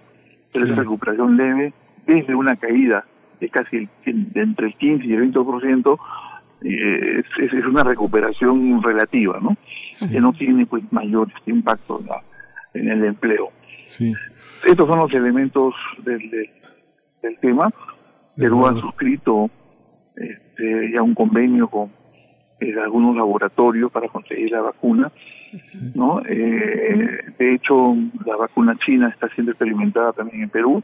pero esa recuperación leve desde una caída de casi de entre el 15 y el 20%, eh, es, es, una recuperación relativa, ¿no? Que no tiene pues mayor impacto en, el empleo. Sí. Estos son los elementos del, del tema. Perú ha suscrito este, ya un convenio con eh, algunos laboratorios para conseguir la vacuna. ¿no? Eh, de hecho, la vacuna china está siendo experimentada también en Perú.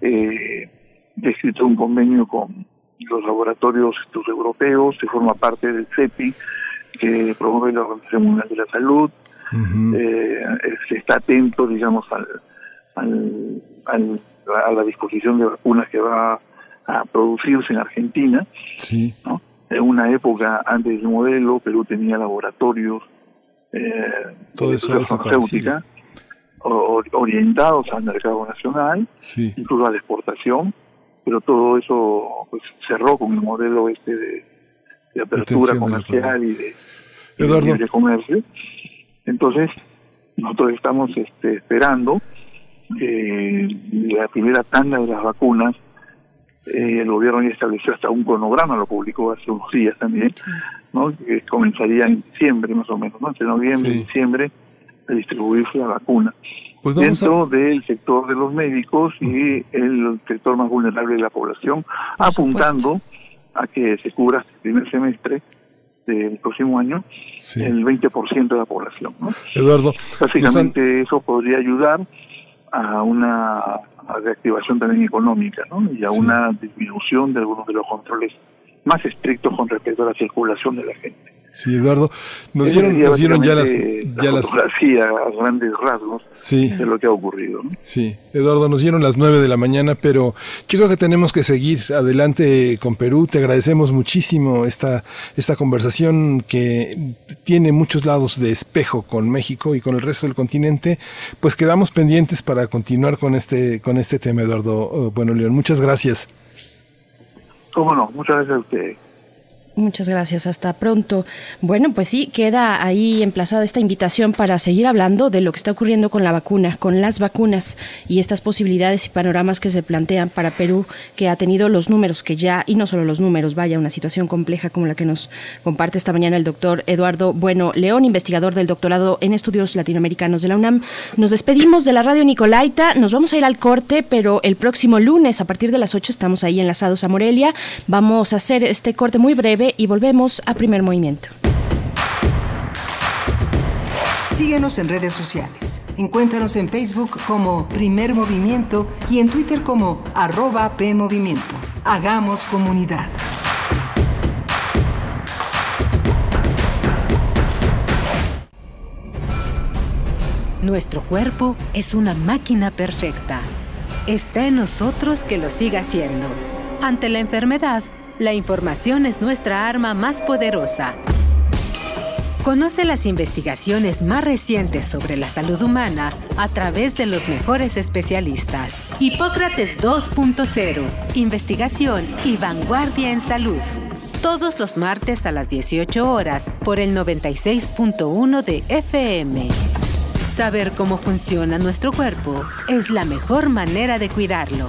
Eh, he escrito un convenio con los laboratorios estos europeos, se forma parte del CEPI, que promueve la Organización Mundial de la Salud. eh, se está atento, digamos, al, al, a la disposición de vacunas que va a producirse en Argentina. Sí. En una época antes del modelo, Perú tenía laboratorios eh, Todo eso farmacéutica orientados al mercado nacional, incluso a la exportación, pero todo eso pues, cerró con el modelo este de, apertura comercial y de, de comercio. Entonces, nosotros estamos este, esperando eh, la primera tanda de las vacunas eh, el gobierno ya estableció hasta un cronograma, lo publicó hace unos días también, ¿no? que comenzaría en diciembre más o menos, ¿no? entre noviembre y diciembre, a distribuirse la vacuna. Pues dentro del sector de los médicos y el sector más vulnerable de la población, apuntando a que se cubra el primer semestre del próximo año el 20% de la población. ¿no? Eduardo. Básicamente eso podría ayudar a una reactivación también económica ¿no? y a una disminución de algunos de los controles más estrictos con respecto a la circulación de la gente. Sí, Eduardo, nos dieron, nos dieron ya las, ya las a grandes rasgos sí. de lo que ha ocurrido. Sí, Eduardo, nos dieron las nueve de la mañana, pero yo creo que tenemos que seguir adelante con Perú. Te agradecemos muchísimo esta, esta conversación que tiene muchos lados de espejo con México y con el resto del continente. Pues quedamos pendientes para continuar con este, con este tema, Eduardo. Oh, bueno, León, muchas gracias. Cómo no, muchas gracias a usted. Muchas gracias, hasta pronto. Bueno, pues sí, queda ahí emplazada esta invitación para seguir hablando de lo que está ocurriendo con la vacuna, con las vacunas y estas posibilidades y panoramas que se plantean para Perú, que ha tenido los números que ya, y no solo los números, vaya, una situación compleja como la que nos comparte esta mañana el doctor Eduardo Bueno León, investigador del doctorado en estudios latinoamericanos de la UNAM. Nos despedimos de la radio Nicolaita, nos vamos a ir al corte, pero el próximo lunes, a partir de las 8, estamos ahí enlazados a Morelia. Vamos a hacer este corte muy breve y volvemos a primer movimiento. Síguenos en redes sociales. Encuéntranos en Facebook como Primer Movimiento y en Twitter como arroba PMovimiento. Hagamos comunidad. Nuestro cuerpo es una máquina perfecta. Está en nosotros que lo siga haciendo. Ante la enfermedad, la información es nuestra arma más poderosa. Conoce las investigaciones más recientes sobre la salud humana a través de los mejores especialistas. Hipócrates 2.0. Investigación y vanguardia en salud. Todos los martes a las 18 horas por el 96.1 de FM. Saber cómo funciona nuestro cuerpo es la mejor manera de cuidarlo.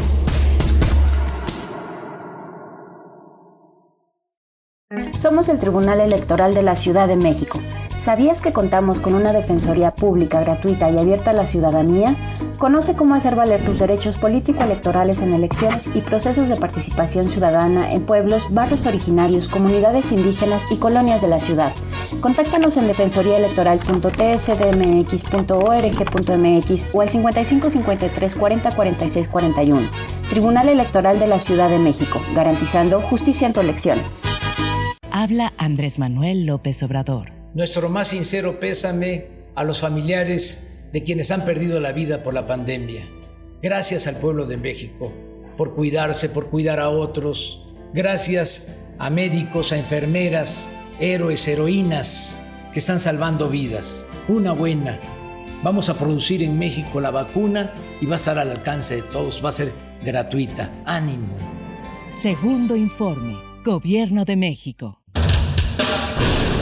Somos el Tribunal Electoral de la Ciudad de México. ¿Sabías que contamos con una defensoría pública, gratuita y abierta a la ciudadanía? Conoce cómo hacer valer tus derechos político-electorales en elecciones y procesos de participación ciudadana en pueblos, barrios originarios, comunidades indígenas y colonias de la ciudad. Contáctanos en defensoriaelectoral.tsdmx.org.mx o al 55 53 40 46 41. Tribunal Electoral de la Ciudad de México, garantizando justicia en tu elección. Habla Andrés Manuel López Obrador. Nuestro más sincero pésame a los familiares de quienes han perdido la vida por la pandemia. Gracias al pueblo de México por cuidarse, por cuidar a otros. Gracias a médicos, a enfermeras, héroes, heroínas que están salvando vidas. Una buena. Vamos a producir en México la vacuna y va a estar al alcance de todos. Va a ser gratuita. Ánimo. Segundo informe. Gobierno de México.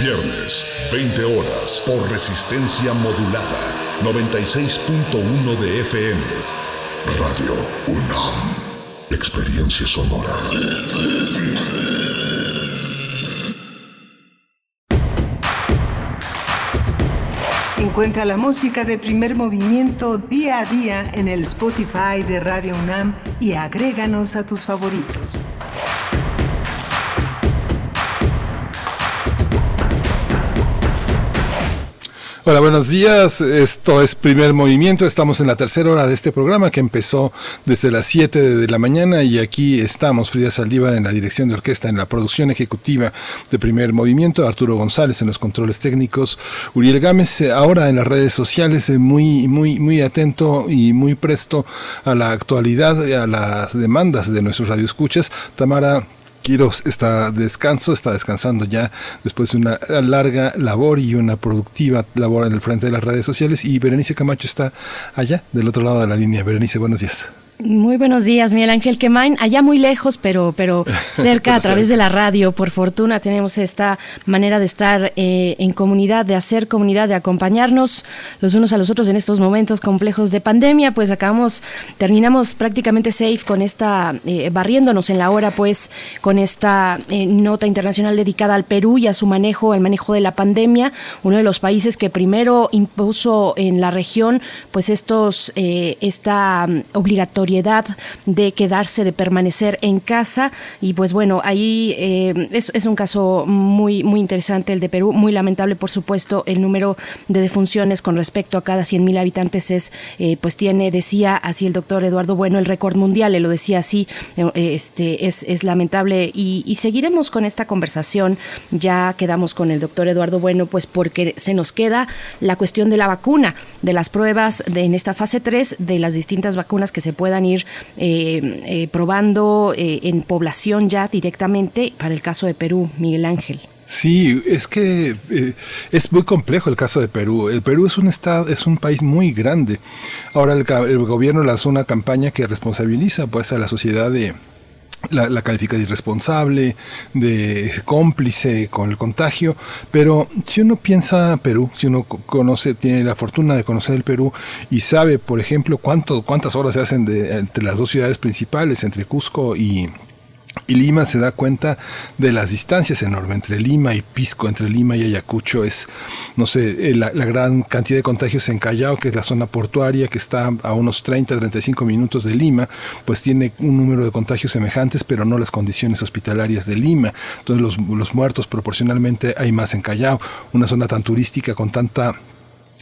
Viernes, 20 horas, por resistencia modulada. 96.1 de FM. Radio UNAM. Experiencia sonora. Encuentra la música de primer movimiento día a día en el Spotify de Radio UNAM y agréganos a tus favoritos. Hola, buenos días. Esto es Primer Movimiento. Estamos en la tercera hora de este programa que empezó desde las 7 de la mañana y aquí estamos Frida Saldívar en la dirección de orquesta, en la producción ejecutiva de Primer Movimiento, Arturo González en los controles técnicos, Uriel Gámez eh, ahora en las redes sociales eh, muy muy muy atento y muy presto a la actualidad, a las demandas de nuestros radioescuchas. Tamara Quiroz está descanso, está descansando ya después de una larga labor y una productiva labor en el frente de las redes sociales y Berenice Camacho está allá, del otro lado de la línea. Berenice, buenos días. Muy buenos días, Miguel Ángel Quemain. Allá muy lejos, pero, pero cerca a través de la radio. Por fortuna tenemos esta manera de estar eh, en comunidad, de hacer comunidad, de acompañarnos los unos a los otros en estos momentos complejos de pandemia. Pues acabamos, terminamos prácticamente safe con esta, eh, barriéndonos en la hora, pues, con esta eh, nota internacional dedicada al Perú y a su manejo, el manejo de la pandemia. Uno de los países que primero impuso en la región, pues, estos, esta mm, obligatoriedad de quedarse, de permanecer en casa. Y pues bueno, ahí eh, es, un caso muy, muy interesante el de Perú, muy lamentable por supuesto el número de defunciones con respecto a cada 100.000 habitantes es, eh, pues tiene, decía así el doctor Eduardo Bueno, el récord mundial, él lo decía así, eh, este, es, es lamentable y, seguiremos con esta conversación, ya quedamos con el doctor Eduardo Bueno, pues porque se nos queda la cuestión de la vacuna, de las pruebas en esta fase 3 de las distintas vacunas que se puedan ir eh, eh, probando eh, en población ya directamente para el caso de Perú, Miguel Ángel. Sí, es que es muy complejo el caso de Perú. El Perú es un estado, es un país muy grande. Ahora el, el gobierno lanzó una campaña que responsabiliza pues a la sociedad de, la, califica de irresponsable, de cómplice con el contagio, pero si uno piensa Perú, si uno conoce, tiene la fortuna de conocer el Perú y sabe, por ejemplo, cuánto, cuántas horas se hacen de, entre las dos ciudades principales, entre Cusco y, y Lima se da cuenta de las distancias enormes entre Lima y Pisco, entre Lima y Ayacucho. Es, no sé, eh, la, gran cantidad de contagios en Callao, que es la zona portuaria, que está a unos 30, 35 minutos de Lima, pues tiene un número de contagios semejantes, pero no las condiciones hospitalarias de Lima. Entonces los, los muertos proporcionalmente hay más en Callao, una zona tan turística con tanta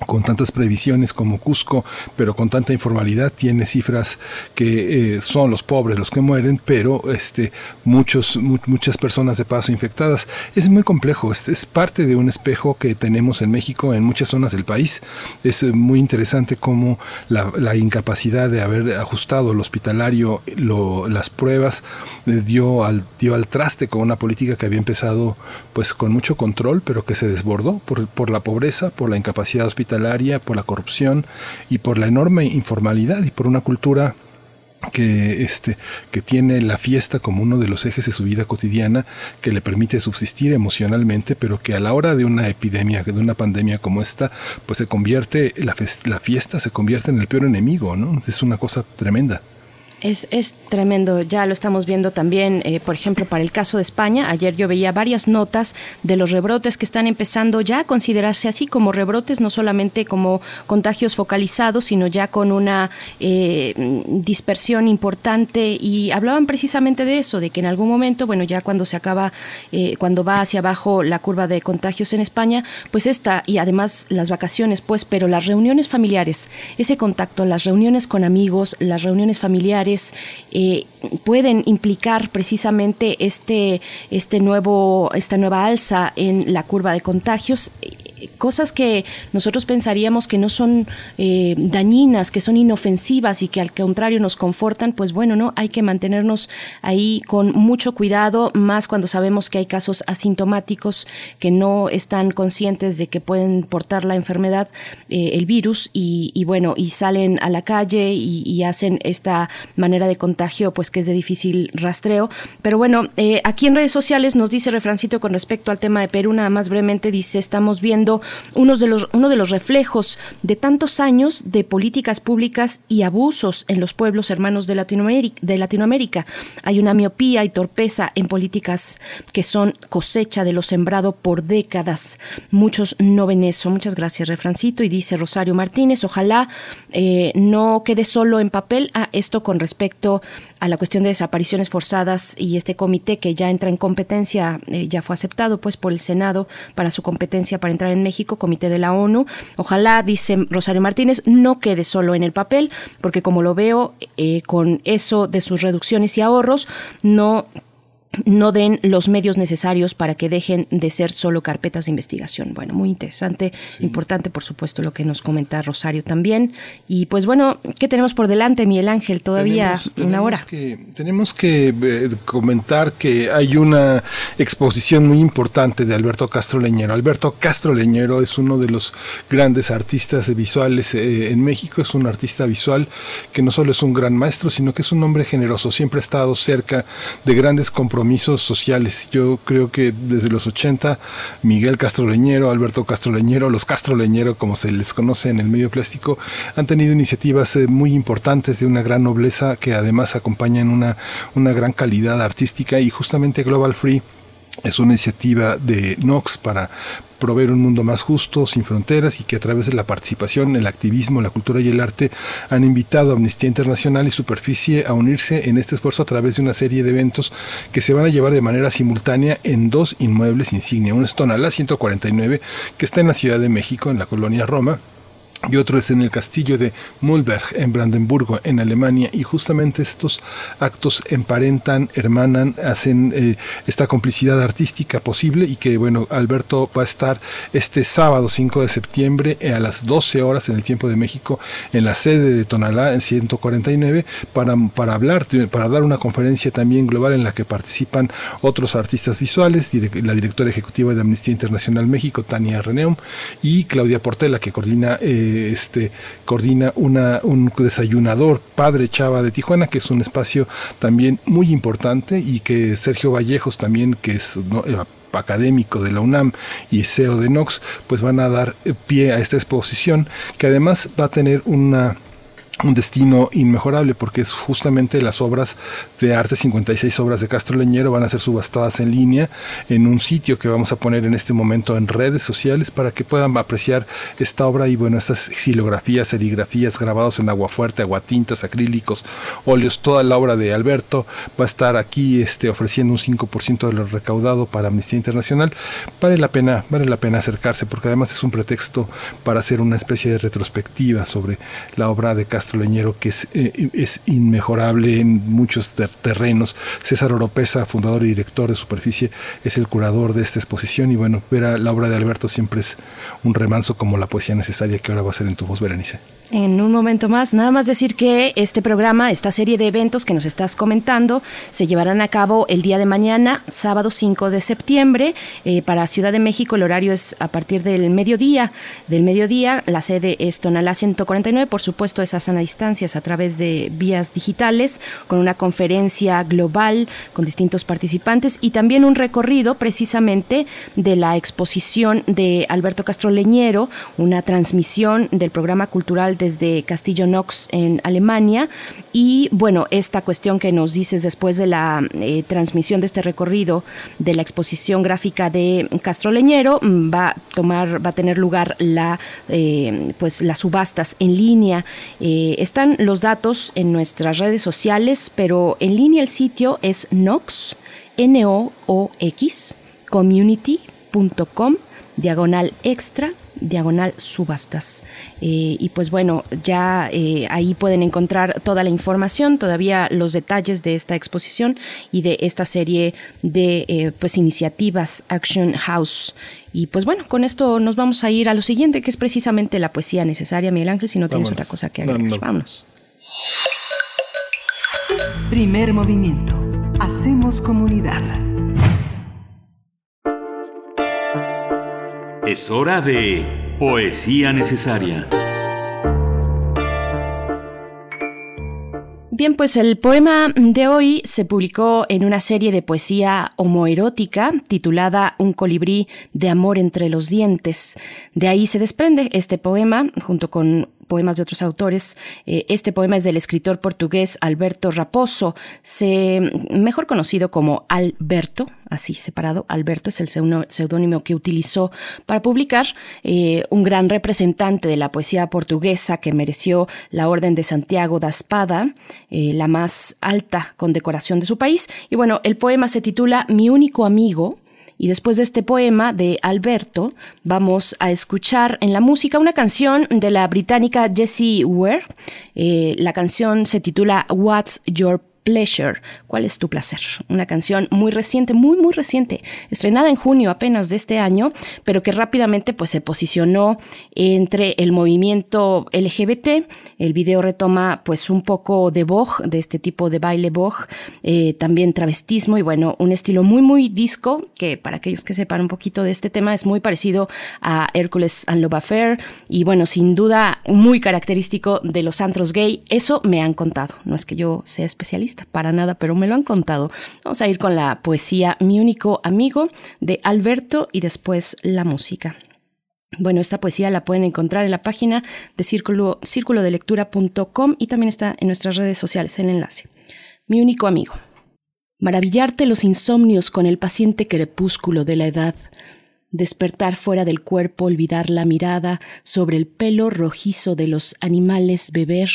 con tantas previsiones como Cusco, pero con tanta informalidad, tiene cifras que eh, son los pobres los que mueren, pero este, muchos, muchas personas de paso infectadas. Es muy complejo, es, parte de un espejo que tenemos en México en muchas zonas del país. Es eh, muy interesante cómo la, la incapacidad de haber ajustado el hospitalario, las pruebas, eh, dio, al, dio al traste con una política que había empezado pues con mucho control, pero que se desbordó por, por la pobreza, por la incapacidad hospitalaria por la corrupción y por la enorme informalidad y por una cultura que este que tiene la fiesta como uno de los ejes de su vida cotidiana que le permite subsistir emocionalmente pero que a la hora de una epidemia de una pandemia como esta pues se convierte la, la fiesta se convierte en el peor enemigo no es una cosa tremenda es, es tremendo, ya lo estamos viendo también, eh, por ejemplo, para el caso de España. Ayer yo veía varias notas de los rebrotes que están empezando ya a considerarse así como rebrotes, no solamente como contagios focalizados, sino ya con una eh, dispersión importante. Y hablaban precisamente de eso, de que en algún momento, bueno, ya cuando se acaba, eh, cuando va hacia abajo la curva de contagios en España, pues esta, y además las vacaciones, pues, pero las reuniones familiares, ese contacto, las reuniones con amigos, las reuniones familiares, eh, pueden implicar precisamente este, este nuevo, esta nueva alza en la curva de contagios cosas que nosotros pensaríamos que no son eh, dañinas, que son inofensivas y que al contrario nos confortan, pues bueno, no, hay que mantenernos ahí con mucho cuidado, más cuando sabemos que hay casos asintomáticos que no están conscientes de que pueden portar la enfermedad, eh, el virus, y, bueno, y salen a la calle y, hacen esta manera de contagio, pues que es de difícil rastreo. Pero bueno, eh, aquí en redes sociales nos dice Refrancito con respecto al tema de Perú, nada más brevemente, dice, estamos viendo uno de los, uno de los reflejos de tantos años de políticas públicas y abusos en los pueblos hermanos de Latinoamérica. Hay una miopía y torpeza en políticas que son cosecha de lo sembrado por décadas. Muchos no ven eso. Muchas gracias, Refrancito. Y dice Rosario Martínez, ojalá eh, no quede solo en papel. a esto con respecto a la cuestión de desapariciones forzadas y este comité que ya entra en competencia, eh, ya fue aceptado pues por el Senado para su competencia para entrar en México, comité de la ONU. Ojalá, dice Rosario Martínez, no quede solo en el papel, porque como lo veo, eh, con eso de sus reducciones y ahorros, no no den los medios necesarios para que dejen de ser solo carpetas de investigación. Bueno, muy interesante, importante por supuesto lo que nos comenta Rosario también. Y pues bueno, ¿qué tenemos por delante, Miguel Ángel? Todavía una hora. Que, tenemos que eh, comentar que hay una exposición muy importante de Alberto Castro Leñero. Alberto Castro Leñero es uno de los grandes artistas visuales eh, en México, es un artista visual que no solo es un gran maestro, sino que es un hombre generoso, siempre ha estado cerca de grandes compromisos compromisos sociales. Yo creo que desde los 80, Miguel Castroleñero, Alberto Castroleñero, los Castroleñero, como se les conoce en el medio plástico, han tenido iniciativas eh, muy importantes de una gran nobleza que además acompañan una, una gran calidad artística y justamente Global Free es una iniciativa de Nox para proveer un mundo más justo, sin fronteras y que a través de la participación, el activismo, la cultura y el arte han invitado a Amnistía Internacional y Superficie a unirse en este esfuerzo a través de una serie de eventos que se van a llevar de manera simultánea en dos inmuebles insignia. Uno es Tonalá 149, que está en la Ciudad de México, en la colonia Roma, y otro es en el castillo de Mühlberg en Brandenburgo, en Alemania, y justamente estos actos emparentan, hermanan, hacen eh, esta complicidad artística posible y que, bueno, Alberto va a estar este sábado 5 de septiembre a las 12 horas en el tiempo de México en la sede de Tonalá en 149 para, para hablar, para dar una conferencia también global en la que participan otros artistas visuales, la directora ejecutiva de Amnistía Internacional México, Tania Reneum, y Claudia Portela, que coordina... Eh, este, coordina un desayunador Padre Chava de Tijuana, que es un espacio también muy importante y que Sergio Vallejos también, que es eh, académico de la UNAM y CEO de Nox, pues van a dar pie a esta exposición que además va a tener una un destino inmejorable porque es justamente las obras de arte, 56 obras de Castro Leñero van a ser subastadas en línea en un sitio que vamos a poner en este momento en redes sociales para que puedan apreciar esta obra y bueno, estas xilografías, serigrafías grabados en agua fuerte, aguatintas, acrílicos, óleos, toda la obra de Alberto va a estar aquí este, ofreciendo un 5% de lo recaudado para Amnistía Internacional. Vale la pena, vale la pena acercarse porque además es un pretexto para hacer una especie de retrospectiva sobre la obra de Castro Leñero, que es, eh, es inmejorable en muchos terrenos. César Oropesa, fundador y director de Superficie, es el curador de esta exposición y bueno, ver a la obra de Alberto siempre es un remanso como la poesía necesaria que ahora va a ser en tu voz, Berenice. En un momento más, nada más decir que este programa, esta serie de eventos que nos estás comentando, se llevarán a cabo el día de mañana, sábado 5 de septiembre, eh, para Ciudad de México. El horario es a partir del mediodía. Del mediodía, la sede es Tonalá 149, por supuesto, es a sana distancias a través de vías digitales, con una conferencia global con distintos participantes y también un recorrido precisamente de la exposición de Alberto Castro Leñero, una transmisión del programa cultural desde Castillo Knox en Alemania. Y bueno, esta cuestión que nos dices después de la eh, transmisión de este recorrido de la exposición gráfica de Castro Leñero, mm, va a tomar, va a tener lugar la eh, pues las subastas en línea. Eh, están los datos en nuestras redes sociales, pero en línea el sitio es Nox, N-O-O-X, community.com, diagonal extra diagonal subastas. Eh, y pues bueno, ya eh, ahí pueden encontrar toda la información, todavía los detalles de esta exposición y de esta serie de eh, pues iniciativas Action House. Y pues bueno, con esto nos vamos a ir a lo siguiente, que es precisamente la poesía necesaria, Miguel Ángel, si no tienes otra cosa que agregar. Vámonos. Primer movimiento. Hacemos comunidad. Es hora de Poesía Necesaria. Bien, pues el poema de hoy se publicó en una serie de poesía homoerótica titulada Un colibrí de amor entre los dientes. De ahí se desprende este poema junto con poemas de otros autores. Eh, este poema es del escritor portugués Alberto Raposo, mejor conocido como Alberto, así separado. Alberto es el seudónimo que utilizó para publicar, eh, un gran representante de la poesía portuguesa que mereció la Orden de Santiago da Espada, eh, la más alta condecoración de su país. Y bueno, el poema se titula Mi único amigo y después de este poema de Alberto, vamos a escuchar en la música una canción de la británica Jessie Ware. Eh, la canción se titula What's Your Pleasure. ¿Cuál es tu placer? Una canción muy reciente, muy, muy reciente, estrenada en junio apenas de este año, pero que rápidamente pues, se posicionó entre el movimiento LGBT. El video retoma pues un poco de Vogue, de este tipo de baile Vogue, eh, también travestismo y bueno, un estilo muy, muy disco, que para aquellos que sepan un poquito de este tema es muy parecido a Hércules and Love Affair y bueno, sin duda muy característico de los antros gay. Eso me han contado, no es que yo sea especialista, para nada, pero me lo han contado. Vamos a ir con la poesía Mi único amigo de Alberto y después la música. Bueno, esta poesía la pueden encontrar en la página de círculo, círculodelectura.com y también está en nuestras redes sociales el enlace. Mi único amigo. Maravillarte los insomnios con el paciente crepúsculo de la edad, despertar fuera del cuerpo, olvidar la mirada sobre el pelo rojizo de los animales, beber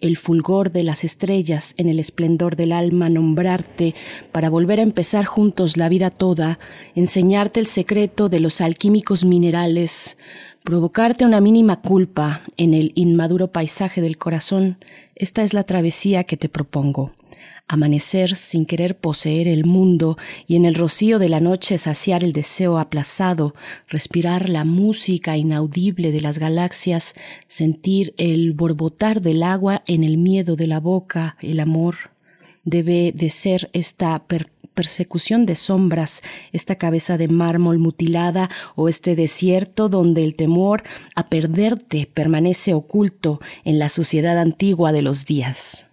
el fulgor de las estrellas en el esplendor del alma, nombrarte para volver a empezar juntos la vida toda, enseñarte el secreto de los alquímicos minerales, provocarte una mínima culpa en el inmaduro paisaje del corazón, esta es la travesía que te propongo amanecer sin querer poseer el mundo y en el rocío de la noche saciar el deseo aplazado, respirar la música inaudible de las galaxias, sentir el borbotar del agua en el miedo de la boca, el amor. Debe de ser esta persecución de sombras, esta cabeza de mármol mutilada o este desierto donde el temor a perderte permanece oculto en la sociedad antigua de los días.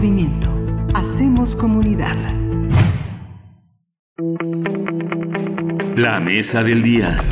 Movimiento. Hacemos comunidad. La mesa del día.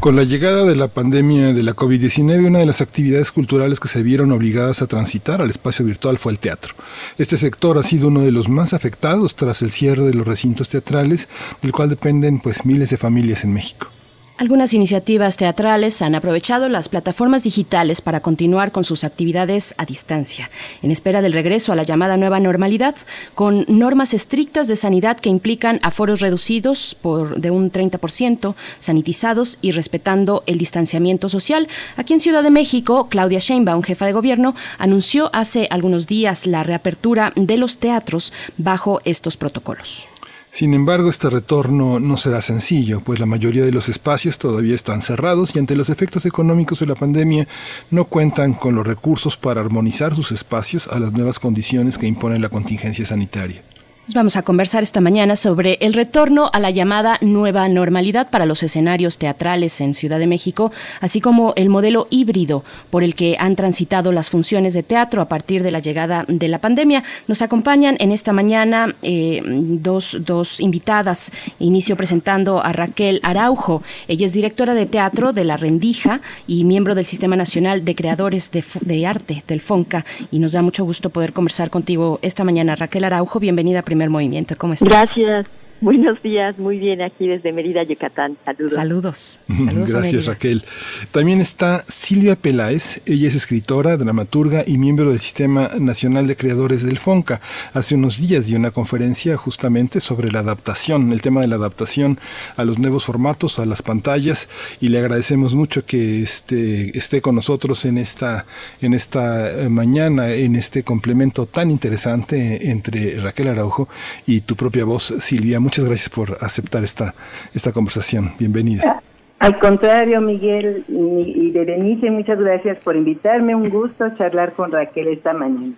Con la llegada de la pandemia de la COVID-19, una de las actividades culturales que se vieron obligadas a transitar al espacio virtual fue el teatro. Este sector ha sido uno de los más afectados tras el cierre de los recintos teatrales, del cual dependen pues miles de familias en México. Algunas iniciativas teatrales han aprovechado las plataformas digitales para continuar con sus actividades a distancia, en espera del regreso a la llamada nueva normalidad, con normas estrictas de sanidad que implican aforos reducidos por de un 30%, sanitizados y respetando el distanciamiento social. Aquí en Ciudad de México, Claudia Sheinbaum, jefa de gobierno, anunció hace algunos días la reapertura de los teatros bajo estos protocolos. Sin embargo, este retorno no será sencillo, pues la mayoría de los espacios todavía están cerrados y ante los efectos económicos de la pandemia no cuentan con los recursos para armonizar sus espacios a las nuevas condiciones que impone la contingencia sanitaria. Vamos a conversar esta mañana sobre el retorno a la llamada nueva normalidad para los escenarios teatrales en Ciudad de México, así como el modelo híbrido por el que han transitado las funciones de teatro a partir de la llegada de la pandemia. Nos acompañan en esta mañana eh, dos, dos invitadas. Inicio presentando a Raquel Araujo. Ella es directora de teatro de La Rendija y miembro del Sistema Nacional de Creadores de, de Arte, del FONCA. Y nos da mucho gusto poder conversar contigo esta mañana. Raquel Araujo, bienvenida a primer movimiento. ¿Cómo estás? Gracias. Buenos días, muy bien aquí desde Mérida, Yucatán. Saludos. Saludos. Saludos Gracias, Raquel. También está Silvia Peláez. Ella es escritora, dramaturga y miembro del Sistema Nacional de Creadores del FONCA. Hace unos días dio una conferencia justamente sobre la adaptación, el tema de la adaptación a los nuevos formatos, a las pantallas, y le agradecemos mucho que esté, esté con nosotros en esta, en esta eh, mañana, en este complemento tan interesante entre Raquel Araujo y tu propia voz, Silvia muchas gracias por aceptar esta, esta conversación. Bienvenida. Al contrario, Miguel y Berenice, muchas gracias por invitarme. Un gusto charlar con Raquel esta mañana.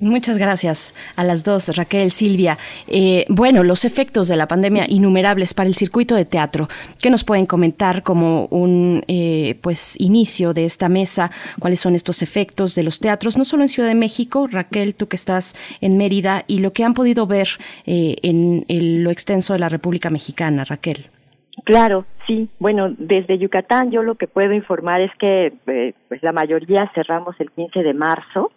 Muchas gracias a las dos, Raquel, Silvia. Eh, bueno, los efectos de la pandemia innumerables para el circuito de teatro. ¿Qué nos pueden comentar como un eh, pues inicio de esta mesa? ¿Cuáles son estos efectos de los teatros, no solo en Ciudad de México, Raquel, tú que estás en Mérida, y lo que han podido ver eh, en, lo extenso de la República Mexicana, Raquel? Claro, sí. Bueno, desde Yucatán yo lo que puedo informar es que pues la mayoría cerramos el 15 de marzo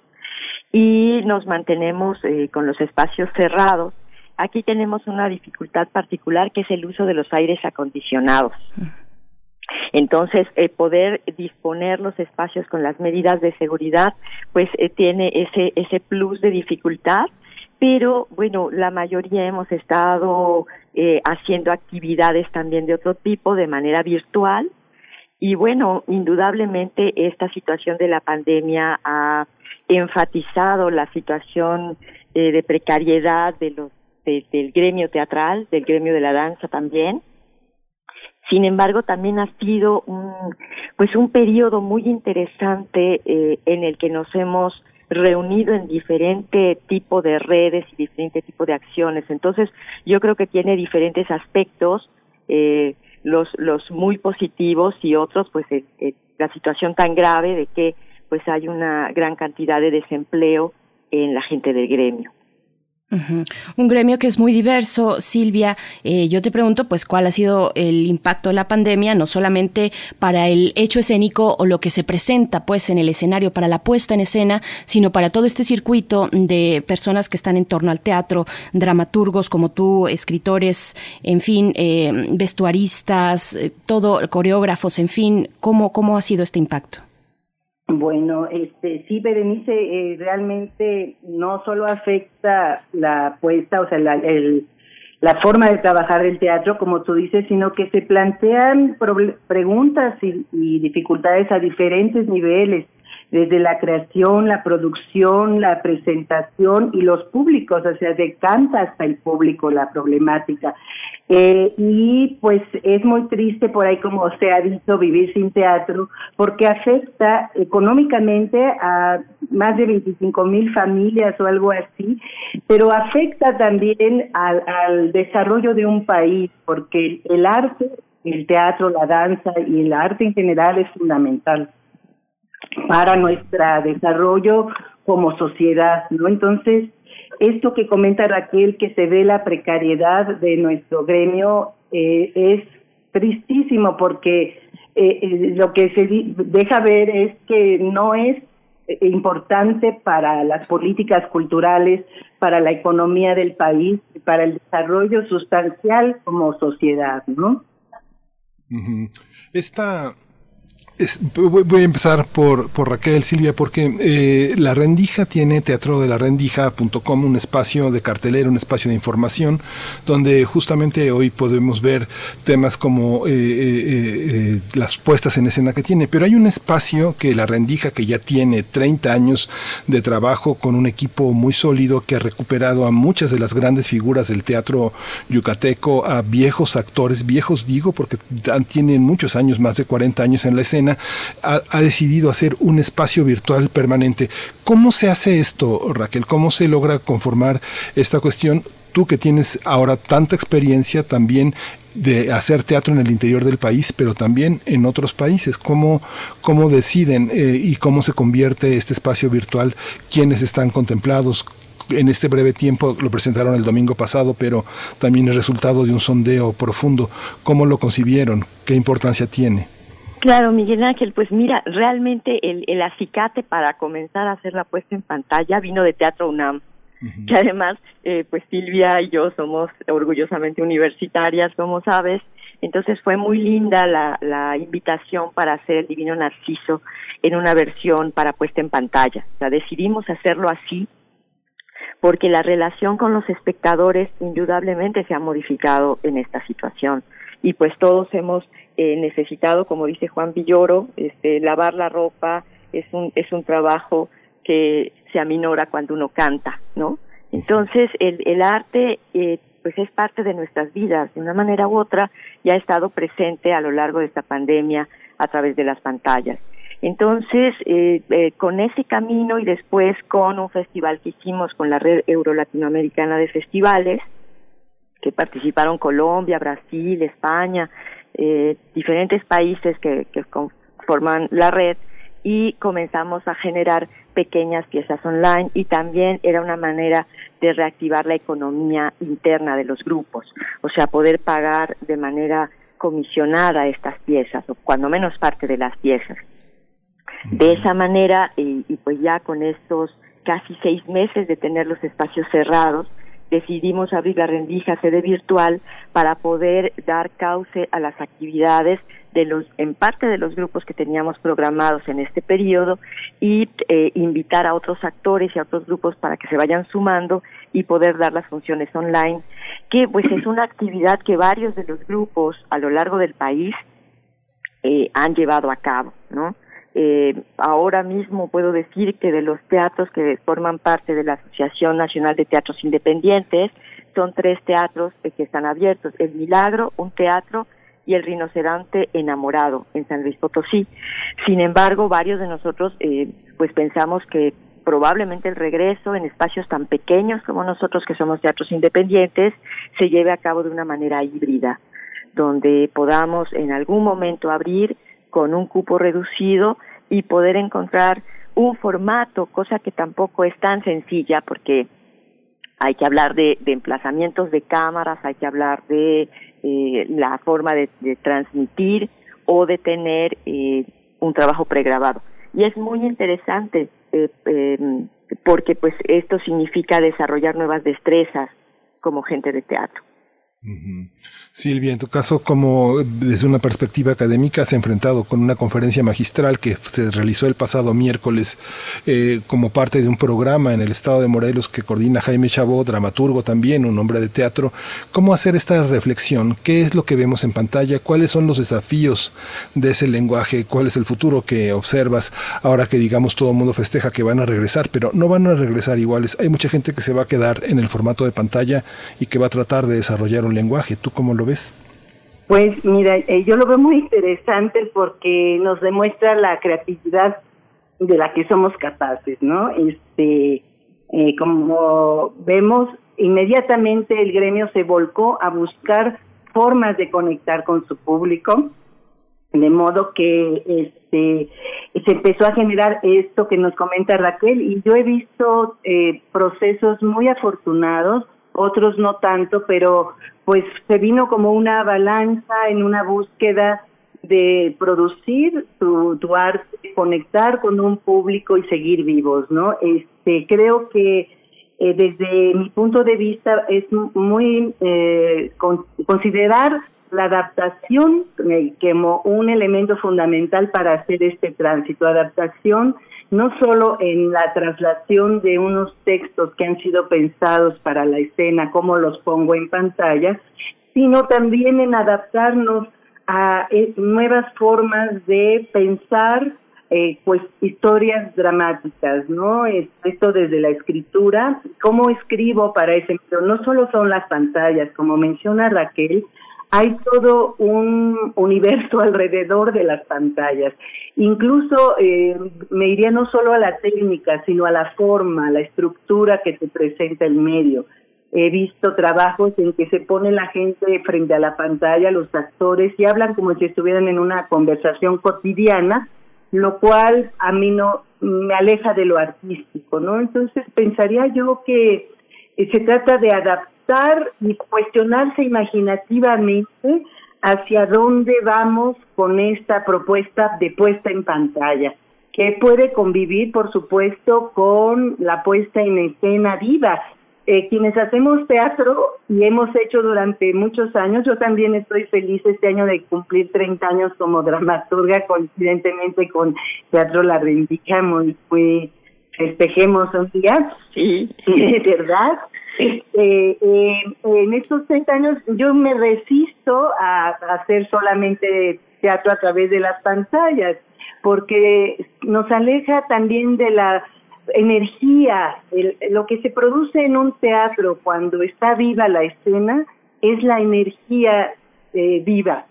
y nos mantenemos eh, con los espacios cerrados. Aquí tenemos una dificultad particular que es el uso de los aires acondicionados. Entonces, eh, poder disponer los espacios con las medidas de seguridad, pues eh, tiene ese ese plus de dificultad, pero bueno, la mayoría hemos estado eh, haciendo actividades también de otro tipo de manera virtual y bueno, indudablemente esta situación de la pandemia ha enfatizado la situación eh, de precariedad de los del gremio teatral, del gremio de la danza también. Sin embargo, también ha sido un pues un periodo muy interesante eh, en el que nos hemos reunido en diferente tipo de redes y diferente tipo de acciones. Entonces, yo creo que tiene diferentes aspectos. Eh, los, los muy positivos y otros, pues la situación tan grave de que pues hay una gran cantidad de desempleo en la gente del gremio. Un gremio que es muy diverso, Silvia. Eh, yo te pregunto, pues, ¿cuál ha sido el impacto de la pandemia, no solamente para el hecho escénico o lo que se presenta, pues, en el escenario, para la puesta en escena, sino para todo este circuito de personas que están en torno al teatro, dramaturgos como tú, escritores, en fin, eh, vestuaristas, eh, todo, coreógrafos, en fin, ¿cómo, cómo ha sido este impacto? Bueno, este, sí, Berenice, eh, realmente no solo afecta la puesta, o sea, la, el, la forma de trabajar del teatro, como tú dices, sino que se plantean preguntas y, y dificultades a diferentes niveles desde la creación, la producción, la presentación y los públicos, o sea, decanta hasta el público la problemática. Eh, y pues es muy triste por ahí, como se ha dicho, vivir sin teatro, porque afecta económicamente a más de 25 mil familias o algo así, pero afecta también al, al desarrollo de un país, porque el arte, el teatro, la danza y el arte en general es fundamental para nuestro desarrollo como sociedad, ¿no? Entonces, esto que comenta Raquel, que se ve la precariedad de nuestro gremio, eh, es tristísimo porque eh, eh, lo que se deja ver es que no es importante para las políticas culturales, para la economía del país, para el desarrollo sustancial como sociedad, ¿no? Esta voy a empezar por, Raquel, Silvia, porque eh, La Rendija tiene teatro de la rendija.com, un espacio de cartelera, un espacio de información, donde justamente hoy podemos ver temas como eh, eh, las puestas en escena que tiene. Pero hay un espacio que La Rendija, que ya tiene 30 años de trabajo con un equipo muy sólido, que ha recuperado a muchas de las grandes figuras del teatro yucateco, a viejos actores, viejos digo, porque tienen muchos años, más de 40 años en la escena ha, decidido hacer un espacio virtual permanente. ¿Cómo se hace esto, Raquel? ¿Cómo se logra conformar esta cuestión? Tú que tienes ahora tanta experiencia también de hacer teatro en el interior del país, pero también en otros países. ¿Cómo, cómo deciden eh, y cómo se convierte este espacio virtual? ¿Quiénes están contemplados? en este breve tiempo lo presentaron el domingo pasado, pero también el resultado de un sondeo profundo. ¿Cómo lo concibieron? ¿Qué importancia tiene? Claro, Miguel Ángel, pues mira, realmente el, el acicate para comenzar a hacer la puesta en pantalla vino de Teatro UNAM, que además, eh, pues Silvia y yo somos orgullosamente universitarias, como sabes, entonces fue muy linda la, la invitación para hacer el Divino Narciso en una versión para puesta en pantalla. O sea, decidimos hacerlo así porque la relación con los espectadores indudablemente se ha modificado en esta situación. Y pues todos hemos eh, necesitado, como dice Juan Villoro, este, lavar la ropa es un, es un trabajo que se aminora cuando uno canta, ¿no? Entonces, el, el arte, eh, pues es parte de nuestras vidas, de una manera u otra, y ha estado presente a lo largo de esta pandemia a través de las pantallas. Entonces, eh, eh, con ese camino y después con un festival que hicimos con la Red Euro Latinoamericana de Festivales, que participaron Colombia, Brasil, España, eh, diferentes países que, que conforman la red y comenzamos a generar pequeñas piezas online y también era una manera de reactivar la economía interna de los grupos, o sea, poder pagar de manera comisionada estas piezas o cuando menos parte de las piezas. De esa manera, y, y pues ya con estos casi seis meses de tener los espacios cerrados, decidimos abrir la rendija sede virtual para poder dar cauce a las actividades de los en parte de los grupos que teníamos programados en este periodo y eh, invitar a otros actores y a otros grupos para que se vayan sumando y poder dar las funciones online que pues es una actividad que varios de los grupos a lo largo del país eh, han llevado a cabo no eh, ahora mismo puedo decir que de los teatros que forman parte de la Asociación Nacional de Teatros Independientes, son tres teatros eh, que están abiertos. El Milagro, un teatro, y el Rinoceronte Enamorado en San Luis Potosí. Sin embargo, varios de nosotros eh, pues pensamos que probablemente el regreso en espacios tan pequeños como nosotros que somos teatros independientes se lleve a cabo de una manera híbrida, donde podamos en algún momento abrir con un cupo reducido y poder encontrar un formato, cosa que tampoco es tan sencilla porque hay que hablar de, emplazamientos de cámaras, hay que hablar de eh, la forma de, transmitir o de tener eh, un trabajo pregrabado. Y es muy interesante eh, em, porque pues esto significa desarrollar nuevas destrezas como gente de teatro. Silvia, en tu caso, como desde una perspectiva académica has enfrentado con una conferencia magistral que se realizó el pasado miércoles eh, como parte de un programa en el estado de Morelos que coordina Jaime Chabot, dramaturgo también, un hombre de teatro. ¿Cómo hacer esta reflexión? ¿Qué es lo que vemos en pantalla? ¿Cuáles son los desafíos de ese lenguaje? ¿Cuál es el futuro que observas ahora que digamos todo mundo festeja que van a regresar, pero no van a regresar iguales? Hay mucha gente que se va a quedar en el formato de pantalla y que va a tratar de desarrollar lenguaje. ¿Tú cómo lo ves? Pues mira, eh, yo lo veo muy interesante porque nos demuestra la creatividad de la que somos capaces, ¿no? Este, eh, como vemos, inmediatamente el gremio se volcó a buscar formas de conectar con su público, de modo que este se empezó a generar esto que nos comenta Raquel y yo he visto eh, procesos muy afortunados, otros no tanto, pero pues se vino como una balanza en una búsqueda de producir tu, tu arte, conectar con un público y seguir vivos, ¿no? Este, creo que eh, desde mi punto de vista es muy eh, considerar la adaptación como un elemento fundamental para hacer este tránsito. Adaptación no solo en la traslación de unos textos que han sido pensados para la escena, como los pongo en pantalla, sino también en adaptarnos a eh, nuevas formas de pensar eh, pues historias dramáticas, ¿no? Esto desde la escritura, cómo escribo para ese, no solo son las pantallas, como menciona Raquel, hay todo un universo alrededor de las pantallas. Incluso eh, me iría no solo a la técnica, sino a la forma, a la estructura que te presenta el medio. He visto trabajos en que se pone la gente frente a la pantalla, los actores, y hablan como si estuvieran en una conversación cotidiana, lo cual a mí no me aleja de lo artístico, ¿no? Entonces pensaría yo que eh, se trata de adaptar y cuestionarse imaginativamente hacia dónde vamos con esta propuesta de puesta en pantalla, que puede convivir, por supuesto, con la puesta en escena viva. Eh, quienes hacemos teatro y hemos hecho durante muchos años, yo también estoy feliz este año de cumplir 30 años como dramaturga, coincidentemente con Teatro La Rendija, muy, muy festejemos un día. Sí, sí, verdad. Eh, eh, en estos 30 años yo me resisto a, hacer solamente teatro a través de las pantallas, porque nos aleja también de la energía, lo que se produce en un teatro cuando está viva la escena es la energía eh, viva,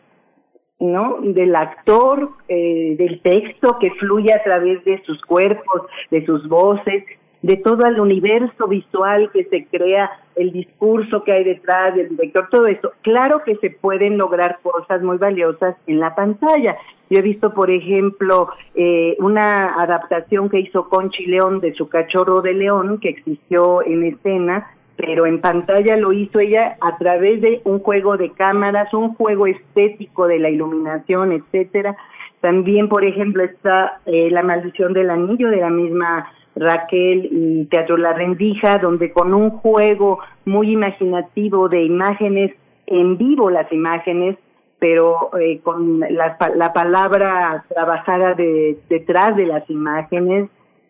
¿no? Del actor, eh, del texto que fluye a través de sus cuerpos, de sus voces, de todo el universo visual que se crea, el discurso que hay detrás del director, todo eso. Claro que se pueden lograr cosas muy valiosas en la pantalla. Yo he visto, por ejemplo, eh, una adaptación que hizo Conchi León de su cachorro de león, que existió en escena, pero en pantalla lo hizo ella a través de un juego de cámaras, un juego estético de la iluminación, etcétera. También, por ejemplo, está eh, La maldición del anillo de la misma Raquel y Teatro La Rendija, donde con un juego muy imaginativo de imágenes, en vivo las imágenes, pero eh, con la, la, palabra trabajada de, detrás de las imágenes,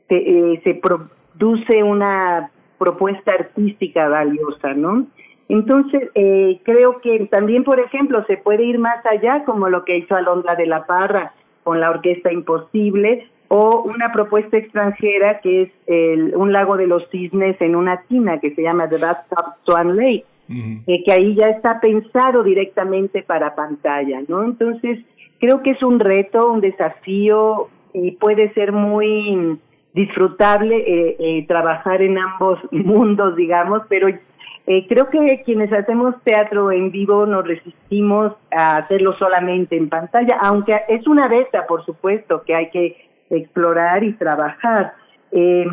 eh, se produce una propuesta artística valiosa, ¿no? Entonces, eh, creo que también, por ejemplo, se puede ir más allá, como lo que hizo Alondra de la Parra con la Orquesta Imposible, o una propuesta extranjera que es el, un lago de los cisnes en una tina que se llama The Bathtub Swan Lake, eh, que ahí ya está pensado directamente para pantalla, ¿no? Entonces, creo que es un reto, un desafío y puede ser muy disfrutable eh, eh, trabajar en ambos mundos, digamos, pero creo que quienes hacemos teatro en vivo nos resistimos a hacerlo solamente en pantalla, aunque es una beta, por supuesto, que hay que explorar y trabajar. Eh,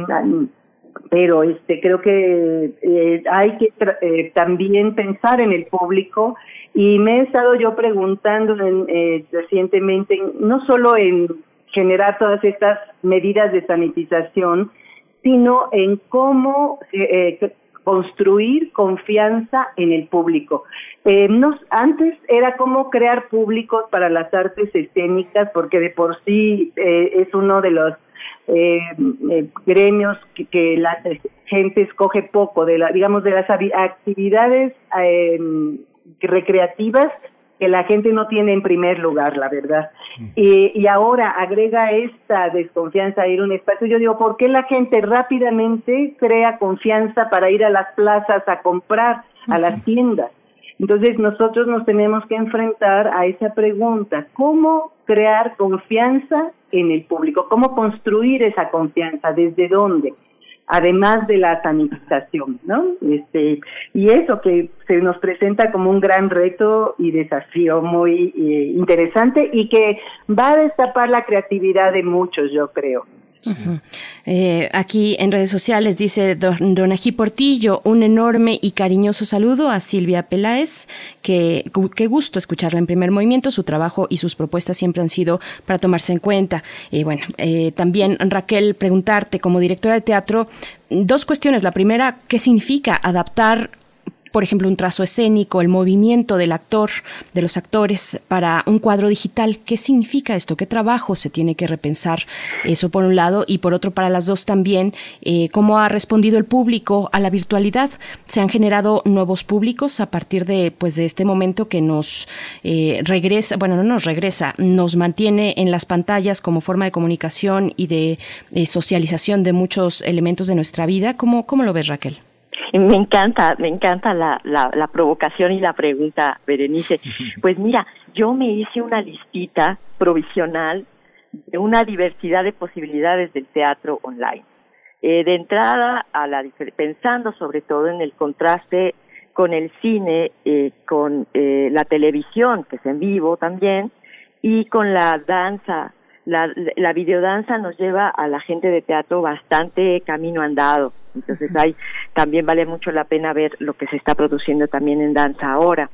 pero este creo que eh, hay que eh, también pensar en el público y me he estado yo preguntando en, recientemente no solo en generar todas estas medidas de sanitización sino en cómo construir confianza en el público. Eh, antes era como crear públicos para las artes escénicas, porque de por sí eh, es uno de los eh, eh gremios que, la gente escoge poco, de la, digamos, de las actividades recreativas que la gente no tiene en primer lugar, la verdad. Y, y, ahora agrega esta desconfianza a ir a un espacio. Yo digo, ¿por qué la gente rápidamente crea confianza para ir a las plazas a comprar, a las tiendas? Entonces nosotros nos tenemos que enfrentar a esa pregunta, ¿cómo crear confianza en el público? ¿Cómo construir esa confianza? ¿Desde dónde? Además de la sanitización, ¿no? Este, y eso que se nos presenta como un gran reto y desafío muy eh, interesante y que va a destapar la creatividad de muchos, yo creo. Eh, aquí en redes sociales dice Don, Portillo, un enorme y cariñoso saludo a Silvia Peláez, que qué gusto escucharla en primer movimiento, su trabajo y sus propuestas siempre han sido para tomarse en cuenta. Y bueno, eh, también Raquel, preguntarte como directora de teatro, dos cuestiones. La primera, ¿qué significa adaptar por ejemplo, un trazo escénico, el movimiento del actor, de los actores para un cuadro digital. ¿Qué significa esto? ¿Qué trabajo se tiene que repensar? Eso por un lado y por otro para las dos también, eh, ¿cómo ha respondido el público a la virtualidad? ¿Se han generado nuevos públicos a partir de, pues, de este momento que nos eh, regresa, bueno, no nos regresa, nos mantiene en las pantallas como forma de comunicación y de eh, socialización de muchos elementos de nuestra vida? ¿Cómo, cómo lo ves, Raquel? Me encanta, me encanta la, la, la provocación y la pregunta, Berenice. Pues mira, yo me hice una listita provisional de una diversidad de posibilidades del teatro online. Eh, de entrada, a la, pensando sobre todo en el contraste con el cine, eh, con eh, la televisión, que es en vivo también, y con la danza. La, la videodanza nos lleva a la gente de teatro bastante camino andado entonces hay, también vale mucho la pena ver lo que se está produciendo también en danza ahora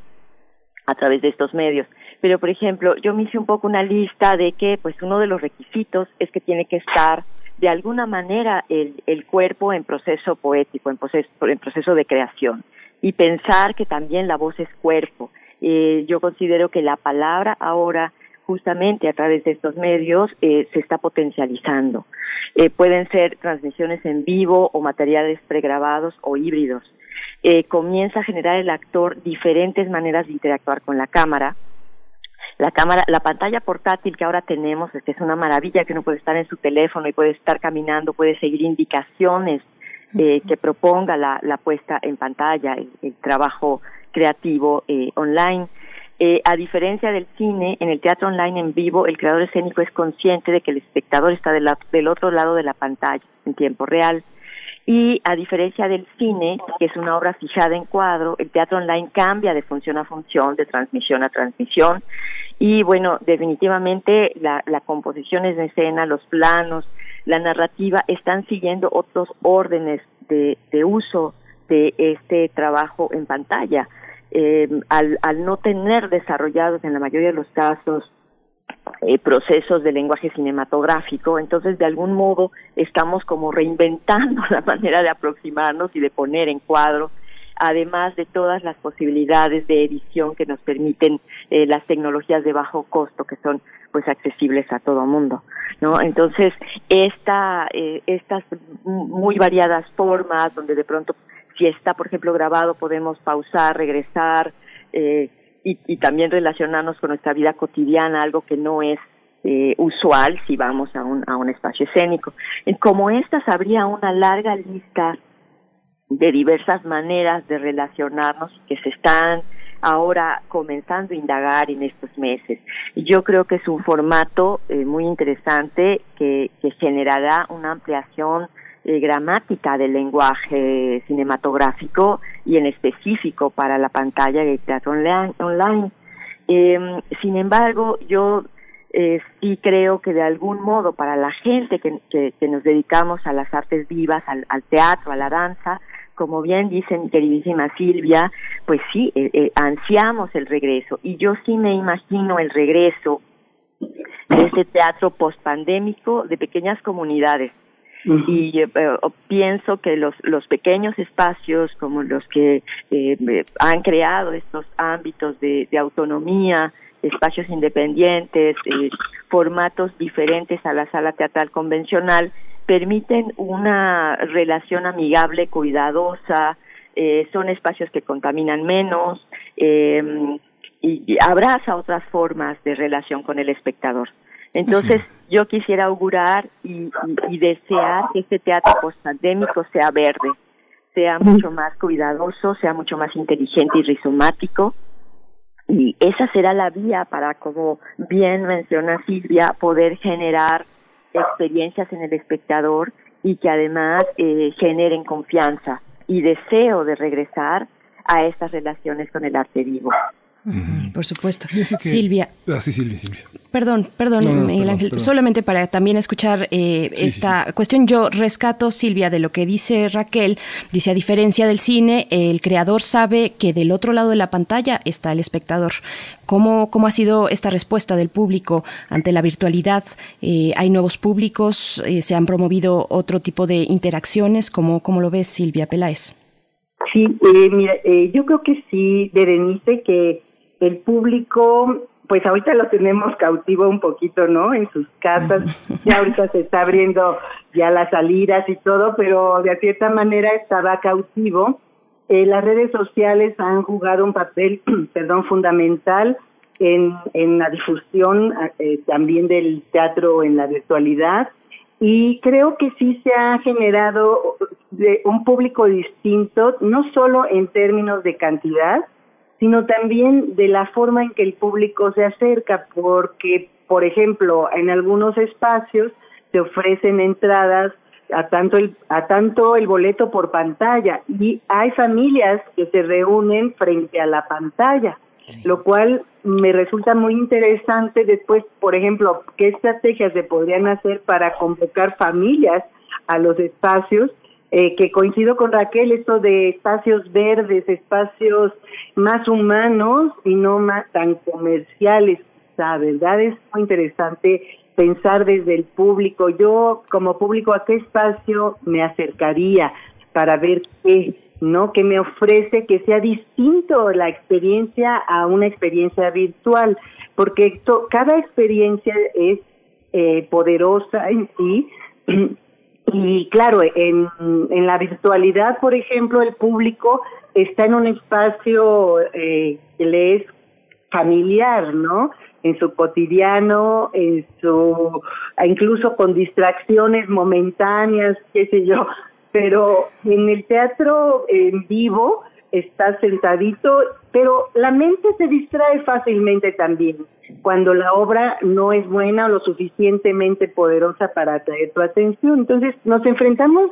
a través de estos medios. Pero, por ejemplo, yo me hice un poco una lista de que, pues, uno de los requisitos es que tiene que estar de alguna manera el, el cuerpo en proceso poético, en proceso, en proceso de creación. Y pensar que también la voz es cuerpo. Eh, yo considero que la palabra ahora justamente a través de estos medios eh, se está potencializando. Eh, pueden ser transmisiones en vivo o materiales pregrabados o híbridos. Eh, comienza a generar el actor diferentes maneras de interactuar con la cámara. La cámara, la pantalla portátil que ahora tenemos, que es una maravilla, que uno puede estar en su teléfono y puede estar caminando, puede seguir indicaciones que proponga la, puesta en pantalla, el, trabajo creativo online. Eh, a diferencia del cine, en el teatro online en vivo, el creador escénico es consciente de que el espectador está del, otro lado de la pantalla en tiempo real. Y a diferencia del cine, que es una obra fijada en cuadro, el teatro online cambia de función a función, de transmisión a transmisión. Y bueno, definitivamente la, la composición en escena, los planos, la narrativa están siguiendo otros órdenes de, de uso de este trabajo en pantalla eh, al, no tener desarrollados en la mayoría de los casos eh, procesos de lenguaje cinematográfico, entonces de algún modo estamos como reinventando la manera de aproximarnos y de poner en cuadro, además de todas las posibilidades de edición que nos permiten eh, las tecnologías de bajo costo que son pues accesibles a todo mundo, ¿no? Entonces esta eh, estas muy variadas formas donde de pronto si está, por ejemplo, grabado, podemos pausar, regresar eh, y, también relacionarnos con nuestra vida cotidiana, algo que no es eh, usual si vamos a un, espacio escénico. Como estas, habría una larga lista de diversas maneras de relacionarnos que se están ahora comenzando a indagar en estos meses. Yo creo que es un formato eh, muy interesante que generará una ampliación eh, gramática del lenguaje cinematográfico y en específico para la pantalla de teatro online. Em, sin embargo, yo eh, sí creo que de algún modo para la gente que, nos dedicamos a las artes vivas, al, teatro, a la danza, como bien dice mi queridísima Silvia, pues sí, eh, ansiamos el regreso. Y yo sí me imagino el regreso de ese teatro post-pandémico de pequeñas comunidades y eh, pienso que los, los pequeños espacios como los que eh, han creado estos ámbitos de, autonomía, espacios independientes, eh, formatos diferentes a la sala teatral convencional, permiten una relación amigable, cuidadosa, son espacios que contaminan menos y, y abraza otras formas de relación con el espectador. Entonces, yo quisiera augurar y, desear que este teatro postpandémico sea verde, sea mucho más cuidadoso, sea mucho más inteligente y rizomático. Y esa será la vía para, como bien menciona Silvia, poder generar experiencias en el espectador y que además eh, generen confianza y deseo de regresar a estas relaciones con el arte vivo. Por supuesto. Silvia. Ah, sí, Silvia, Silvia. Perdón, perdón, Miguel Ángel. Solamente para también escuchar eh, esta cuestión, yo rescato, Silvia, de lo que dice Raquel. Dice, a diferencia del cine, el creador sabe que del otro lado de la pantalla está el espectador. ¿Cómo, cómo ha sido esta respuesta del público ante la virtualidad? Eh, ¿Hay nuevos públicos? Eh, ¿Se han promovido otro tipo de interacciones? ¿Cómo, cómo lo ves, Silvia Peláez? Sí, mira, yo creo que sí, Berenice, que el público, pues ahorita lo tenemos cautivo un poquito, ¿no? En sus casas, ya ahorita se está abriendo ya las salidas y todo, pero de cierta manera estaba cautivo. Eh, las redes sociales han jugado un papel, perdón, fundamental en, en la difusión eh, también del teatro en la virtualidad y creo que sí se ha generado de un público distinto, no solo en términos de cantidad, sino también de la forma en que el público se acerca, porque, por ejemplo, en algunos espacios se ofrecen entradas a tanto el a tanto el boleto por pantalla y hay familias que se reúnen frente a la pantalla, lo cual me resulta muy interesante después, por ejemplo, qué estrategias se podrían hacer para convocar familias a los espacios eh, que coincido con Raquel, esto de espacios verdes, espacios más humanos y no más tan comerciales, la ¿verdad? Es muy interesante pensar desde el público. Yo, como público, ¿a qué espacio me acercaría para ver qué, ¿no? ¿Qué me ofrece que sea distinto la experiencia a una experiencia virtual? Porque cada experiencia es eh, poderosa en sí y claro, en, en la virtualidad, por ejemplo, el público está en un espacio eh, que le es familiar, ¿no? En su cotidiano, en su, incluso con distracciones momentáneas, qué sé yo. Pero en el teatro en vivo está sentadito, pero la mente se distrae fácilmente también cuando la obra no es buena o lo suficientemente poderosa para atraer tu atención. Entonces nos enfrentamos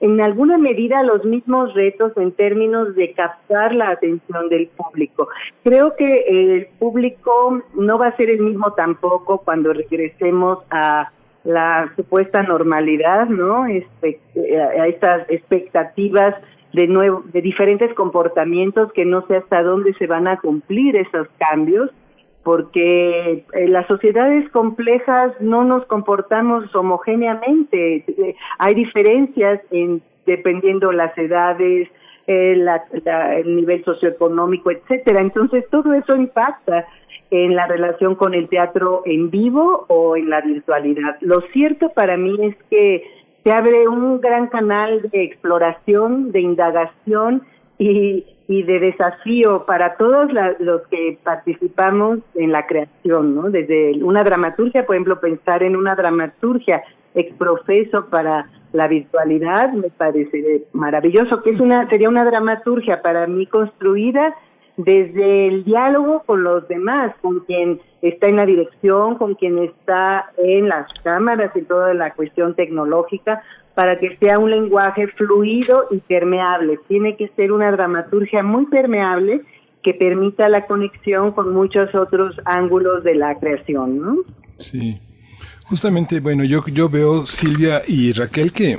en alguna medida a los mismos retos en términos de captar la atención del público. Creo que el público no va a ser el mismo tampoco cuando regresemos a la supuesta normalidad, ¿no? a estas expectativas de nuevo, de diferentes comportamientos que no sé hasta dónde se van a cumplir esos cambios porque en las sociedades complejas no nos comportamos homogéneamente, hay diferencias en dependiendo las edades, el, el nivel socioeconómico, etcétera. Entonces todo eso impacta en la relación con el teatro en vivo o en la virtualidad. Lo cierto para mí es que se abre un gran canal de exploración, de indagación y y de desafío para todos los que participamos en la creación, ¿no? Desde una dramaturgia, por ejemplo, pensar en una dramaturgia exprofeso para la virtualidad me parece maravilloso, que es una sería una dramaturgia para mí construida desde el diálogo con los demás, con quien está en la dirección, con quien está en las cámaras y toda la cuestión tecnológica, para que sea un lenguaje fluido y permeable. Tiene que ser una dramaturgia muy permeable que permita la conexión con muchos otros ángulos de la creación, ¿no? Sí. Justamente, bueno, yo, yo veo, Silvia y Raquel, que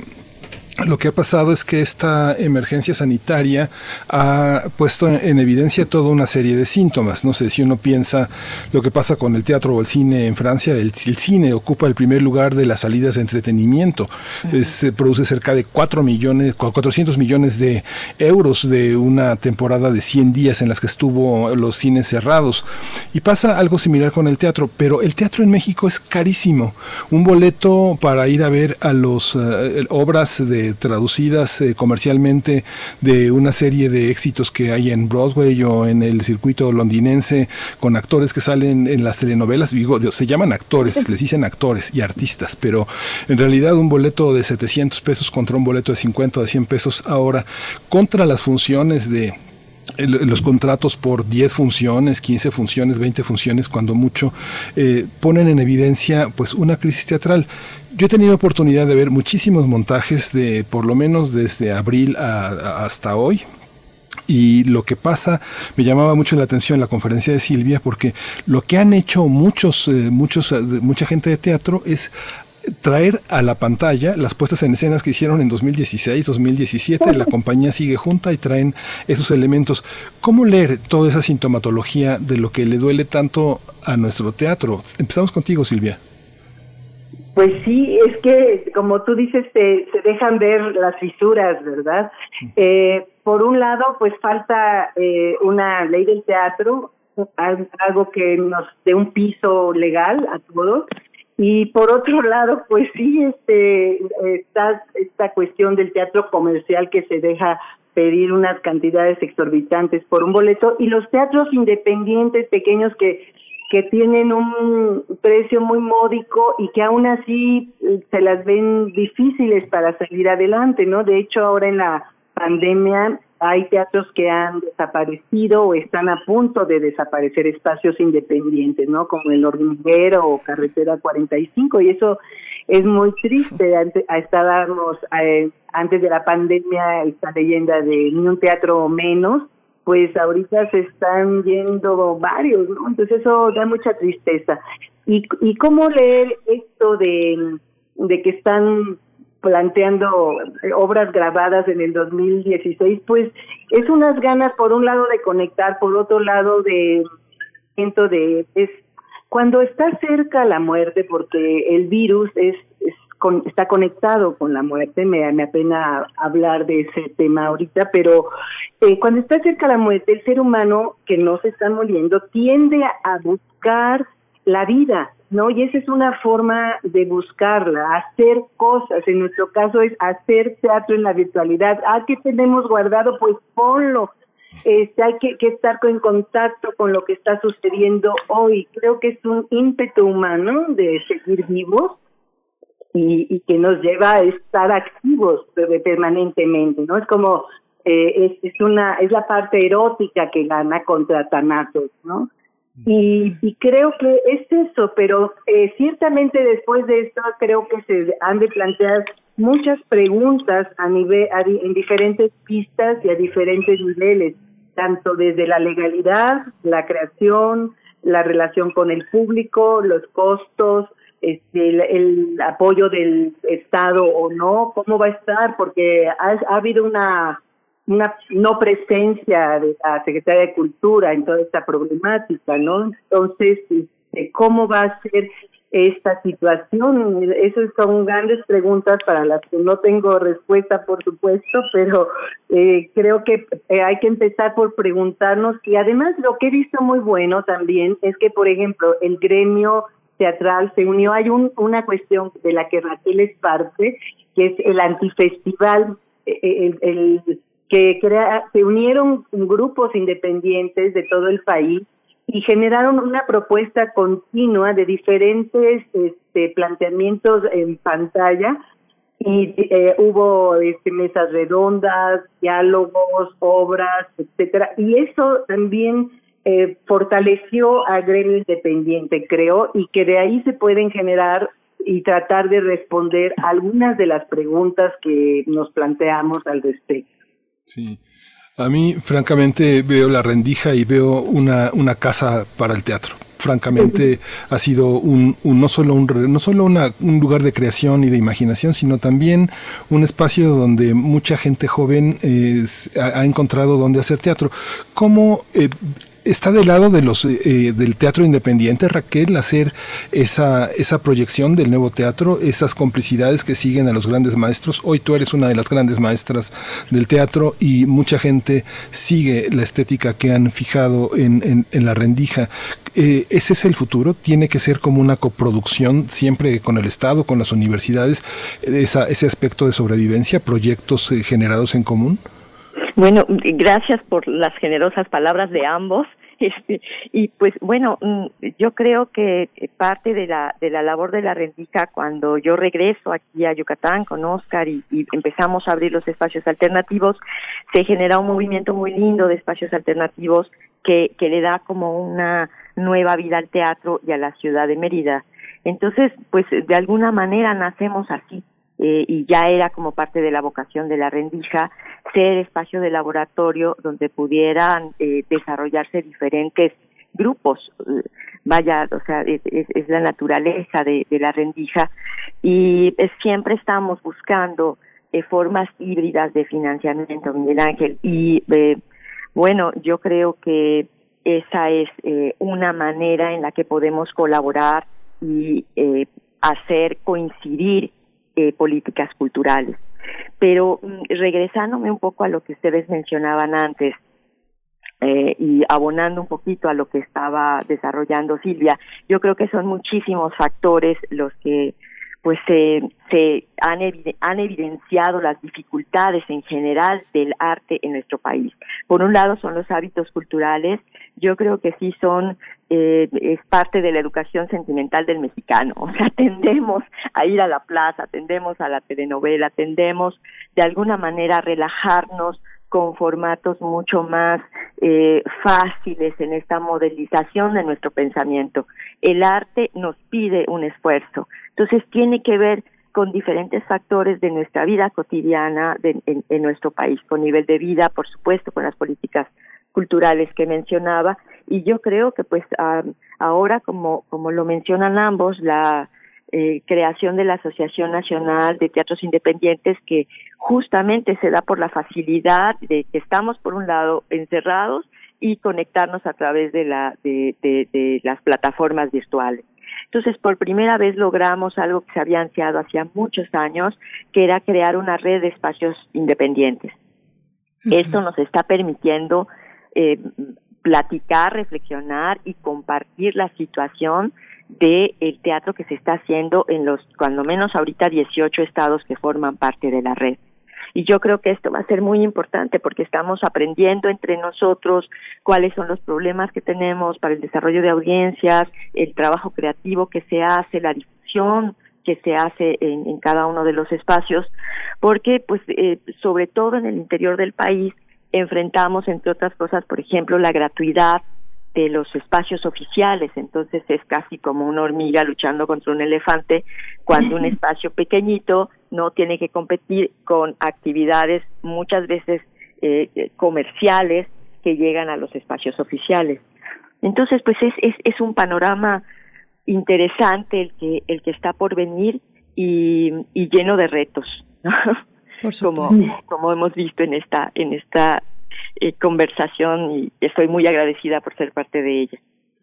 lo que ha pasado es que esta emergencia sanitaria ha puesto en evidencia toda una serie de síntomas. No sé si uno piensa lo que pasa con el teatro o el cine en Francia, el, cine ocupa el primer lugar de las salidas de entretenimiento. se produce cerca de 4 millones, 400 millones de euros de una temporada de 100 días en las que estuvo los cines cerrados. Y pasa algo similar con el teatro, pero el teatro en México es carísimo. Un boleto para ir a ver a las eh, obras de traducidas eh, comercialmente de una serie de éxitos que hay en Broadway o en el circuito londinense con actores que salen en las telenovelas. Digo, se llaman actores, les dicen actores y artistas, pero en realidad un boleto de 700 pesos contra un boleto de 50 o de 100 pesos ahora contra las funciones de los contratos por 10 funciones, 15 funciones, 20 funciones, cuando mucho, eh, ponen en evidencia pues una crisis teatral. Yo he tenido oportunidad de ver muchísimos montajes de por lo menos desde abril hasta hoy, y lo que pasa me llamaba mucho la atención la conferencia de Silvia porque lo que han hecho muchos eh, muchos mucha gente de teatro es traer a la pantalla las puestas en escenas que hicieron en 2016, 2017, la compañía sigue junta y traen esos elementos. ¿Cómo leer toda esa sintomatología de lo que le duele tanto a nuestro teatro? Empezamos contigo, Silvia. Pues sí, es que como tú dices, se, dejan ver las fisuras, ¿verdad? Eh, por un lado, pues falta eh, una ley del teatro, algo que nos dé un piso legal a todos y por otro lado, pues sí, este, está esta cuestión del teatro comercial que se deja pedir unas cantidades exorbitantes por un boleto y los teatros independientes pequeños que que tienen un precio muy módico y que aún así eh, se las ven difíciles para salir adelante, ¿no? De hecho, ahora en la pandemia hay teatros que han desaparecido o están a punto de desaparecer espacios independientes, ¿no? Como el Hormiguero o Carretera 45 y eso es muy triste. Antes, estábamos eh, antes de la pandemia esta leyenda de ni un teatro menos, pues ahorita se están yendo varios, ¿no? Entonces eso da mucha tristeza. ¿Y, y cómo leer esto de, de que están planteando obras grabadas en el 2016, pues es unas ganas por un lado de conectar, por otro lado de de es cuando está cerca la muerte porque el virus es, está conectado con la muerte, me, me apena hablar de ese tema ahorita, pero eh, cuando está cerca la muerte, el ser humano que no se está muriendo tiende a buscar la vida, ¿no? Y esa es una forma de buscarla, hacer cosas. En nuestro caso es hacer teatro en la virtualidad. Ah, ¿qué tenemos guardado? Pues ponlo. Este, hay que, estar en contacto con lo que está sucediendo hoy. Creo que es un ímpetu humano de seguir vivos y, que nos lleva a estar activos permanentemente, ¿no? Es como, eh, es, es, una, es la parte erótica que gana contra Thanatos, ¿no? Y, y, creo que es eso, pero eh, ciertamente después de esto creo que se han de plantear muchas preguntas a nivel en diferentes pistas y a diferentes niveles, tanto desde la legalidad, la creación, la relación con el público, los costos, este, el, apoyo del Estado o no, cómo va a estar, porque ha habido una una no presencia de la Secretaría de Cultura en toda esta problemática, ¿no? Entonces, este, ¿cómo va a ser esta situación? Esas son grandes preguntas para las que no tengo respuesta, por supuesto, pero eh, creo que eh, hay que empezar por preguntarnos y además lo que he visto muy bueno también es que, por ejemplo, el gremio teatral se unió, hay un, una cuestión de la que Raquel es parte, que es el antifestival, eh, el que se unieron grupos independientes de todo el país y generaron una propuesta continua de diferentes este, planteamientos en pantalla y eh, hubo este, mesas redondas, diálogos, obras, etcétera. Y eso también eh, fortaleció a gremio independiente, creo, y que de ahí se pueden generar y tratar de responder algunas de las preguntas que nos planteamos al respecto. Sí. A mí, francamente, veo la rendija y veo una, una casa para el teatro. Francamente, ha sido un, no solo, un, no solo una, un lugar de creación y de imaginación, sino también un espacio donde mucha gente joven eh, ha, encontrado donde hacer teatro. ¿Cómo eh, está del lado de los eh, eh, del teatro independiente, Raquel, hacer esa, esa proyección del nuevo teatro, esas complicidades que siguen a los grandes maestros. Hoy tú eres una de las grandes maestras del teatro y mucha gente sigue la estética que han fijado en, en, la rendija. Eh, ese es el futuro, tiene que ser como una coproducción siempre con el Estado, con las universidades, esa, ese aspecto de sobrevivencia, proyectos generados en común. Bueno, gracias por las generosas palabras de ambos. Este, y pues bueno, mm, yo creo que parte de la, de la labor de la rendija cuando yo regreso aquí a Yucatán con Oscar y, empezamos a abrir los espacios alternativos, se genera un movimiento muy lindo de espacios alternativos que, que le da como una nueva vida al teatro y a la ciudad de Mérida. Entonces, pues de alguna manera nacemos así, eh, y ya era como parte de la vocación de la rendija ser espacio de laboratorio donde pudieran eh, desarrollarse diferentes grupos. Vaya, o sea, es, la naturaleza de, la rendija y siempre estamos buscando eh, formas híbridas de financiamiento, Miguel Ángel. Y bueno, yo creo que esa es una manera en la que podemos colaborar y hacer coincidir eh, políticas culturales. Pero mm, regresándome un poco a lo que ustedes mencionaban antes, eh, y abonando un poquito a lo que estaba desarrollando Silvia, yo creo que son muchísimos factores los que pues se, se han, han evidenciado las dificultades en general del arte en nuestro país. Por un lado son los hábitos culturales, yo creo que sí son, eh, es parte de la educación sentimental del mexicano, o sea, tendemos a ir a la plaza, tendemos a la telenovela, tendemos de alguna manera a relajarnos con formatos mucho más eh, fáciles en esta modelización de nuestro pensamiento. El arte nos pide un esfuerzo, entonces tiene que ver con diferentes factores de nuestra vida cotidiana en, nuestro país, con nivel de vida, por supuesto, con las políticas culturales que mencionaba, y yo creo que pues ahora, como, como lo mencionan ambos, la eh, creación de la Asociación Nacional de Teatros Independientes que justamente se da por la facilidad de que estamos por un lado encerrados y conectarnos a través de la de, de, las plataformas virtuales. Entonces, por primera vez logramos algo que se había ansiado hacía muchos años, que era crear una red de espacios independientes. Esto nos está permitiendo eh, platicar, reflexionar y compartir la situación del el teatro que se está haciendo en los, cuando menos ahorita, 18 estados que forman parte de la red. Y yo creo que esto va a ser muy importante porque estamos aprendiendo entre nosotros cuáles son los problemas que tenemos para el desarrollo de audiencias, el trabajo creativo que se hace, la difusión que se hace en, en cada uno de los espacios, porque pues eh, sobre todo en el interior del país enfrentamos entre otras cosas, por ejemplo, la gratuidad de los espacios oficiales, entonces es casi como una hormiga luchando contra un elefante cuando un espacio pequeñito no tiene que competir con actividades muchas veces eh, comerciales que llegan a los espacios oficiales. Entonces, pues es, es, es un panorama interesante el que, el que está por venir y, y lleno de retos, como, como hemos visto en esta, en esta eh, conversación y estoy muy agradecida por ser parte de ella.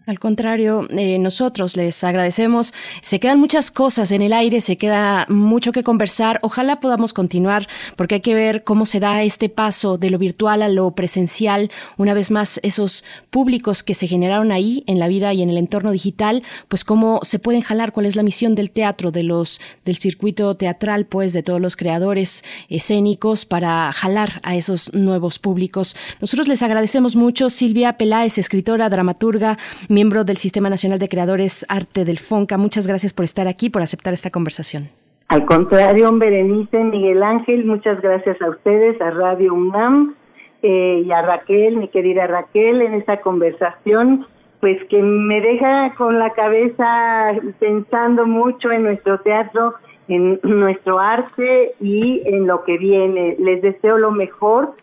Al contrario, eh, nosotros les agradecemos. Se quedan muchas cosas en el aire, se queda mucho que conversar. Ojalá podamos continuar porque hay que ver cómo se da este paso de lo virtual a lo presencial. Una vez más, esos públicos que se generaron ahí en la vida y en el entorno digital, pues cómo se pueden jalar, cuál es la misión del teatro, de los del circuito teatral, pues de todos los creadores escénicos para jalar a esos nuevos públicos. Nosotros les agradecemos mucho. Silvia Peláez, escritora, dramaturga miembro del Sistema Nacional de Creadores Arte del FONCA. Muchas gracias por estar aquí, por aceptar esta conversación. Al contrario, Berenice, Miguel Ángel, muchas gracias a ustedes, a Radio UNAM eh, y a Raquel, mi querida Raquel, en esta conversación, pues que me deja con la cabeza pensando mucho en nuestro teatro, en nuestro arte y en lo que viene. Les deseo lo mejor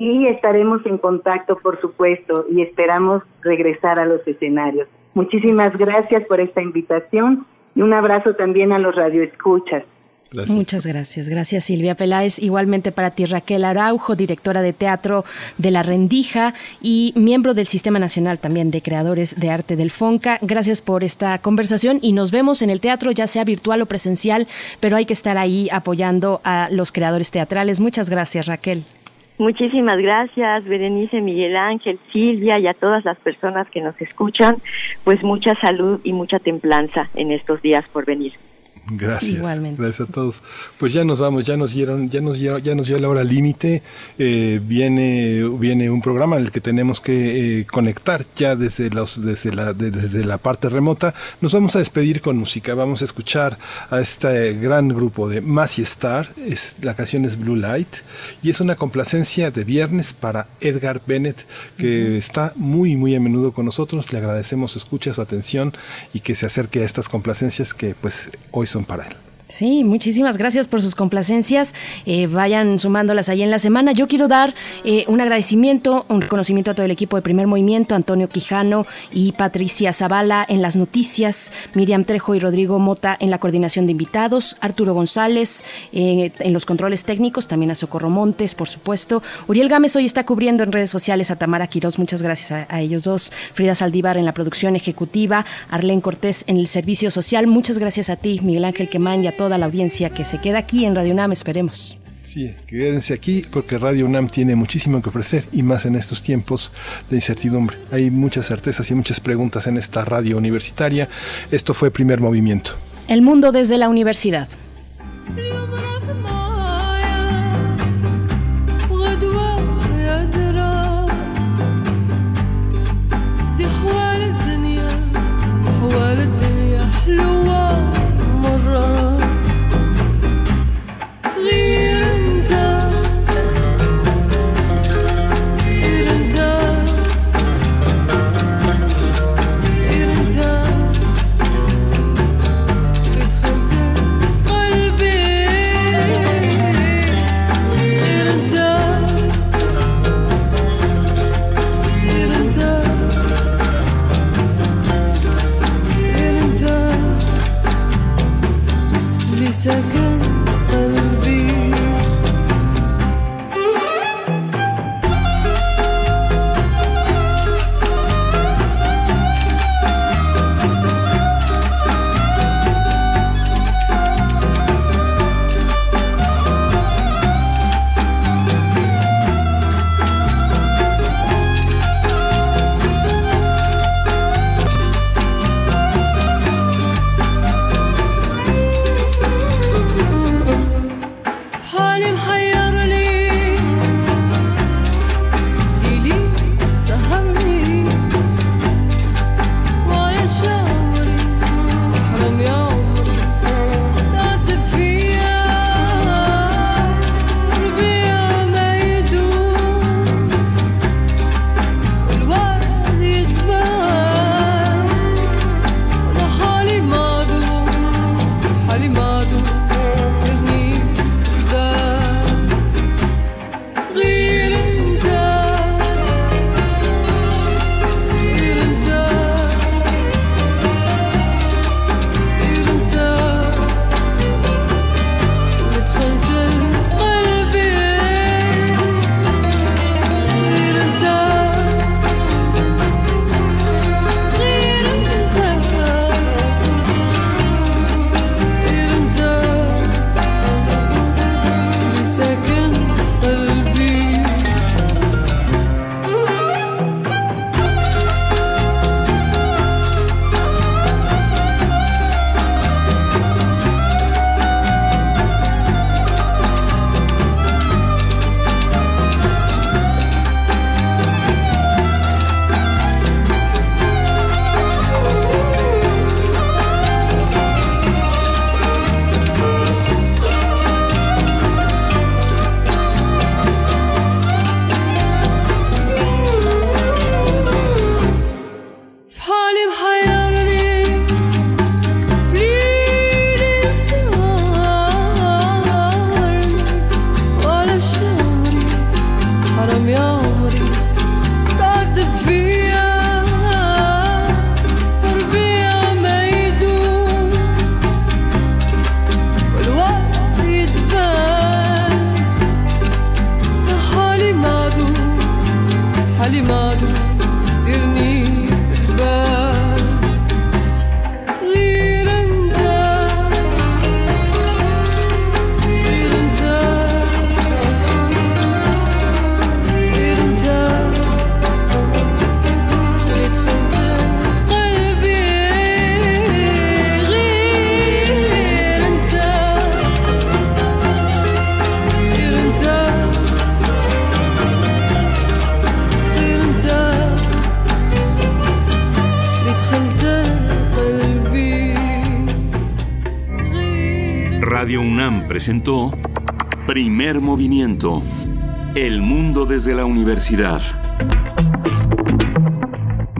y estaremos en contacto, por supuesto, y esperamos regresar a los escenarios. Muchísimas gracias por esta invitación y un abrazo también a los radioescuchas. Muchas gracias. Gracias Silvia Peláez. Igualmente para ti Raquel Araujo, directora de teatro de La Rendija y miembro del Sistema Nacional también de Creadores de Arte del FONCA. Gracias por esta conversación y nos vemos en el teatro, ya sea virtual o presencial, pero hay que estar ahí apoyando a los creadores teatrales. Muchas gracias Raquel. Muchísimas gracias, Berenice, Miguel Ángel, Silvia y a todas las personas que nos escuchan. Pues mucha salud y mucha templanza en estos días por venir. Gracias. Igualmente. Gracias a todos. Pues ya nos vamos, ya nos dieron, ya nos dieron, ya nos dio la hora límite. Eh, viene, viene un programa en el que tenemos que eh, conectar ya desde los, desde la, de- desde la parte remota. Nos vamos a despedir con música. Vamos a escuchar a este gran grupo de Massey Star. Es, la canción es Blue Light y es una complacencia de viernes para Edgar Bennett que está muy muy a menudo con nosotros. Le agradecemos su escucha, su atención y que se acerque a estas complacencias que pues hoy son para él. Sí, muchísimas gracias por sus complacencias. Eh, vayan sumándolas ahí en la semana. Yo quiero dar eh, un agradecimiento, un reconocimiento a todo el equipo de Primer Movimiento, Antonio Quijano y Patricia Zavala en las noticias, Miriam Trejo y Rodrigo Mota en la coordinación de invitados, Arturo González eh, en los controles técnicos, también a Socorro Montes, por supuesto. Uriel Gámez hoy está cubriendo en redes sociales a Tamara Quirós, muchas gracias a, ellos dos. Frida Saldívar en la producción ejecutiva, Arlén Cortés en el servicio social. Muchas gracias a ti, Miguel Ángel Quemán, y a toda la audiencia que se queda aquí en Radio UNAM, esperemos. Sí, quédense aquí porque Radio UNAM tiene muchísimo que ofrecer y más en estos tiempos de incertidumbre. Hay muchas certezas y muchas preguntas en esta radio universitaria. Esto fue Primer Movimiento. El mundo desde la universidad.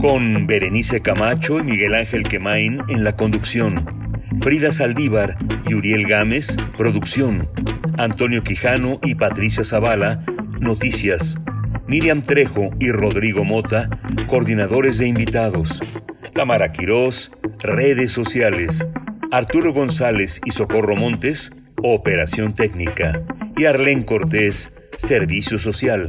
Con Berenice Camacho y Miguel Ángel Quemain en la conducción. Frida Saldívar y Uriel Gámez, producción. Antonio Quijano y Patricia Zavala, noticias. Miriam Trejo y Rodrigo Mota, coordinadores de invitados. Tamara Quirós, redes sociales. Arturo González y Socorro Montes, operación técnica. Y Arlén Cortés, servicio social.